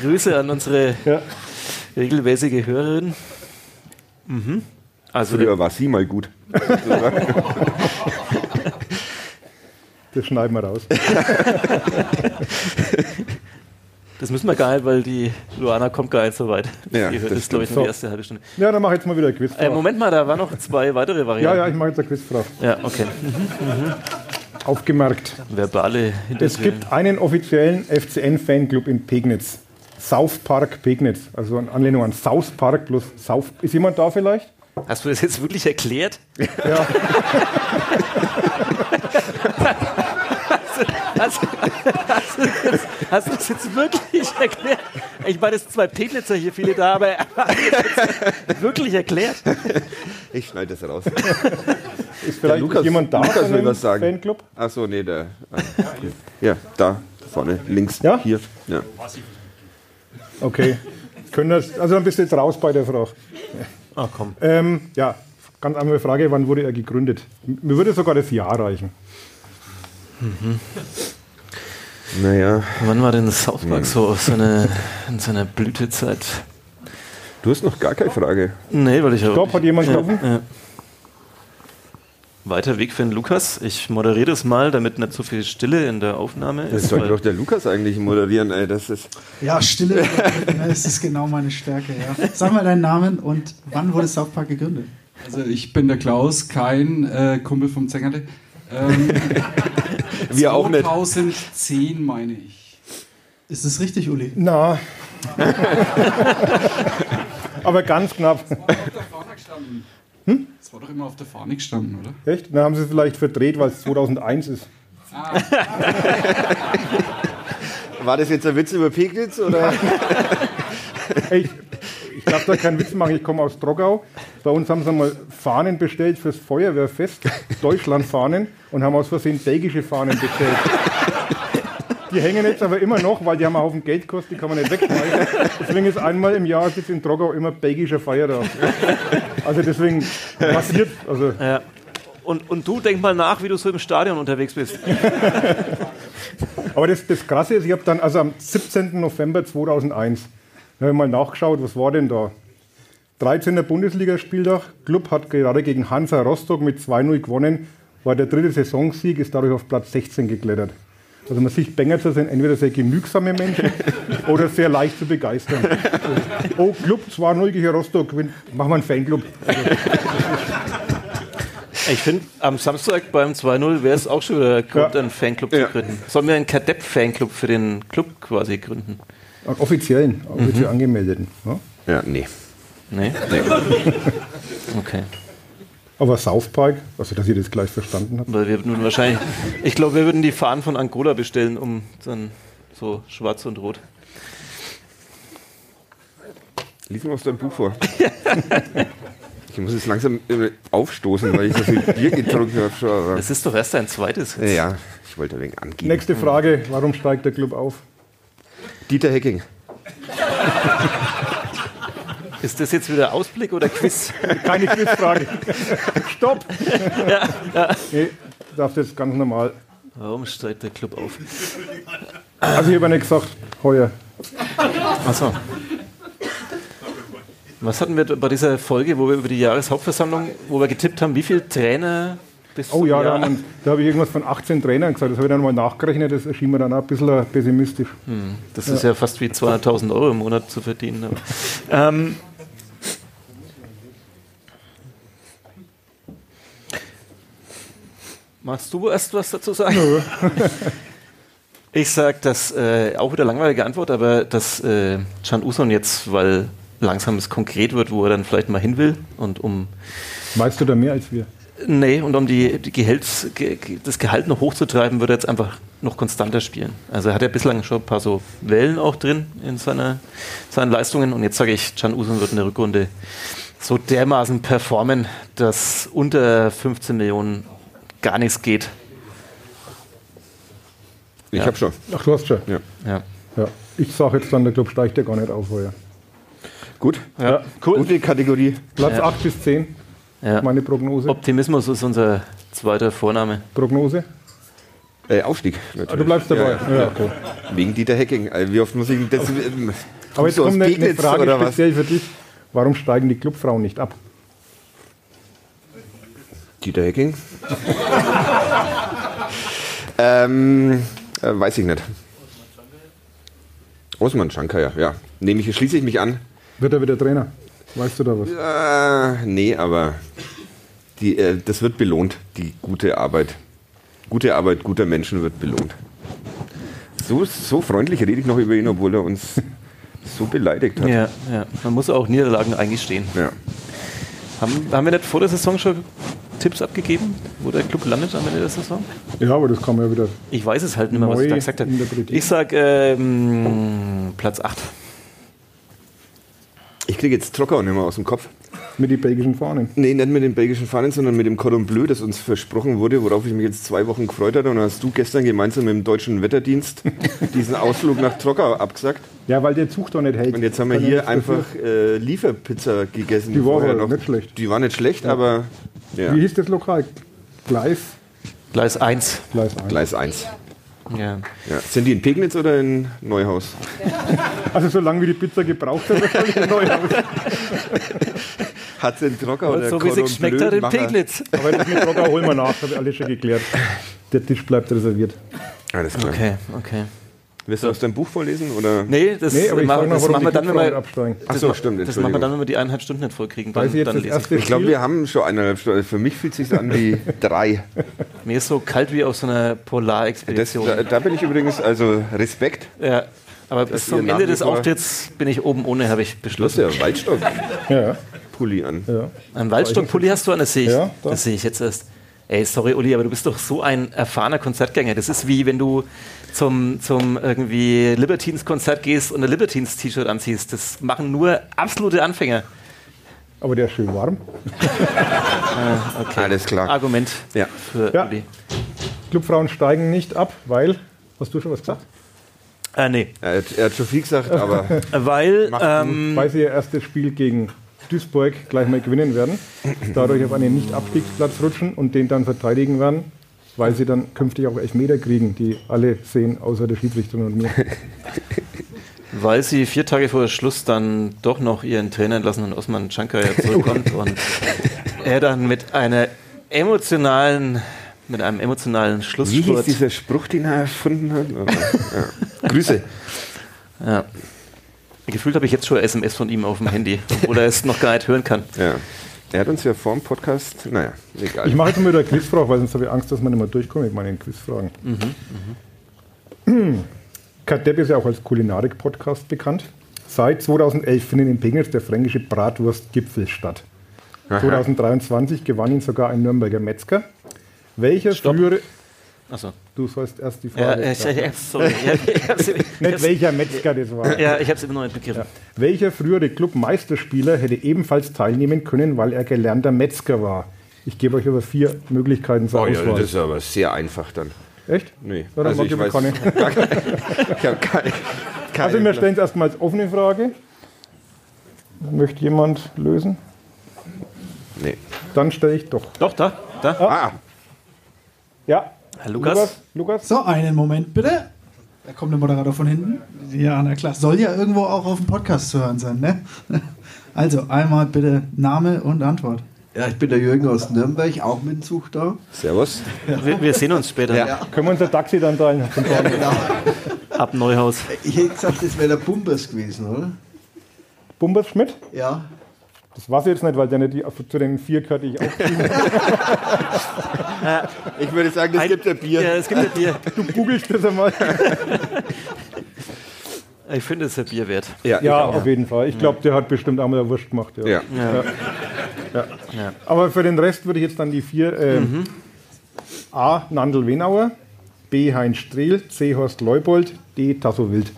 Grüße an unsere Ja. regelmäßige Hörerin. Mhm. Also Früher war sie mal gut. das schneiden wir raus. das müssen wir gar nicht, weil die Luana kommt gar nicht so weit. Ja, die hört das das, glaube ich, nur die erste halbe Stunde. Ja, dann mache ich jetzt mal wieder eine Äh, Quizfrage. Moment mal, da waren noch zwei weitere ja, Varianten. ja, ich mache jetzt eine Quizfrage. Ja, okay. Aufgemerkt. Verbale Es gibt einen offiziellen FCN-Fanclub in Pegnitz. South Park Pegnitz. Also in Anlehnung an South Park plus South. Ist jemand da vielleicht? Hast du das jetzt wirklich erklärt? Ja. Hast, hast, du jetzt, hast du das jetzt wirklich erklärt? Ich meine, es sind zwei Pegnitzer hier, viele da, aber hast du das jetzt wirklich erklärt? Ich schneide das raus. Ist vielleicht Lukas- jemand da Lukas will was sagen. Fanclub? Achso, nee, der. Ja, da vorne, links, Ja? hier. Ja. Okay. Können das, also dann bist du jetzt raus bei der Frage. Ah, komm. Ähm, ja, ganz andere Frage, wann wurde er gegründet? Mir würde sogar das Jahr reichen. Naja, Wann war denn South Park so so eine, in seiner Blütezeit? du hast noch gar keine Frage. Nee, weil ich auch. Stopp, hat jemand ja, gerufen? ja. Weiter Weg für den Lukas. Ich moderiere das mal, damit nicht so viel Stille in der Aufnahme Das ist. sollte weil- doch der Lukas eigentlich moderieren, ey. Das ist. Ja, Stille, das ist genau meine Stärke. Ja. Sag mal deinen Namen und wann wurde South Park gegründet? Also ich bin der Klaus, kein äh, Kumpel vom Zängerle. Ähm, Wir auch nicht. 2010 meine ich. Ist das richtig, Uli? Na. Aber ganz knapp. Das war doch auf der Fahne gestanden. Hm? Das war doch immer auf der Fahne gestanden, oder? Echt? Dann haben sie es vielleicht verdreht, weil es 2001 ist. War das jetzt ein Witz über Pegnitz oder? Ey, ich darf da keinen Witz machen, ich komme aus Troggau. Bei uns haben sie mal Fahnen bestellt fürs Feuerwehrfest, Deutschlandfahnen, und haben aus Versehen belgische Fahnen bestellt. Die hängen jetzt aber immer noch, weil die haben einen Haufen Geld gekostet, die kann man nicht wegschmeißen. Deswegen ist einmal im Jahr jetzt in Troggau immer belgischer Feiertag. Also deswegen passiert, also Ja. Und, und du denk mal nach, wie du so im Stadion unterwegs bist. Aber das, das Krasse ist, ich habe dann, also am 17. November 2001, da habe ich mal nachgeschaut, was war denn da? 13. Bundesligaspieltag, Club hat gerade gegen Hansa Rostock mit 2-0 gewonnen, war der dritte Saisonsieg, ist dadurch auf Platz 16 geklettert. Also man sieht, Bengerzer sind entweder sehr genügsame Menschen oder sehr leicht zu begeistern. Oh, Club 2-0 gegen Rostock, machen wir einen Fanclub. Also, Ich finde, am Samstag beim 2-0 wäre es auch schon wieder Grund, Ja. einen Fanclub Ja. zu gründen. Sollen wir einen Kadepp-Fanclub für den Club quasi gründen? Offiziellen, offiziell angemeldeten. Ja? Ja, nee. Nee? Okay. Aber South Park, also dass ihr das gleich verstanden habt. Weil wir würden wahrscheinlich, ich glaube, wir würden die Fahnen von Angola bestellen, um dann so schwarz und rot. Lies mal aus deinem Buch vor. Ich muss jetzt langsam äh, aufstoßen, weil ich so viel Bier getrunken habe. Es ist doch erst ein zweites. jetzt. Ja, ich wollte ein wenig angeben. Nächste Frage, warum steigt der Club auf? Dieter Hecking. Ist das jetzt wieder Ausblick oder Quiz? Keine Quizfrage. Stopp! Nee, du darfst jetzt ganz normal. Warum steigt der Club auf? Also ich habe ja nicht gesagt, heuer. Achso. Was hatten wir bei dieser Folge, wo wir über die Jahreshauptversammlung, wo wir getippt haben, wie viele Trainer bis Oh ja, da, Jahr- haben wir- da habe ich irgendwas von 18 Trainern gesagt. Das habe ich dann mal nachgerechnet. Das erschien mir dann auch ein bisschen pessimistisch. Das ist ja fast wie 200.000 Euro im Monat zu verdienen. Ähm, magst du erst was dazu sagen? ich sage, dass äh, auch wieder langweilige Antwort, aber dass äh, Can Uson jetzt, weil langsam es konkret wird, wo er dann vielleicht mal hin will und um Weißt du da mehr als wir? Nee, und um die, die Gehalts, ge, ge- das Gehalt noch hochzutreiben, wird er jetzt einfach noch konstanter spielen. Also er hat ja bislang schon ein paar so Wellen auch drin in seiner, seinen Leistungen. Und jetzt sage ich, Can Usun wird in der Rückrunde so dermaßen performen, dass unter 15 Millionen gar nichts geht. Ich Ja. habe schon. Ach, du hast schon. Ja. Ja. Ja. Ich sage jetzt dann, der Club steigt ja gar nicht auf heuer. Gut. Ja. Cool. Gute Kategorie. Platz Ja. 8 bis 10, Ja. meine Prognose. Optimismus ist unser zweiter Vorname. Prognose? Äh, Aufstieg. Ah, Natürlich. du bleibst dabei. Ja, Ja, okay. Wegen Dieter Hecking. Also wie oft muss ich das. ähm, Aber jetzt kommt eine, eine Frage oder was? speziell für dich. Warum steigen die Clubfrauen nicht ab? Dieter Hecking? ähm, äh, weiß ich nicht. Osman Schanker, ja. ja. Nehme ich, schließe ich mich an. Wird er wieder Trainer? Weißt du da was? Äh, nee, aber die, äh, das wird belohnt, die gute Arbeit. Gute Arbeit guter Menschen wird belohnt. So, so freundlich rede ich noch über ihn, obwohl er uns so beleidigt hat. Ja, ja. Man muss auch Niederlagen eingestehen. Ja. Haben, haben wir nicht vor der Saison schon Tipps abgegeben, wo der Club landet am Ende der Saison? Ja, aber das kann man ja wieder. Ich weiß es halt nicht mehr, was ich da gesagt habe. Ich sage ähm, Platz 8. Ich kriege jetzt Trocker nicht mehr aus dem Kopf. Mit den belgischen Fahnen. Nee, nicht mit den belgischen Fahnen, sondern mit dem Cordon Bleu, das uns versprochen wurde, worauf ich mich jetzt zwei Wochen gefreut hatte. Und dann hast du gestern gemeinsam mit dem deutschen Wetterdienst diesen Ausflug nach Trocker abgesagt. Ja, weil der Zug doch nicht hält. Und jetzt haben wir Kann ja hier einfach äh, Lieferpizza gegessen. Die war aber nicht schlecht. Die war nicht schlecht, aber ja. Wie hieß das Lokal? Gleis? Gleis 1. Gleis 1. Gleis 1. Ja. Ja. Sind die in Pegnitz oder in Neuhaus? Also solange wie die Pizza gebraucht hat, wahrscheinlich ein Neuhaus. Hat sie einen Trocker oder so wie sie geschmeckt hat in? Pegnitz. Aber das mit Rocker holen wir nach, habe ich alles schon geklärt. Der Tisch bleibt reserviert. Alles klar. Okay, okay. Willst du aus deinem Buch vorlesen? Oder? Nee, das, Nee, aber ich ma- frage noch, das machen wir dann, wenn wir. absteigen. Ach das so, stimmt, Das machen wir dann, wenn wir die eineinhalb Stunden nicht vollkriegen. Dann, jetzt dann das lese erste Ich glaube, wir haben schon eineinhalb Stunden. Für mich fühlt es sich an wie drei. ich. Mir ist so kalt wie auf so einer Polarexpedition. da, da bin ich übrigens, also Respekt. ja, aber bis zum Ende des Auftritts bin ich oben ohne, habe ich Du hast beschlossen. ja Waldstock-Pulli Ja, an. ja. Ein Waldstockpulli hast du an, das sehe ich. Ja, da. das sehe ich jetzt erst. Ey, sorry, Uli, aber du bist doch so ein erfahrener Konzertgänger. Das ist wie wenn du zum, zum irgendwie Libertines-Konzert gehst und ein Libertines-T-Shirt anziehst. Das machen nur absolute Anfänger. Aber der ist schön warm. Okay. Alles klar. Argument Ja. für Ja. Uli. Clubfrauen steigen nicht ab, weil. Hast du schon was gesagt? Äh, nee. Er hat, er hat schon viel gesagt, aber Weil, ähm, Weil sie ihr erstes Spiel gegen Duisburg gleich mal gewinnen werden, dadurch auf einen Nicht-Abstiegsplatz rutschen und den dann verteidigen werden, weil sie dann künftig auch Elfmeter kriegen, die alle sehen, außer der Schiedsrichterin und mir. weil sie vier Tage vor Schluss dann doch noch ihren Trainer entlassen und Osman Chankaya zurückkommt und er dann mit einer emotionalen, mit einem emotionalen wie hieß Schlussspurt. dieser Spruch, den er erfunden hat? Ja. Grüße. Ja. Gefühlt habe ich jetzt schon eine SMS von ihm auf dem Handy, obwohl er es noch gar nicht hören kann. Ja. Er hat uns ja vor dem Podcast, naja, egal. Ich mache jetzt mal wieder eine Quizfrage, weil sonst habe ich Angst, dass man nicht mehr durchkommt mit meinen Quizfragen. Kadepp ist ja auch als Kulinarik-Podcast bekannt. Seit 2011 findet in Pegnitz der fränkische Bratwurstgipfel statt. 2023 gewann ihn sogar ein Nürnberger Metzger. Welcher Stopp. frühere. Achso. Du sollst erst die Ja, Frage. ich, ich, ich, sorry. Ja, ich hab's, ich Nicht welcher Metzger das war. ja, ich habe es immer noch nicht begriffen. Welcher frühere Clubmeisterspieler hätte ebenfalls teilnehmen können, weil er gelernter Metzger war? Ich gebe euch aber vier Möglichkeiten zur Oh ja, Auswahl. das ist aber sehr einfach dann. Echt? Nee, Ja, dann also ich weiß keine. ich habe keine, keine Also wir stellen es erstmal als offene Frage. Möchte jemand lösen? Nee. Dann stelle ich doch. Doch, da, da. Ah, Ja. Herr Lukas. Lukas? Lukas? So, einen Moment bitte. Da kommt der Moderator von hinten. Ja, na klar. Soll ja irgendwo auch auf dem Podcast zu hören sein, ne? Also, einmal bitte Name und Antwort. Ja, ich bin der Jürgen aus Nürnberg, auch mit dem Zug da. servus. Wir, wir sehen uns später Können wir unser Taxi dann teilen? ab Neuhaus. Ich hätte gesagt, das wäre der Bumbers gewesen, oder? Bumbers Schmidt? Ja. Das weiß ich jetzt nicht, weil der nicht die, zu den vier gehört, die ich auch Ich würde sagen, es gibt ja Bier. Ja, es gibt ja Bier. Du googelst das einmal. Ich finde, es ist ein Bier wert. Ja, Ja, auf jeden Fall. Ich glaube, der hat bestimmt auch mal Wurst gemacht. Ja. ja. Ja. Aber für den Rest würde ich jetzt dann die vier ähm, A. Nandl Wenauer, B. Heinz Strehl, C. Horst Leupold, D. Tasso Wild.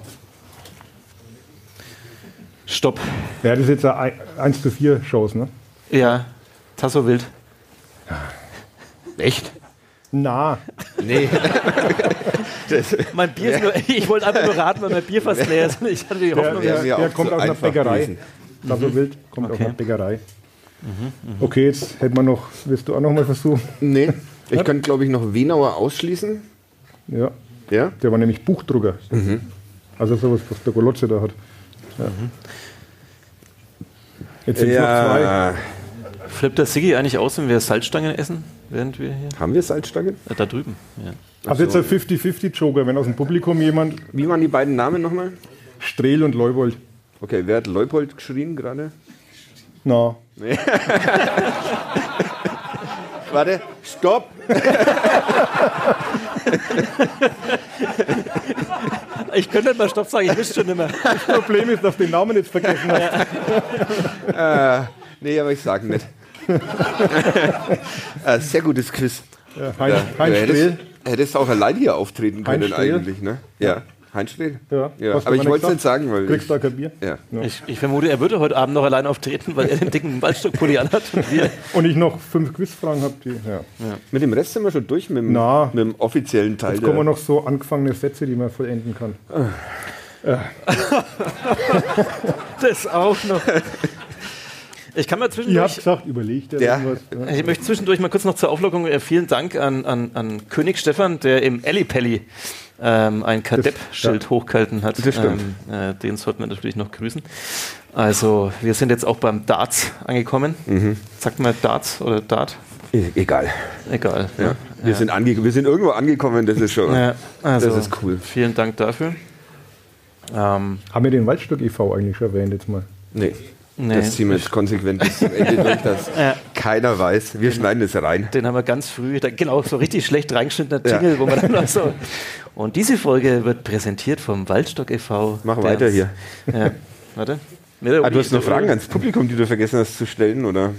Stopp. Ja, das ist jetzt eine 1 zu 4 Shows, ne? Ja, Tasso Wild. Echt? Na, Nee. Mein Bier ist nur, ich wollte einfach nur raten, weil mein Bier fast leer ist. Ich hatte die der, Hoffnung. der, der auch kommt zu aus einer Bäckerei. Tasso Wild kommt aus Okay. einer Bäckerei. Okay, jetzt hätten wir noch, willst du auch noch mal versuchen? Nee. Ich kann, glaube ich, noch Wenauer ausschließen. Ja, Ja? der war nämlich Buchdrucker. Also sowas, was der Golotze da hat. Ja. Jetzt sind es noch zwei. Ja. Flippt der Siggi eigentlich aus, wenn wir Salzstangen essen? Während wir hier. Haben wir Salzstangen? Äh, da drüben. Ja. Also jetzt ein 50-50-Joker, wenn aus dem Publikum jemand Wie waren die beiden Namen nochmal? Strehl und Leupold. Okay, wer hat Leupold geschrien gerade? Na, Warte, stopp! Ich könnte nicht mal Stopp sagen, ich wüsste schon nicht mehr. das Problem ist, dass du den Namen jetzt vergessen hast. Nee, aber ich sag nicht. äh, sehr gutes Quiz. Ja, Heinz, Ja, Heinz du hättest, Strehl. hättest auch allein hier auftreten Heinz können eigentlich, ne? Ja. Heinz Strehl? Ja, ja. Aber ich wollte es nicht sagen, weil Kriegst ich, du da kein Bier? ja. Ich, ich vermute, er würde heute Abend noch allein auftreten, weil er den dicken Waldstockpulli anhat. Und wir, Und ich noch fünf Quizfragen habe, die. Ja. Mit dem Rest sind wir schon durch mit dem, Na. mit dem offiziellen Teil. Jetzt kommen noch so angefangene Sätze, die man vollenden kann. das auch noch. Ich kann mal Ihr habt zwischendurch. gesagt, überlegt Ja. irgendwas. Ja. Ich möchte zwischendurch mal kurz noch zur Auflockerung äh, vielen Dank an, an, an König Stefan, der im Ellipelli ähm, ein Kadepp-Schild ja. hochgehalten hat. Das stimmt. Ähm, äh, den sollten wir natürlich noch grüßen. Also, wir sind jetzt auch beim Darts angekommen. Mhm. Sagt man Darts oder Dart? E- Egal. Egal. Ja. Wir, Sind ange wir sind irgendwo angekommen, das ist schon. Ja, also, das ist cool. Vielen Dank dafür. Ähm, Haben wir den Waldstock e.V. eigentlich schon erwähnt jetzt mal? Nee. Nee. Das ziehen wir jetzt konsequent bis zum Ende durch, dass Ja. keiner weiß. Wir schneiden das rein. Den haben wir ganz früh, da, genau, so richtig schlecht reingeschnittener Ja. Jingle, wo man dann noch so. Und diese Folge wird präsentiert vom Waldstock e.V. Mach weiter hier. Ja, warte. Ah, du hast noch Fragen ans Publikum, die du vergessen hast zu stellen, oder?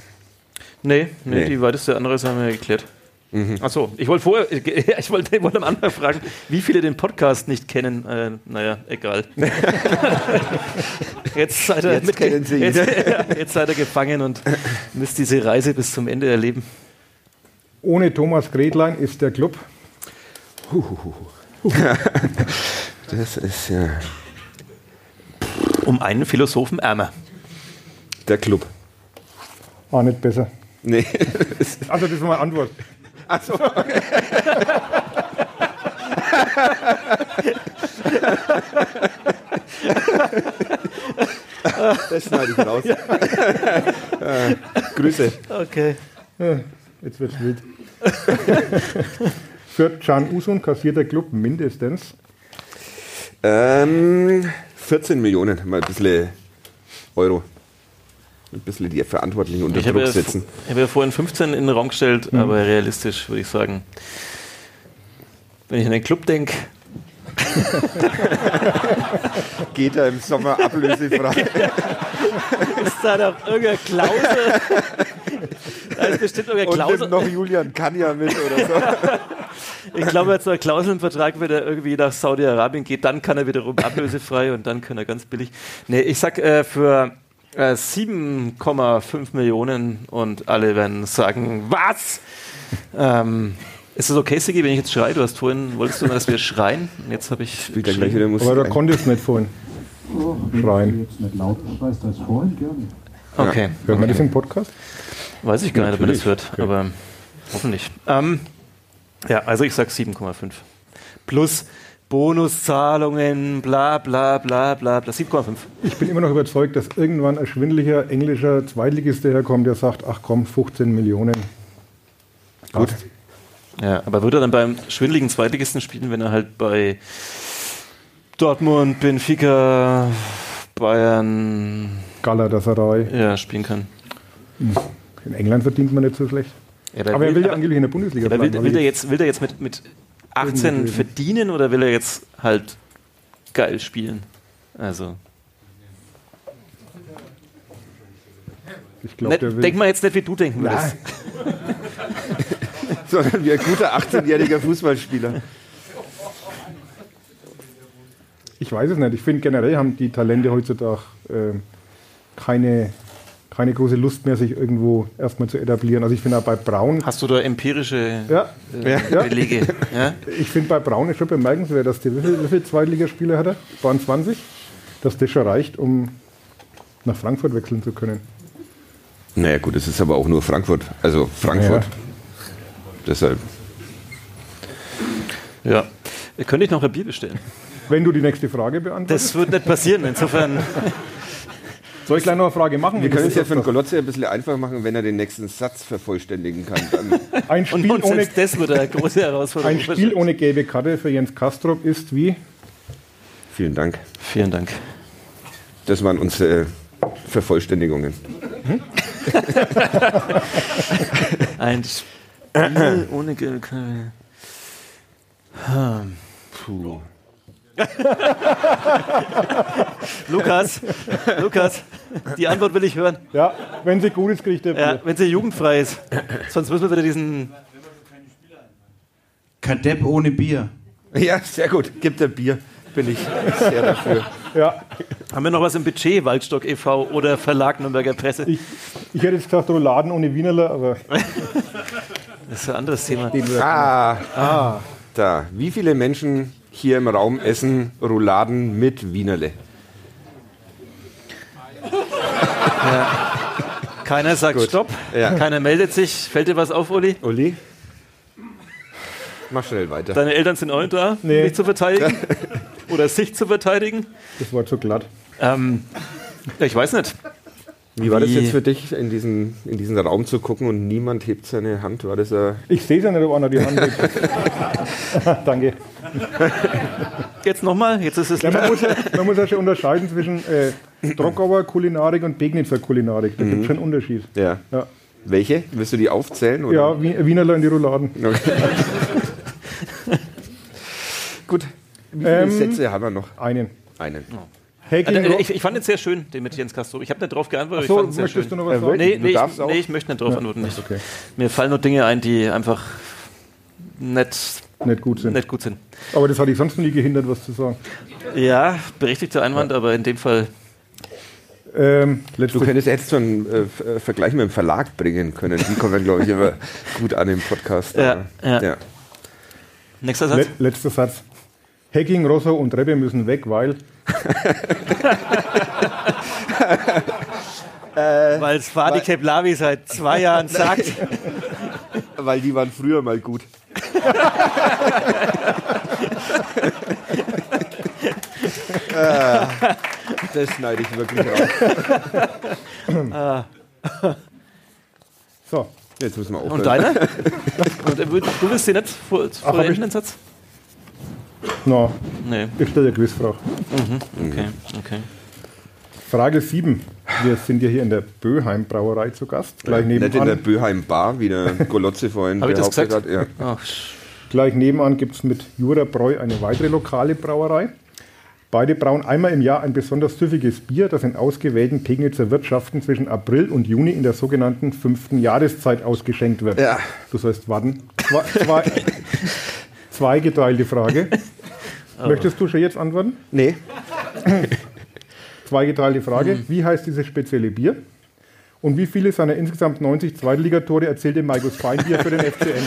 Nee, nee, Nee. die weiteste andere haben wir geklärt. Mhm. Achso, ich wollte vorher, ich wollte, ich wollte am Anfang fragen, wie viele den Podcast nicht kennen. Äh, naja, egal. jetzt seid ihr, Jetzt kennen sie jetzt, jetzt seid ihr gefangen und müsst diese Reise bis zum Ende erleben. Ohne Thomas Gretlein ist der Club. Das ist ja Um einen Philosophen ärmer. der Club. Auch nicht besser. Nee. Also, das ist meine Antwort. Achso. Das schneide ich raus. äh, Grüße. Okay. Ja, Jetzt wird's wild. Für Can Usun kassiert der Club mindestens. Ähm, 14 Millionen, mal ein bisschen Euro. Ein bisschen die Verantwortlichen unter Ich habe Druck ja, setzen. ich habe ja vorhin 15 in den Raum gestellt, Mhm. aber realistisch würde ich sagen, wenn ich an den Club denke, Geht er im Sommer ablösefrei? ist da doch irgendeine Klausel. Da ist bestimmt irgendeine Und Klausel. nimmt noch Julian Kanja mit oder so. Ich glaube, jetzt so ein Klauselvertrag, wenn er irgendwie nach Saudi-Arabien geht, dann kann er wiederum ablösefrei und dann kann er ganz billig. Nee, ich sag äh, für äh, 7,5 Millionen und alle werden sagen, was? Ähm, ist es okay, Sigi, wenn ich jetzt schreie? Du hast vorhin, wolltest du, dass wir schreien? Und jetzt habe ich. Spielt gleich wieder Musik Aber da ein. konnte es nicht vorhin. Schreien. jetzt nicht laut schreist als vorhin, gerne. Okay. Hört man das im Podcast? Weiß ich gar nicht, ob man das hört, Natürlich. aber hoffentlich. Ähm, ja, also ich sag 7,5. Plus Bonuszahlungen, bla bla bla bla bla. 7,5. Ich bin immer noch überzeugt, dass irgendwann ein schwindeliger englischer Zweitligist daherkommt, der sagt, ach komm, 15 Millionen. Gut. Ja, aber würde er dann beim schwindeligen Zweitligisten spielen, wenn er halt bei Dortmund, Benfica, Bayern Galatasaray. ja, spielen kann? In England verdient man nicht so schlecht. Ja, aber er will ja angeblich in der Bundesliga will, bleiben. will, aber der jetzt, will der jetzt mit, mit 18 Irgendwie- verdienen oder will er jetzt halt geil spielen? Also. Ich glaube, Nicht, der will. denk mal jetzt nicht, wie du denken würdest. Sondern wie ein guter 18-jähriger Fußballspieler. Ich weiß es nicht. Ich finde generell haben die Talente heutzutage ähm, keine, keine große Lust mehr, sich irgendwo erstmal zu etablieren. Also ich finde auch bei Braun. Hast du da empirische Ja. äh, Ja. Belege? Ja? Ich finde bei Braun ist schon bemerkenswert, dass der, wie viele wie viel Zweitligaspiele hat er? Waren 20? Dass das schon reicht, um nach Frankfurt wechseln zu können. Naja, gut, es ist aber auch nur Frankfurt. Also Frankfurt. Ja. Deshalb. Ja. Könnte ich noch ein Bier bestellen? Wenn du die nächste Frage beantwortest. Das wird nicht passieren. Insofern. Soll ich gleich noch eine Frage machen? Wir können es ja für den Golotze ein bisschen einfach machen, wenn er den nächsten Satz vervollständigen kann. Dann Ein Und, Spiel, und ohne, selbst das wird eine große Herausforderung. ein Spiel ohne gelbe Karte für Jens Kastrop ist wie? vielen Dank. Vielen Dank. Das waren unsere Vervollständigungen. Ein Spiel ohne Karte. Hm. Puh. Lukas, Lukas, die Antwort will ich hören. Ja, wenn sie gut ist, kriegt er Ja, Bier. wenn sie jugendfrei ist. Sonst müssen wir wieder diesen. Kadepp ohne Bier. Ja, sehr gut. Gibt er Bier. Bin ich sehr dafür. Ja, Haben wir noch was im Budget, Waldstock e.V. oder Verlag Nürnberger Presse? ich, ich hätte jetzt gesagt Rouladen ohne Wienerler, aber Das ist ein anderes Thema. Ah, ah. Da. Wie viele Menschen hier im Raum essen Rouladen mit Wienerle? Keiner sagt Gut. Stopp. Ja. Keiner meldet sich. Fällt dir was auf, Uli? Uli? Mach schnell weiter. Deine Eltern sind auch nicht da, Nee. dich zu verteidigen? oder sich zu verteidigen? das war zu glatt. Ähm, ja, ich weiß nicht. Wie war das jetzt für dich, in diesen, in diesen Raum zu gucken und niemand hebt seine Hand? War das ein Ich sehe es ja nicht, ob einer die Hand hebt. Danke. Jetzt nochmal, jetzt ist es. Ja, man, muss ja, man muss ja schon unterscheiden zwischen äh, Trockauer Kulinarik und Pegnitzer Kulinarik. Da gibt es schon einen Unterschied. Ja. Ja, Welche? Willst du die aufzählen? Oder? ja Wien- Wienerler in die Rouladen. Gut. Wie viele Ähm, Sätze haben wir noch? Einen. Einen. Hacking Also, ich, ich fand es sehr schön, den mit Jens Castro. Ich habe nicht drauf geantwortet. Ach so, ich fand es sehr möchtest schön. du noch was sagen? Nee, nee, ich, nee, ich möchte nicht drauf antworten. Nicht. Okay. Mir fallen nur Dinge ein, die einfach nicht, Nicht gut sind. nicht gut sind. Aber das hat ich sonst nie gehindert, was zu sagen. Ja, berechtigter Einwand, aber in dem Fall. Ähm, Du könntest jetzt so einen äh, äh, Vergleich mit dem Verlag bringen können. Die kommen, glaube ich, immer gut an im Podcast. Ja, ja. Nächster Satz. Le letzter Satz. Hacking, Rosso und Rebbe müssen weg, weil. Weil es Fadi Keblavi seit zwei Jahren sagt. Weil die waren früher mal gut. Ah, das schneide ich wirklich raus. So, Jetzt müssen wir aufhören. Und äh, du willst den nicht vor, vollenden, ich- den Satz? Na, Nee. ich stelle eine Quizfrage. Okay, okay. Frage 7. Wir sind ja hier in der Böheim Brauerei zu Gast. Gleich Nicht in der nebenan, Böheim Bar, wie der Golotze vorhin Hab ich das gesagt? hat. Ja. Ach, gleich nebenan gibt es mit Jura Bräu eine weitere lokale Brauerei. Beide brauen einmal im Jahr ein besonders süffiges Bier, das in ausgewählten Pegnitzer Wirtschaften zwischen April und Juni in der sogenannten fünften Jahreszeit ausgeschenkt wird. Ja. Du sollst warten. Zwei, zwei, zweigeteilte Frage. Möchtest du schon jetzt antworten? Nee, Zweigeteilte Frage. Hm. Wie heißt dieses spezielle Bier? Und wie viele seiner insgesamt 90 Zweitligatore erzielte Markus Feinbier für den FCN?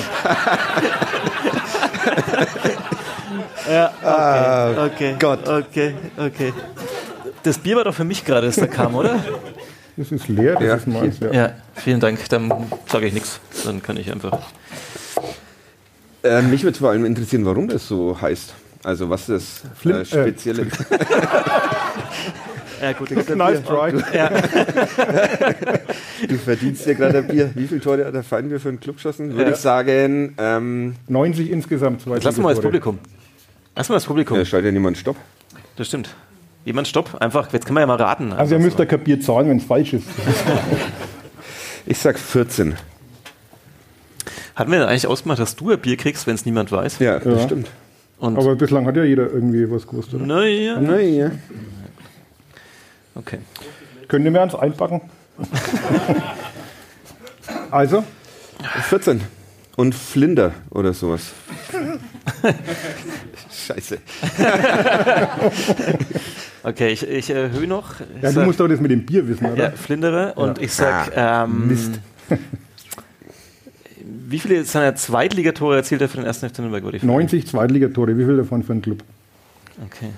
okay. Gott. Okay, okay. Das Bier war doch für mich gerade, das da kam, oder? Das ist leer, das Ja. ist meins. Ja. Ja, vielen Dank. Dann sage ich nichts. Dann kann ich einfach. Äh, mich würde vor allem interessieren, warum das so heißt. Also was das äh, äh, spezielle... Ja, gut. Nice try. du verdienst ja gerade ein Bier. Wie viele Tore hat der Feinbier für einen Club geschossen? Würde Ja. ich sagen, ähm, 90 insgesamt Jetzt lassen wir mal das. Publikum. Lassen wir das Publikum. da schaltet ja niemand Stopp. Das stimmt. Jemand stopp. Einfach, jetzt kann man ja mal raten. Also ihr müsst ja kapiert zahlen, wenn es falsch ist. Ich sag 14. Hatten wir denn eigentlich ausgemacht, dass du ein Bier kriegst, wenn es niemand weiß? Ja, das Ja. stimmt. Und Aber bislang hat ja jeder irgendwie was gewusst. Oder? naja. Naja. Okay. Könnt ihr mir eins einpacken? also, 14. Und Flinder oder sowas. Scheiße. Okay, ich, ich erhöhe noch. Ich ja, du sag- musst doch das mit dem Bier wissen, oder? ja, Flindere und ich sag. Ähm, Mist. Wie viele seiner Zweitligatore erzielt er für den ersten FC Nürnberg? Würde ich fragen. 90 Zweitligatore, wie viel davon für einen Club? Okay.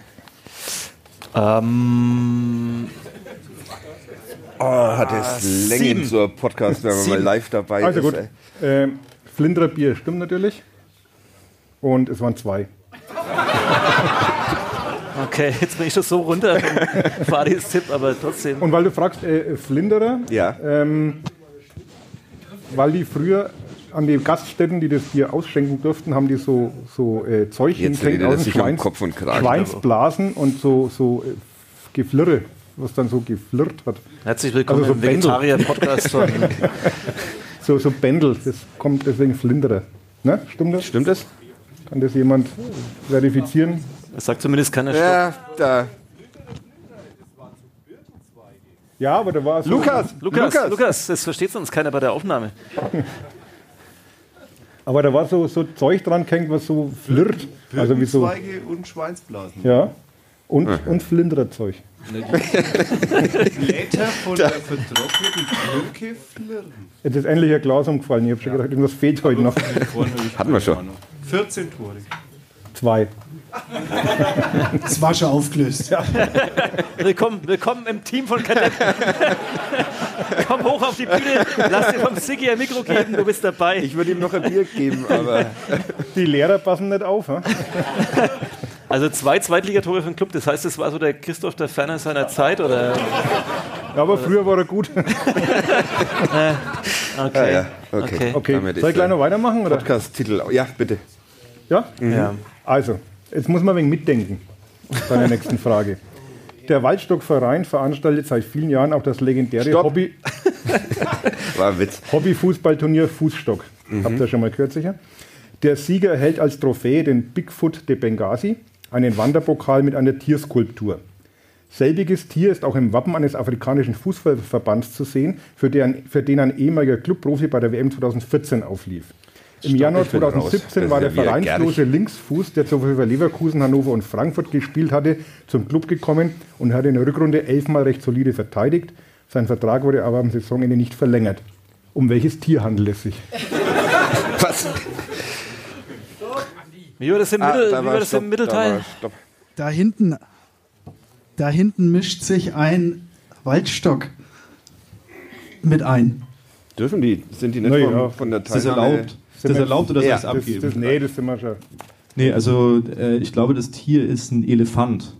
Ähm, Oh, hat es Längen sieben. zur Podcast, wenn man mal Sieben. live dabei Also ist. gut, ey. ähm, Flinderer Bier stimmt natürlich. Und es waren zwei. okay, jetzt bin ich schon so runter. Fadis Tipp, aber trotzdem. Und weil du fragst, äh, Flinderer, Ja. ähm, weil die früher an die Gaststätten, die das Bier ausschenken durften, haben die so, so äh, Zeug er aus dem Schweins, Kopf und Kragen. Schweinsblasen und so, so äh, Geflirre, was dann so geflirrt hat. Herzlich willkommen Also so im. Vegetarier-Podcast von. So, so Bändel, das kommt deswegen Flinderer. Ne? Stimmt das? Stimmt das? Kann das jemand verifizieren? Das sagt zumindest keiner Stopp. Ja, da. Ja, aber da war so Lukas! Lukas, Lukas! Lukas, das versteht sonst keiner bei der Aufnahme. Aber da war so, so Zeug dran gehängt, was so flirrt. Also wie so. Birkenzweige und Schweinsblasen. Ja. Und, und Flinderer-Zeug. Blätter von der vertrockneten Birke flirren. Jetzt ist endlich ein Glas umgefallen. Ich habe schon gedacht, irgendwas fehlt heute noch. Hatten wir schon. 14 Tore. Zwei. Das war schon aufgelöst. Willkommen, willkommen im Team von Kadetten. Komm hoch auf die Bühne, lass dir vom Siggi ein Mikro geben, du bist dabei. Ich würde ihm noch ein Bier geben, aber. Die Lehrer passen nicht auf. Hm? Also zwei Zweitligatore für den Club, das heißt, das war so der Christoph der Ferner seiner Zeit oder aber früher war er gut. Äh, okay. Ah, ja. Okay. Okay, Damit soll ich gleich noch weitermachen? Oder? Podcast-Titel. Ja, bitte. Ja? Ja. Also, jetzt muss man ein wenig mitdenken bei der nächsten Frage. Der Waldstockverein veranstaltet seit vielen Jahren auch das legendäre Stopp. Hobby, War ein Witz. Hobbyfußballturnier Fußstock. Habt ihr schon mal gehört sicher? Der Sieger erhält als Trophäe den Bigfoot de Benghazi, einen Wanderpokal mit einer Tierskulptur. Selbiges Tier ist auch im Wappen eines afrikanischen Fußballverbands zu sehen, für den, für den ein ehemaliger Clubprofi bei der WM 2014 auflief. Im Januar ich bin raus. 2017 Das war ist der vereinslose Linksfuß, der zuvor für Leverkusen, Hannover und Frankfurt gespielt hatte, zum Club gekommen und hat in der Rückrunde elfmal recht solide verteidigt. Sein Vertrag wurde aber am Saisonende nicht verlängert. Um welches Tier handelt es sich? Was? Wie war das im, Ah, Mittel, da war war das Stopp, im da Mittelteil? Stopp. Da hinten, da hinten mischt sich ein Waldstock mit ein. Dürfen die? Sind die nicht Na vom, ja. von der Ist das Teilnahme? erlaubt? Ist das erlaubt oder soll Ja, ich es Das, abgeben? das, nee, das sind wir schon. Nee, also äh, ich glaube, das Tier ist ein Elefant.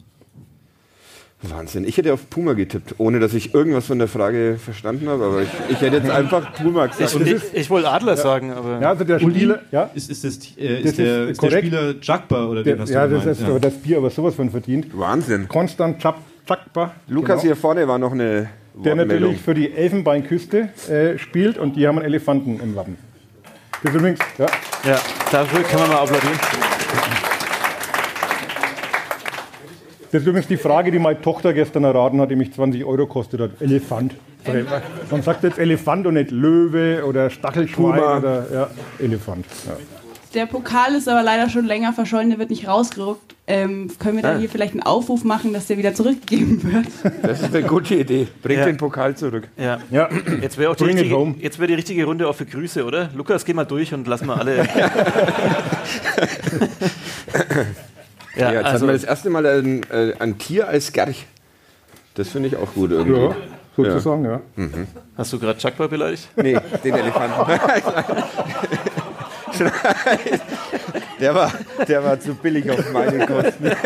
Wahnsinn. Ich hätte auf Puma getippt, ohne dass ich irgendwas von der Frage verstanden habe, aber ich, ich hätte jetzt einfach Puma gesagt. Ich, ich, ich wollte Adler sagen, aber. Ja, also der Spieler, ja, Ist, ist, das, äh, Das ist, der, ist der. Spieler Jagba oder der, wen hast ja du das gemeint? ist aber das Bier aber sowas von verdient. Wahnsinn. Konstant Chakba, Lukas, genau, hier vorne war noch eine der natürlich für die Elfenbeinküste äh, spielt und die haben einen Elefanten im Wappen. Das ist übrigens, ja, Ja, dafür kann man mal applaudieren. Das ist übrigens die Frage, die meine Tochter gestern erraten hat, die mich 20 Euro kostet hat. Elefant. Man sagt jetzt Elefant und nicht Löwe oder Stachelschwein Puma. oder ja, Elefant. Ja. Der Pokal ist aber leider schon länger verschollen, der wird nicht rausgerückt. Ähm, können wir da Ah. hier vielleicht einen Aufruf machen, dass der wieder zurückgegeben wird? Das ist eine gute Idee. Bringt Ja. den Pokal zurück. Ja. Ja. Jetzt wäre auch die Bring richtige, home. jetzt wär die richtige Runde auch für Grüße, oder? Lukas, geh mal durch und lass mal alle. ja, Ja, jetzt also, hatten wir das erste Mal ein, äh, ein Tier als Gerch. Das finde ich auch gut irgendwie. ja, sozusagen, ja. hast du gerade Chakwa beleidigt? Nee, den Elefanten. der, war, der war zu billig auf meine Kosten.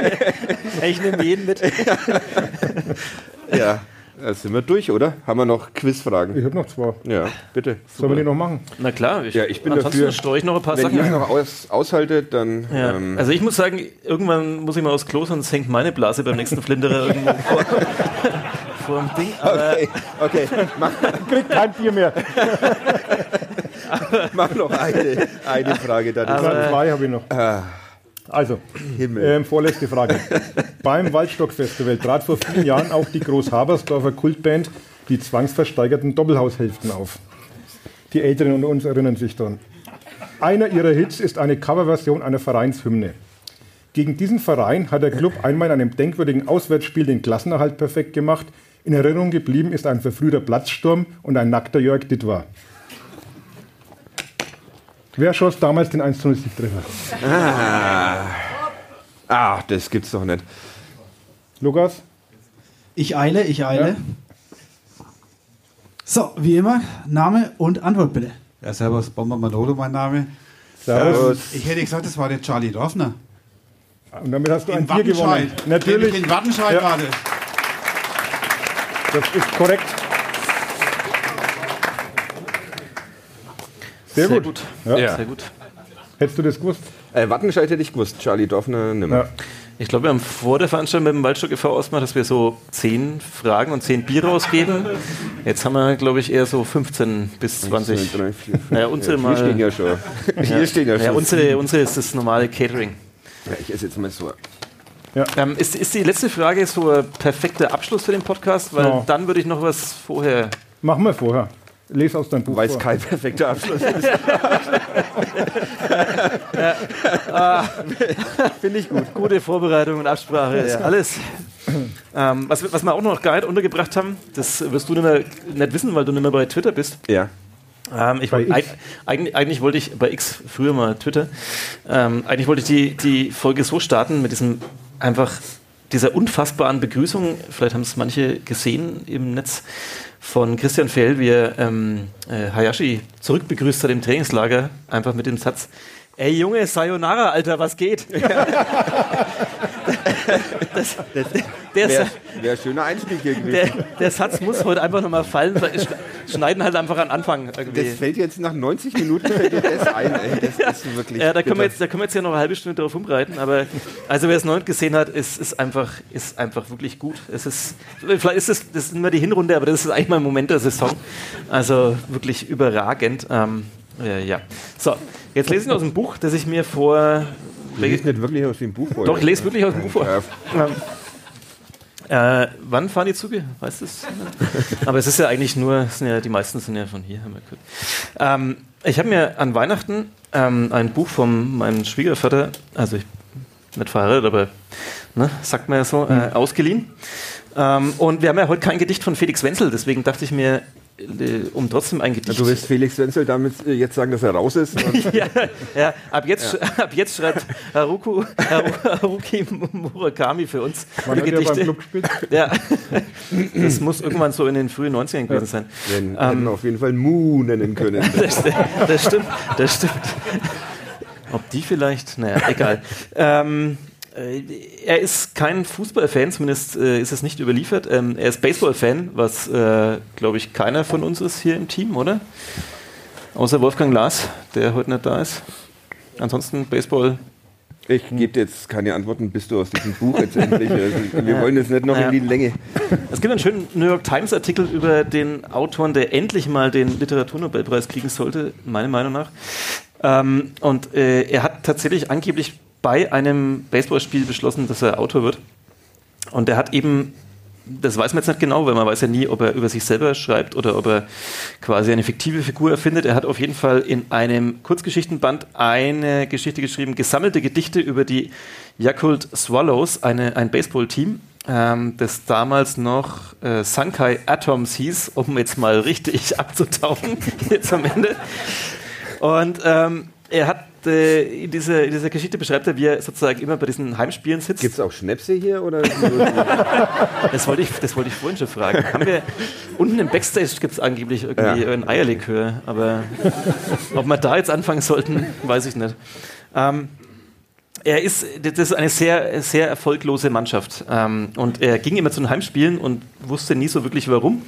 Ich nehme jeden mit. Ja, da sind wir durch, oder? Haben wir noch Quizfragen? Ich habe noch zwei. Ja, bitte. Sollen wir die noch machen? Na klar, ich, Ja, ich bin ansonsten dafür. streue ich noch ein paar Wenn Sachen. ihr es ein. noch aus, aushaltet, dann. Ja. Ähm, Also ich muss sagen, irgendwann muss ich mal aufs Klo, sonst hängt meine Blase beim nächsten Flinderer irgendwo vor, vor dem Ding. Aber okay, okay. Mach, Kriegt kein Bier mehr. mach noch eine, eine Frage dann. Ja, zwei habe ich noch. Also, Himmel. ähm, vorletzte Frage. Beim Waldstock-Festival trat vor vielen Jahren auch die Groß-Habersdorfer Kultband die zwangsversteigerten Doppelhaushälften auf. Die Älteren unter uns erinnern sich daran. Einer ihrer Hits ist eine Coverversion einer Vereinshymne. Gegen diesen Verein hat der Club einmal in einem denkwürdigen Auswärtsspiel den Klassenerhalt perfekt gemacht. In Erinnerung geblieben ist ein verfrühter Platzsturm und ein nackter Jörg Dittwar. Wer schoss damals den 1 0 Siegtreffer? Ah. ah, das gibt's doch nicht. Lukas? Ich eile, ich eile. So, wie immer, Name und Antwort bitte. Ja, servus, Bomber Manolo, mein Name. Servus. Ich hätte gesagt, das war der Charlie Dorfner. Und damit hast du ein In Bier gewonnen. Natürlich. In Wattenscheid Ja. war das. Das ist korrekt. Sehr, Sehr gut. gut. Ja. Ja. sehr gut. Hättest du das gewusst? Äh, Wattenscheid hätte ich gewusst, Charlie Dorfner nimmer. Ja. Ich glaube, wir haben vor der Veranstaltung mit dem Waldstock e.V. ausgemacht, dass wir so zehn Fragen und zehn Bier rausgeben. Jetzt haben wir, glaube ich, eher so 15 bis 20. Zwei, drei, vier, fünf. Naja, unsere ja, mal. Hier stehen ja schon. Hier stehen ja schon. Ja, unsere, unsere ist das normale Catering. Ja, ich esse jetzt mal so. Ähm, ist, ist die letzte Frage so ein perfekter Abschluss für den Podcast? Weil Ja. dann würde ich noch was vorher. Machen wir vorher. Les aus deinem Buch Weil es kein perfekter Abschluss ist. Finde ich gut. Gute Vorbereitung und Absprache, ja, alles. Ähm, was, was wir auch noch gar nicht untergebracht haben, das wirst du nicht, mehr, nicht wissen, weil du nicht mehr bei Twitter bist. Ja. Ähm, ich Bei wollt, eigentlich, eigentlich wollte ich bei X früher mal Twitter. Ähm, eigentlich wollte ich die, die Folge so starten mit diesem einfach dieser unfassbaren Begrüßung. Vielleicht haben es manche gesehen im Netz von Christian Fell, wie er ähm, äh, Hayashi zurückbegrüßt hat im Trainingslager, einfach mit dem Satz: Ey Junge, Sayonara, Alter, was geht? das, Das der, wäre wär ein schöner Einstieg hier gewesen. der, der Satz muss heute einfach nochmal fallen. Schneiden halt einfach an Anfang. Irgendwie. Das fällt jetzt nach 90 Minuten fällt dir das ein. Ey. Das ist wirklich Ja, da können, wir jetzt, da können wir jetzt ja noch eine halbe Stunde drauf umreiten, aber also wer es nicht gesehen hat, ist, ist, einfach, ist einfach wirklich gut. Es ist, vielleicht ist es, das ist immer die Hinrunde, aber das ist eigentlich mal ein Moment der Saison. Also wirklich überragend. Ähm, ja, ja. So, jetzt lese ich aus dem Buch, das ich mir vor. Du liest nicht wirklich aus dem Buch vor. Doch, ich lese wirklich aus dem Buch vor. Äh, wann fahren die Züge? Weißt du es? Aber es ist ja eigentlich nur, ja, die meisten sind ja von hier, haben wir gehört. Ähm, ich habe mir an Weihnachten ähm, ein Buch von meinem Schwiegervater, also ich bin nicht verheiratet, aber ne, sagt man ja so, äh, ausgeliehen. Ähm, und wir haben ja heute kein Gedicht von Felix Wenzel, deswegen dachte ich mir, um trotzdem ein Gedicht. Du willst Felix Wenzel damit äh, jetzt sagen, dass er raus ist? Ja, ja, ab jetzt, ab jetzt schreibt Haruku, Haru- Haruki Murakami für uns hat er beim Gedichte. Club gespielt? Ja, das muss irgendwann so in den frühen 90ern gewesen sein. wir hätten auf jeden Fall Mu nennen können. Das, das stimmt, das stimmt. Ob die vielleicht, naja, egal. Ähm, äh, er ist kein Fußballfan, zumindest äh, ist es nicht überliefert. Ähm, er ist Baseballfan, was, äh, glaube ich, keiner von uns ist hier im Team, oder? Außer Wolfgang Lars, der heute nicht da ist. Ansonsten Baseball. Ich gebe dir jetzt keine Antworten, bis du aus diesem Buch jetzt endlich. Also, wir Ja. wollen jetzt nicht noch Ja. in die Länge. Es gibt einen schönen New York Times Artikel über den Autoren, der endlich mal den Literaturnobelpreis kriegen sollte, meiner Meinung nach. Ähm, und äh, er hat tatsächlich angeblich bei einem Baseballspiel beschlossen, dass er Autor wird. Und er hat eben, das weiß man jetzt nicht genau, weil man weiß ja nie, ob er über sich selber schreibt oder ob er quasi eine fiktive Figur erfindet. Er hat auf jeden Fall in einem Kurzgeschichtenband eine Geschichte geschrieben, gesammelte Gedichte über die Yakult Swallows, eine, ein Baseballteam, ähm, das damals noch äh, Sankai Atoms hieß, um jetzt mal richtig abzutauchen, jetzt am Ende. Und ähm, er hat äh, in, dieser, in dieser Geschichte beschreibt er, wie er sozusagen immer bei diesen Heimspielen sitzt. Gibt es auch Schnäpse hier? Oder? Das wollte ich, das wollte ich vorhin schon fragen. Haben wir, unten im Backstage gibt es angeblich irgendwie Ja. ein Eierlikör, aber ob wir da jetzt anfangen sollten, weiß ich nicht. Ähm, er ist, das ist eine sehr, sehr erfolglose Mannschaft. Ähm, und er ging immer zu den Heimspielen und wusste nie so wirklich warum.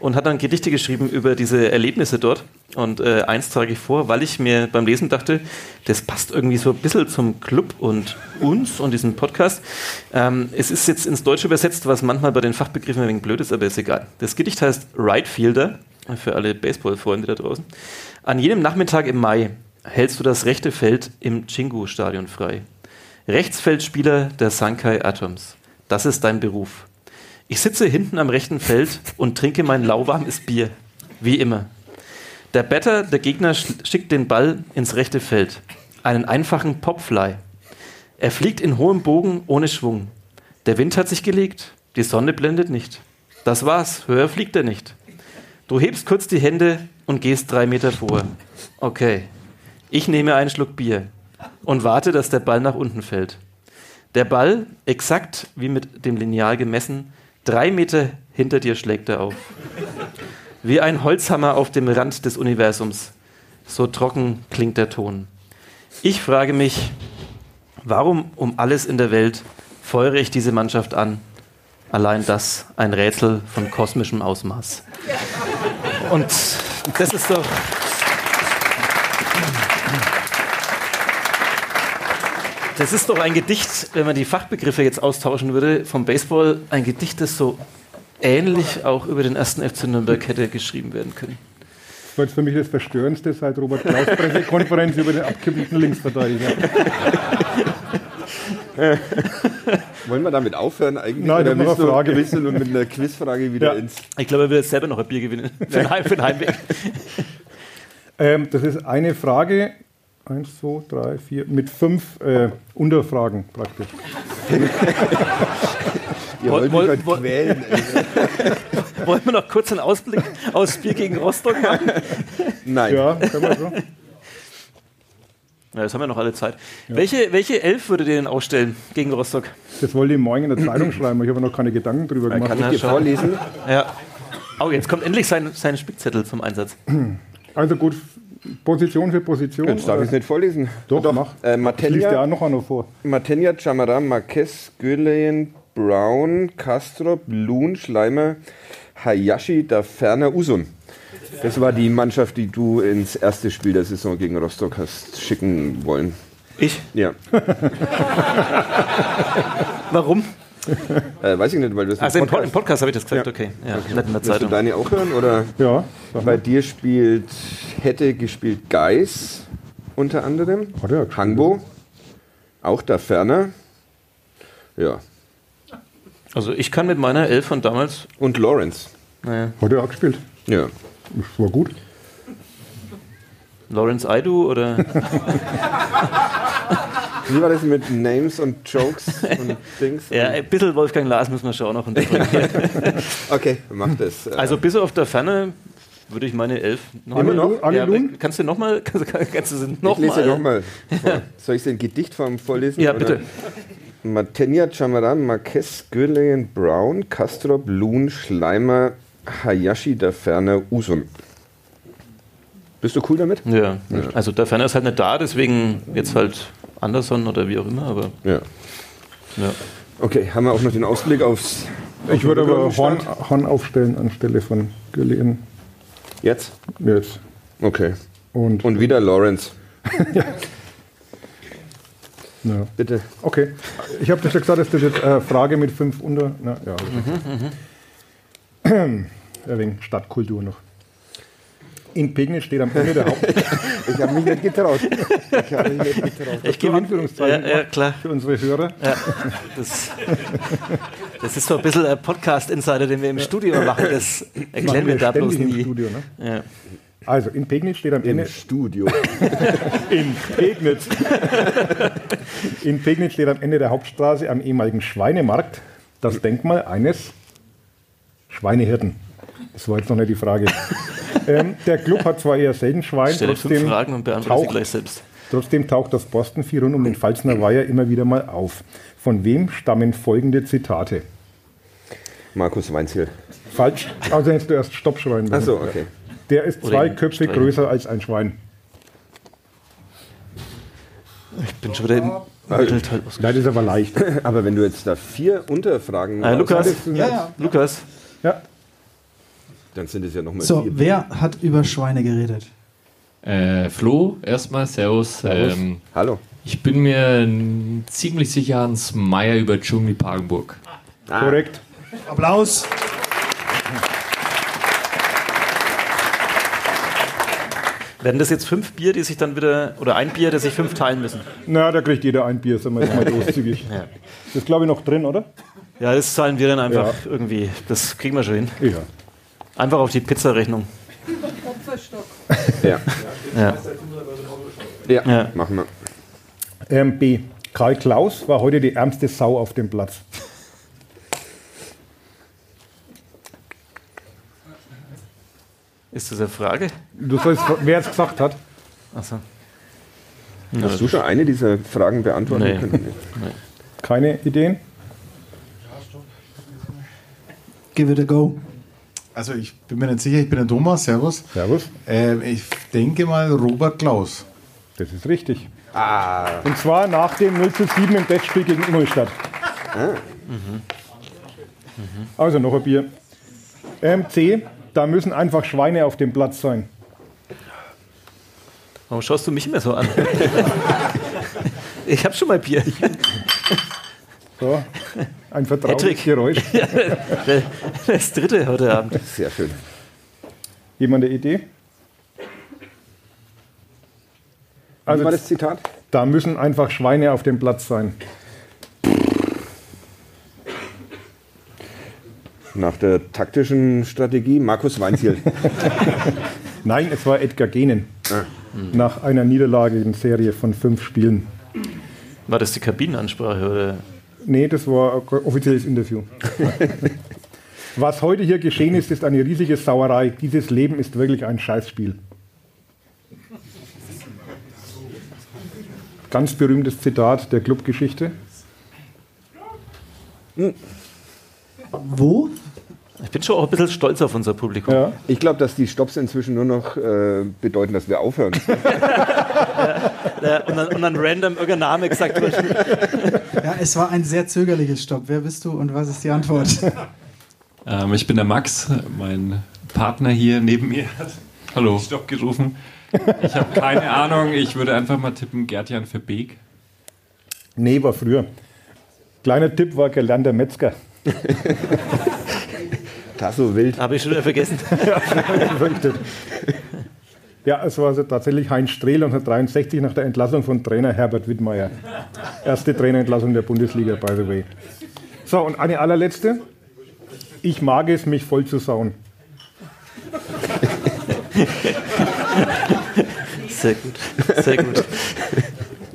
Und hat dann Gedichte geschrieben über diese Erlebnisse dort. Und äh, eins trage ich vor, weil ich mir beim Lesen dachte, das passt irgendwie so ein bisschen zum Club und uns und diesem Podcast. Ähm, es ist jetzt ins Deutsche übersetzt, was manchmal bei den Fachbegriffen ein wenig blöd ist, aber ist egal. Das Gedicht heißt Right Fielder, für alle Baseball-Freunde da draußen. An jedem Nachmittag im Mai hältst du das rechte Feld im Chingu-Stadion frei. Rechtsfeldspieler der Sankai Atoms. Das ist dein Beruf. Ich sitze hinten am rechten Feld und trinke mein lauwarmes Bier. Wie immer. Der Batter, der Gegner, sch- schickt den Ball ins rechte Feld. Einen einfachen Popfly. Er fliegt in hohem Bogen ohne Schwung. Der Wind hat sich gelegt. Die Sonne blendet nicht. Das war's. Höher fliegt er nicht. Du hebst kurz die Hände und gehst drei Meter vor. Okay. Ich nehme einen Schluck Bier und warte, dass der Ball nach unten fällt. Der Ball, exakt wie mit dem Lineal gemessen, drei Meter hinter dir schlägt er auf. Wie ein Holzhammer auf dem Rand des Universums. So trocken klingt der Ton. Ich frage mich, warum um alles in der Welt feuere ich diese Mannschaft an? Allein das ein Rätsel von kosmischem Ausmaß. Und das ist doch. Das ist doch ein Gedicht, wenn man die Fachbegriffe jetzt austauschen würde, vom Baseball, ein Gedicht, das so ähnlich auch über den ersten FC Nürnberg hätte geschrieben werden können. Das war jetzt für mich das Verstörendste seit Robert Klaus Pressekonferenz über den abgebliebenen Linksverteidiger. Wollen wir damit aufhören eigentlich? Nein, Oder willst eine du, Frage. willst du nur mit einer Quizfrage wieder Ja. ins... Ich glaube, er will jetzt selber noch ein Bier gewinnen. Für den, Heim, für den Heimweg. Ähm, das ist eine Frage, eins, zwei, drei, vier, mit fünf äh, Unterfragen praktisch. Ihr wollt mich heute quälen. ey. Wollen wir noch kurz einen Ausblick aufs Spiel gegen Rostock machen? Nein. Ja, können wir so. Ja, das haben wir noch alle Zeit. Welche, welche Elf würdet ihr denn ausstellen gegen Rostock? Das wollte ich morgen in der Zeitung schreiben, ich habe noch keine Gedanken drüber gemacht. Kann ich dir vorlesen? Ja. Oh, jetzt kommt endlich sein, sein Spickzettel zum Einsatz. Also gut, Position für Position? Jetzt darf ich es nicht vorlesen. Doch, mach. Äh, ja Matenja, auch noch einmal vor. Matenja, Chamara, Marquez, Güleyen, Brown, Kastrop, Loon, Schleimer, Hayashi, da Ferner, Usun. Das war die Mannschaft, die du ins erste Spiel der Saison gegen Rostock hast schicken wollen. Ich? Ja. Warum? Äh, weiß ich nicht, weil du das Also im, Pod im Podcast habe ich das gesagt, okay. Ja, nicht in der Willst du deine auch hören? Oder? Ja. Bei dir spielt, hätte gespielt Geis unter anderem. Hat er gespielt. Hangbo. Auch da Ferner. Ja. Also ich kann mit meiner Elf von damals. Und Lawrence. Naja. Hat er auch gespielt. Ja. Das war gut. Lawrence Aidu oder. Wie war das mit Names und Jokes und Dings? ja, ein bisschen Wolfgang Lars müssen wir schon auch noch unterbringen. Okay, mach das. Äh, also bis auf der Ferne würde ich meine Elf noch Immer noch? Ja, kannst du nochmal? Kannst, du- kannst du noch ich lese mal? nochmal. Soll ich es in Gedichtform vorlesen? Ja, oder? bitte. Matenja, Chamaran, Marquez, Güleyen, Brown, Kastrop, Loon, Schleimer, Hayashi, da Ferner, Usun. Bist du cool damit? Ja, also der Ferner ist halt nicht da, deswegen jetzt halt Anderson oder wie auch immer, aber Ja. ja. Okay, haben wir auch noch den Ausblick aufs. Ich würde aber auf Horn? Horn aufstellen anstelle von Gillian. Jetzt? Jetzt. Okay. Und, Und wieder Lawrence. ja. Bitte. Okay. Ich habe das ja gesagt, dass das jetzt eine Frage mit fünf unter. Na, ja, Mhm, Ein wenig Stadtkultur noch. In Pegnitz steht am Ende der Haupt. Ich habe mich nicht getraut. Ich habe mich nicht getraut. Ich gebe Anführungszeichen Ja, ja, klar. für unsere Hörer. Ja, das, das ist so ein bisschen ein Podcast-Insider, den wir im Studio machen. Das erklären wir da bloß nie. im Studio. Ne? Ja. Also, in Pegnitz steht am Ende. Im Studio. In Pegnitz. In Pegnitz steht am Ende der Hauptstraße am ehemaligen Schweinemarkt das Denkmal eines Schweinehirten. Das war jetzt noch nicht die Frage. ähm, der Club hat zwar eher selten Schwein, Stelle fünf trotzdem Fragen und beantworte sie taucht, gleich selbst. trotzdem taucht das Boston-Vieh rund um den Pfalzner Weiher immer wieder mal auf. Von wem stammen folgende Zitate? Markus Weinziel. Falsch, also jetzt du erst Stopp schreien. Achso, okay. Der ist Oder zwei Köpfe Streichen. größer als ein Schwein. Ich bin schon wieder im Mittelteil aus. Nein, das ist aber leicht. Aber wenn du jetzt da vier Unterfragen Ah, Lukas, raushattest, Ja, ja. Lukas, Ja, dann sind es ja nochmal So, vier. wer hat über Schweine geredet? Äh, Flo, erstmal, Servus. Servus. Ähm, Hallo. ich bin mir ziemlich sicher Hans Meier über Dschungel Pagenburg. korrekt. Applaus. werden das jetzt fünf Bier, die sich dann wieder, oder ein Bier, das sich fünf teilen müssen? Na, da kriegt jeder ein Bier, sind wir jetzt mal großzügig. Ja. Das ist, glaube ich, noch drin, oder? Ja, das zahlen wir dann einfach Ja. irgendwie. Das kriegen wir schon hin. Ja. Einfach auf die Pizzarechnung. Ja. Ja. Ja, Ja. machen wir. Ähm, B. Karl Klaus war heute die ärmste Sau auf dem Platz. Ist das eine Frage? Du sollst, wer es gesagt hat. Achso. Hast du schon eine dieser Fragen beantworten Nee. können? Keine Ideen? Give it a go. Also ich bin mir nicht sicher, ich bin der Thomas, servus. Servus. Ähm, ich denke mal Robert Klaus. Das ist richtig. Ah. Und zwar nach dem 0 zu 7 im Testspiel gegen Ingolstadt. Also noch ein Bier. Ähm, C. Da müssen einfach Schweine auf dem Platz sein. Warum schaust du mich immer so an? ich habe schon mal Bier. So, ein vertrautes. Geräusch. Das dritte heute Abend. Sehr schön. Jemand eine Idee? Wie war das Zitat? Da müssen einfach Schweine auf dem Platz sein. Nach der taktischen Strategie Markus Weinziel. Nein, es war Edgar Genen. Ah. Nach einer Niederlage in Serie von fünf Spielen. War das die Kabinenansprache? Oder? Nee, das war ein offizielles Interview. Was heute hier geschehen ist, ist eine riesige Sauerei. Dieses Leben ist wirklich ein Scheißspiel. Ganz berühmtes Zitat der Clubgeschichte. Wo? Ich bin schon auch ein bisschen stolz auf unser Publikum. Ja. Ich glaube, dass die Stops inzwischen nur noch äh, bedeuten, dass wir aufhören. ja, und, dann, und, dann, random irgendein Name gesagt wird. Ja, es war ein sehr zögerliches Stopp. Wer bist du und was ist die Antwort? Ähm, ich bin der Max, mein Partner hier neben mir hat Hallo. Stopp gerufen. Ich habe keine Ahnung, ich würde einfach mal tippen, Gertjan für Beek. Nee, war früher. Kleiner Tipp war gelernter Metzger. Tasso wild. Habe ich schon wieder vergessen. ja, es war also tatsächlich Heinz Strehl 1963 nach der Entlassung von Trainer Herbert Wittmeier. Erste Trainerentlassung der Bundesliga, by the way. So, und eine allerletzte. Ich mag es, mich voll zu sauen. Sehr gut, sehr gut.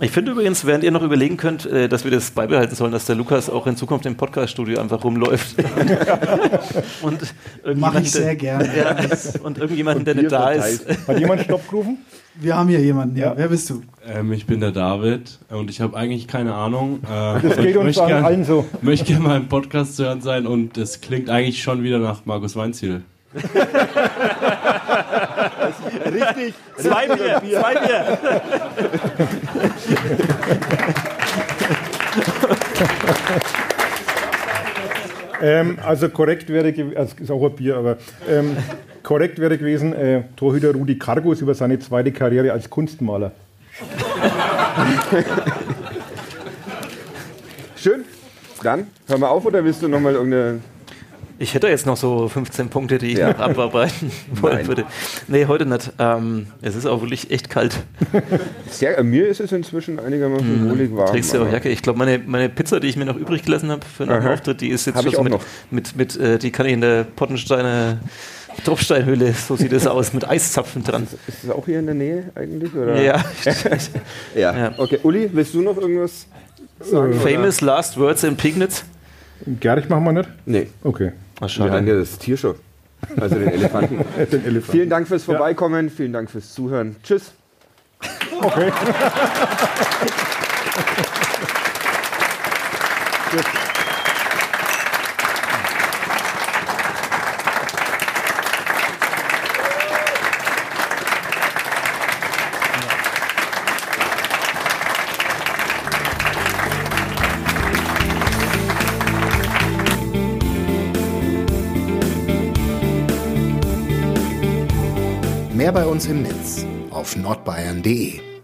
Ich finde übrigens, während ihr noch überlegen könnt, äh, dass wir das beibehalten sollen, dass der Lukas auch in Zukunft im Podcaststudio einfach rumläuft. und Mache ich sehr gerne. Ja, und irgendjemanden, der nicht da ist. Hat jemand Stopp gerufen? Wir haben hier jemanden, ja. ja. Wer bist du? Ähm, ich bin der David und ich habe eigentlich keine Ahnung. Äh, das geht uns gern, allen so. Ich möchte gerne mal im Podcast zu hören sein und es klingt eigentlich schon wieder nach Markus Weinziel. Richtig. Zwei Bier, zwei Bier. ähm, also korrekt wäre gewesen, also ist auch ein Bier, aber ähm, korrekt wäre gewesen, äh, Torhüter Rudi Kargus über seine zweite Karriere als Kunstmaler. Schön. Dann hören wir auf oder willst du nochmal irgendeine ich hätte jetzt noch so 15 Punkte, die ich ja. noch abarbeiten wollen würde. Nee, heute nicht. Ähm, es ist auch wirklich echt kalt. Sehr, äh, mir ist es inzwischen einigermaßen mhm. wohlig warm. Trägst du auch Jacke? Ich glaube, meine, meine Pizza, die ich mir noch übrig gelassen habe für einen Auftritt, die ist jetzt schon so mit, mit, mit äh, die kann ich in der Pottensteiner Tropfsteinhöhle, so sieht es aus, mit Eiszapfen dran. Ist das auch hier in der Nähe eigentlich? Oder? Ja. ja. ja. Okay, Uli, willst du noch irgendwas sagen? Famous oder? Last Words in Pignitz? Gerd machen wir nicht? Nee. Okay. Ach, schade. Wir haben ja das Tier schon. Also den Elefanten. den Elefanten. Vielen Dank fürs Vorbeikommen, vielen Dank fürs Zuhören. Tschüss. Okay. Tschüss. Uns im Netz auf nordbayern.de.